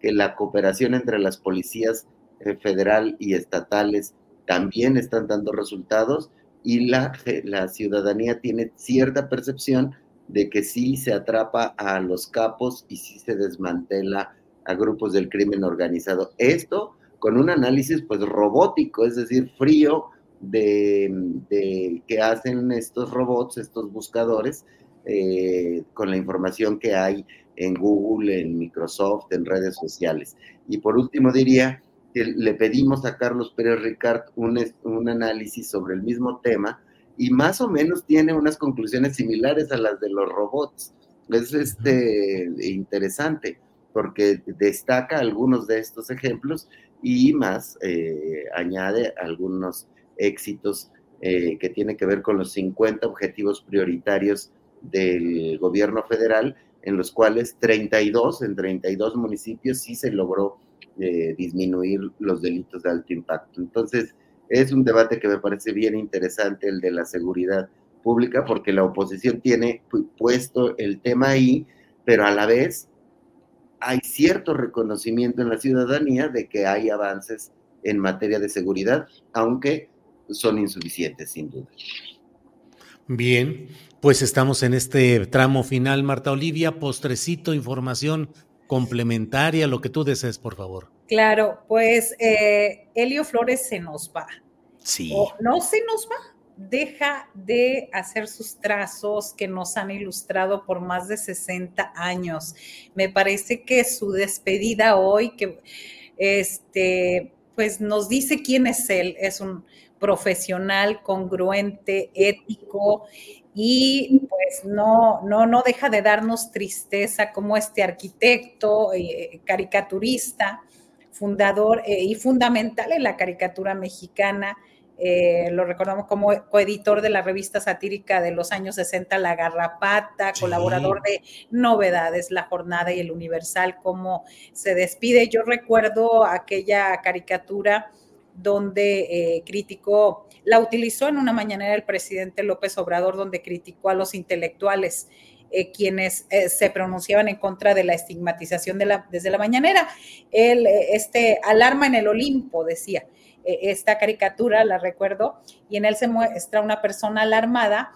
[SPEAKER 12] que la cooperación entre las policías eh, federal y estatales también están dando resultados y la, la ciudadanía tiene cierta percepción de que sí se atrapa a los capos y sí se desmantela a grupos del crimen organizado. Esto con un análisis pues robótico, es decir, frío de, que hacen estos robots, estos buscadores, eh, con la información que hay en Google, en Microsoft, en redes sociales. Y por último diría que le pedimos a Carlos Pérez Ricard un, un análisis sobre el mismo tema y más o menos tiene unas conclusiones similares a las de los robots. Es este, interesante porque destaca algunos de estos ejemplos y más eh, añade algunos éxitos eh, que tiene que ver con los 50 objetivos prioritarios del gobierno federal, en los cuales 32, en 32 municipios sí se logró eh, disminuir los delitos de alto impacto. Entonces, es un debate que me parece bien interesante el de la seguridad pública, porque la oposición tiene puesto el tema ahí, pero a la vez hay cierto reconocimiento en la ciudadanía de que hay avances en materia de seguridad, aunque son insuficientes, sin duda.
[SPEAKER 3] Bien, pues estamos en este tramo final, Marta Olivia, postrecito, información complementaria, lo que tú desees, por favor.
[SPEAKER 13] Claro, pues eh, Helio Flores se nos va.
[SPEAKER 3] Sí.
[SPEAKER 13] O no se nos va, deja de hacer sus trazos que nos han ilustrado por más de 60 años. Me parece que su despedida hoy, que este, pues nos dice quién es él, es un profesional, congruente, ético y pues no, no, no deja de darnos tristeza como este arquitecto, eh, caricaturista, fundador eh, y fundamental en la caricatura mexicana. Eh, lo recordamos como coeditor de la revista satírica de los años 60, La Garrapata, colaborador de Novedades, La Jornada y El Universal, cómo se despide. Yo recuerdo aquella caricatura donde eh, criticó, la utilizó en una mañanera el presidente López Obrador, donde criticó a los intelectuales. Eh, quienes eh, se pronunciaban en contra de la estigmatización de la, desde la mañanera. Él, este, alarma en el Olimpo, decía, esta caricatura, la recuerdo, y en él se muestra una persona alarmada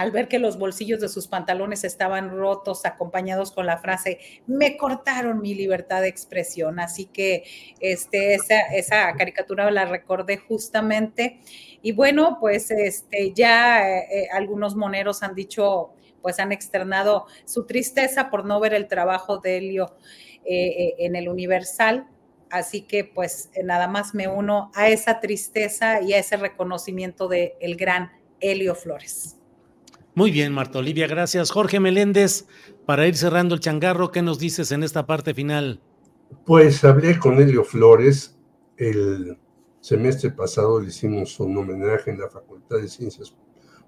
[SPEAKER 13] al ver que los bolsillos de sus pantalones estaban rotos, acompañados con la frase, me cortaron mi libertad de expresión. Así que este, esa, caricatura la recordé justamente. Y bueno, pues este, ya eh, eh, algunos moneros han dicho, pues han externado su tristeza por no ver el trabajo de Helio eh, en el Universal. Así que pues nada más me uno a esa tristeza y a ese reconocimiento del el gran Helio Flores.
[SPEAKER 3] Muy bien, Marta Olivia, gracias. Jorge Meléndez, para ir cerrando el changarro, ¿qué nos dices en esta parte final?
[SPEAKER 14] Pues hablé con Helio Flores. El semestre pasado le hicimos un homenaje en la Facultad de Ciencias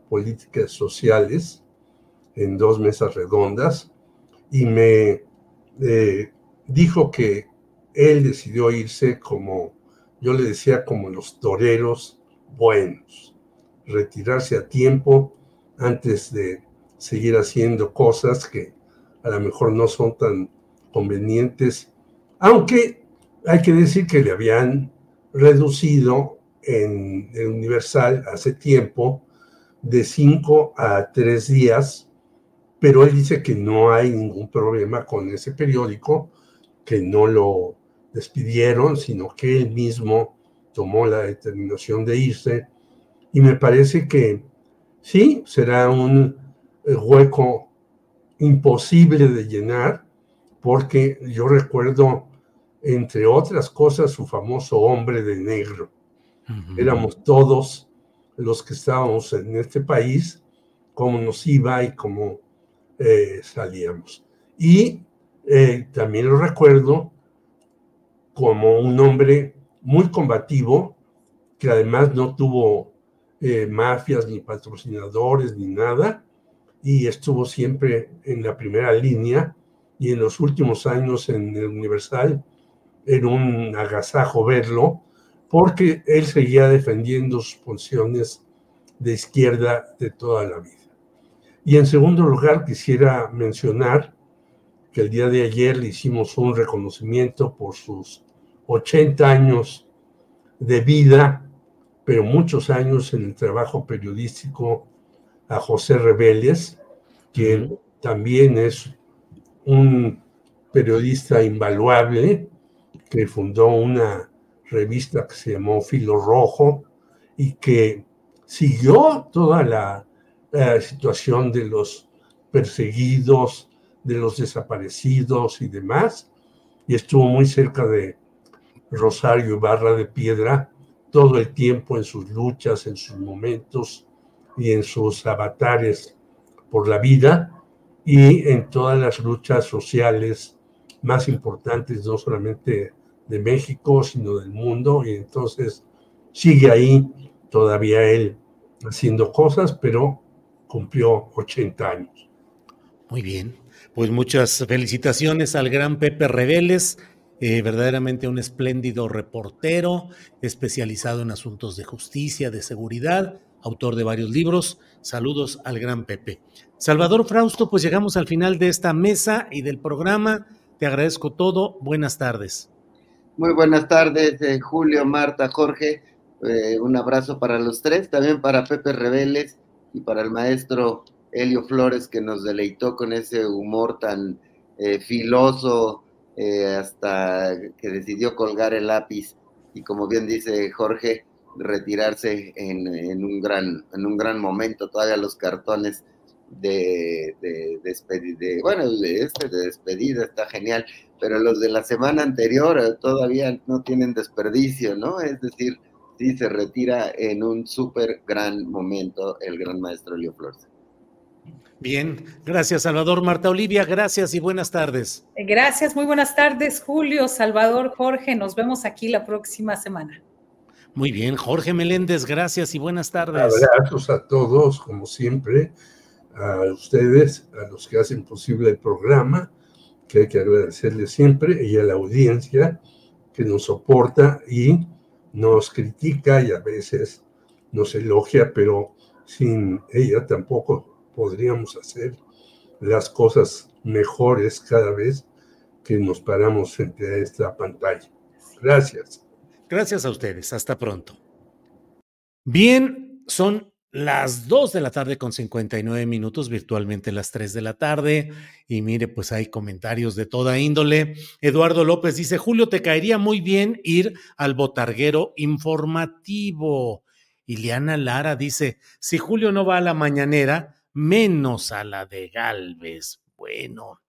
[SPEAKER 14] Políticas Sociales, en dos mesas redondas, y me eh, dijo que él decidió irse como, yo le decía, como los toreros buenos, retirarse a tiempo antes de seguir haciendo cosas que a lo mejor no son tan convenientes, aunque hay que decir que le habían reducido en el Universal hace tiempo de cinco a tres días, pero él dice que no hay ningún problema con ese periódico, que no lo despidieron, sino que él mismo tomó la determinación de irse. Y me parece que Sí, será un eh, hueco imposible de llenar, porque yo recuerdo, entre otras cosas, su famoso hombre de negro. Éramos todos los que estábamos en este país, cómo nos iba y cómo eh, salíamos. Y eh, también lo recuerdo como un hombre muy combativo, que además no tuvo eh, mafias, ni patrocinadores, ni nada, y estuvo siempre en la primera línea y en los últimos años en el Universal era un agasajo verlo, porque él seguía defendiendo sus posiciones de izquierda de toda la vida. Y en segundo lugar, quisiera mencionar que el día de ayer le hicimos un reconocimiento por sus 80 años de vida, pero muchos años en el trabajo periodístico a José Rebeles, quien también es un periodista invaluable que fundó una revista que se llamó Filo Rojo y que siguió toda la, situación de los perseguidos, de los desaparecidos y demás, y estuvo muy cerca de Rosario Barra de Piedra todo el tiempo en sus luchas, en sus momentos y en sus avatares por la vida y en todas las luchas sociales más importantes, no solamente de México, sino del mundo, y entonces sigue ahí todavía él haciendo cosas, pero cumplió 80 años.
[SPEAKER 3] Muy bien, pues muchas felicitaciones al gran Pepe Reveles, eh, verdaderamente un espléndido reportero especializado en asuntos de justicia, de seguridad, autor de varios libros. Saludos al gran Pepe. Salvador Frausto, pues llegamos al final de esta mesa y del programa. Te agradezco todo. Buenas tardes.
[SPEAKER 12] Muy buenas tardes, eh, Julio, Marta, Jorge. Eh, un abrazo para los tres, también para Pepe Reveles y para el maestro Helio Flores que nos deleitó con ese humor tan eh, hasta que decidió colgar el lápiz y como bien dice Jorge, retirarse en, un, gran, en un gran momento. Todavía los cartones de, de, de, bueno, este de despedida está genial, pero los de la semana anterior eh, todavía no tienen desperdicio, ¿no? Es decir, sí se retira en un súper gran momento el gran maestro Leo Flores.
[SPEAKER 3] Bien, gracias Salvador. Marta Olivia, gracias y buenas tardes.
[SPEAKER 13] Gracias, muy buenas tardes Julio, Salvador, Jorge, nos vemos aquí la próxima semana.
[SPEAKER 3] Muy bien, Jorge Meléndez, gracias y buenas tardes.
[SPEAKER 14] Abrazos a todos, como siempre a ustedes, a los que hacen posible el programa, que hay que agradecerles siempre, y a la audiencia que nos soporta y nos critica y a veces nos elogia, pero sin ella tampoco podríamos hacer las cosas mejores cada vez que nos paramos frente a esta pantalla. Gracias.
[SPEAKER 3] Gracias a ustedes. Hasta pronto. Bien, son las 2 de la tarde con 59 minutos, virtualmente las 3 de la tarde. Y mire, pues hay comentarios de toda índole. Eduardo López dice, Julio, te caería muy bien ir al botarguero informativo. Iliana Lara dice, si Julio no va a la mañanera, menos a la de Galvez. Bueno.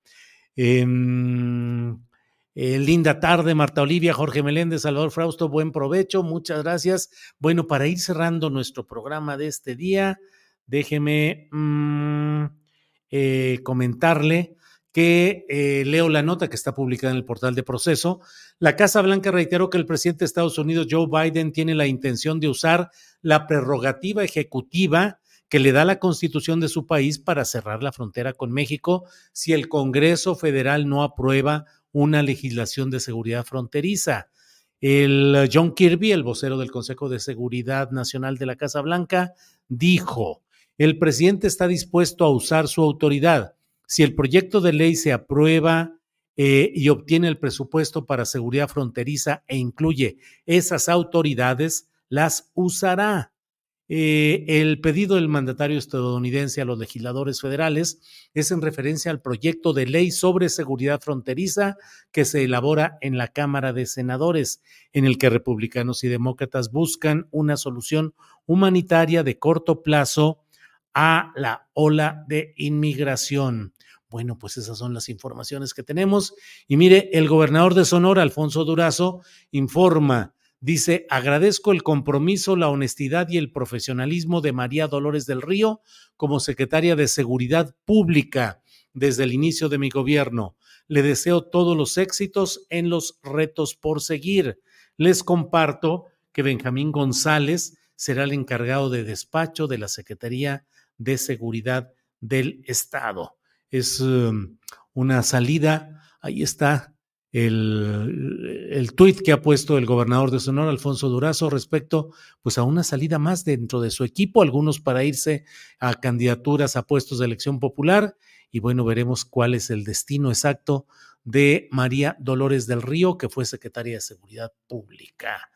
[SPEAKER 3] Eh, eh, linda tarde, Marta Olivia, Jorge Meléndez, Salvador Frausto, buen provecho, muchas gracias. Bueno, para ir cerrando nuestro programa de este día, déjeme mm, eh, comentarle que eh, leo la nota que está publicada en el portal de proceso. La Casa Blanca reiteró que el presidente de Estados Unidos, Joe Biden, tiene la intención de usar la prerrogativa ejecutiva que le da la constitución de su país para cerrar la frontera con México si el Congreso federal no aprueba una legislación de seguridad fronteriza. El John Kirby, el vocero del Consejo de Seguridad Nacional de la Casa Blanca, dijo, el presidente está dispuesto a usar su autoridad. Si el proyecto de ley se aprueba eh, y obtiene el presupuesto para seguridad fronteriza e incluye esas autoridades, las usará. Eh, el pedido del mandatario estadounidense a los legisladores federales es en referencia al proyecto de ley sobre seguridad fronteriza que se elabora en la Cámara de Senadores, en el que republicanos y demócratas buscan una solución humanitaria de corto plazo a la ola de inmigración. Bueno, pues esas son las informaciones que tenemos. Y mire, el gobernador de Sonora, Alfonso Durazo, informa Dice, agradezco el compromiso, la honestidad y el profesionalismo de María Dolores del Río como secretaria de Seguridad Pública desde el inicio de mi gobierno. Le deseo todos los éxitos en los retos por seguir. Les comparto que Benjamín González será el encargado de despacho de la Secretaría de Seguridad del Estado. Es um, una salida, ahí está el, el tuit que ha puesto el gobernador de Sonora, Alfonso Durazo, respecto pues a una salida más dentro de su equipo, algunos para irse a candidaturas a puestos de elección popular, y bueno, veremos cuál es el destino exacto de María Dolores del Río, que fue secretaria de Seguridad Pública.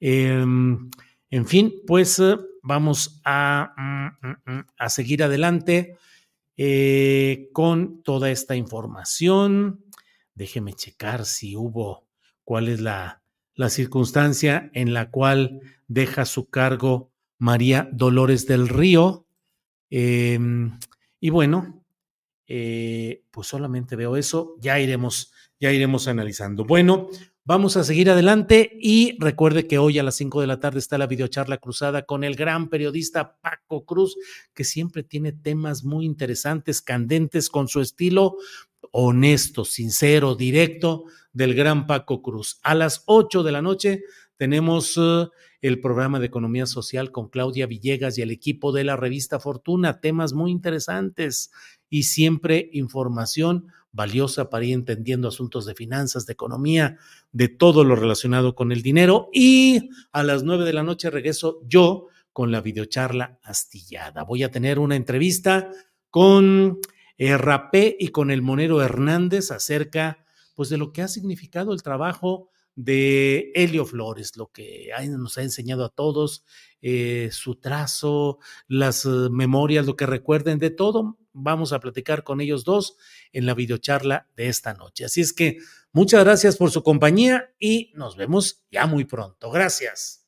[SPEAKER 3] Em, en fin, pues eh, vamos a, mm, mm, mm, a, seguir adelante eh, con toda esta información. Déjeme checar si hubo, cuál es la, la circunstancia en la cual deja su cargo María Dolores del Río. Em, y bueno, eh, pues solamente veo eso, ya iremos, ya iremos analizando. Bueno, vamos a seguir adelante y recuerde que hoy a las 5 de la tarde está la videocharla cruzada con el gran periodista Paco Cruz, que siempre tiene temas muy interesantes, candentes, con su estilo honesto, sincero, directo del gran Paco Cruz. A las 8 de la noche tenemos uh, el programa de economía social con Claudia Villegas y el equipo de la revista Fortuna, temas muy interesantes y siempre información valiosa para ir entendiendo asuntos de finanzas, de economía, de todo lo relacionado con el dinero. Y a las 9 de la noche regreso yo con la videocharla astillada. Voy a tener una entrevista con eh, Rapé y con el Monero Hernández acerca pues de lo que ha significado el trabajo de Helio Flores, lo que nos ha enseñado a todos, eh, su trazo, las eh, memorias, lo que recuerden de todo. Vamos a platicar con ellos dos en la videocharla de esta noche. Así es que muchas gracias por su compañía y nos vemos ya muy pronto. Gracias.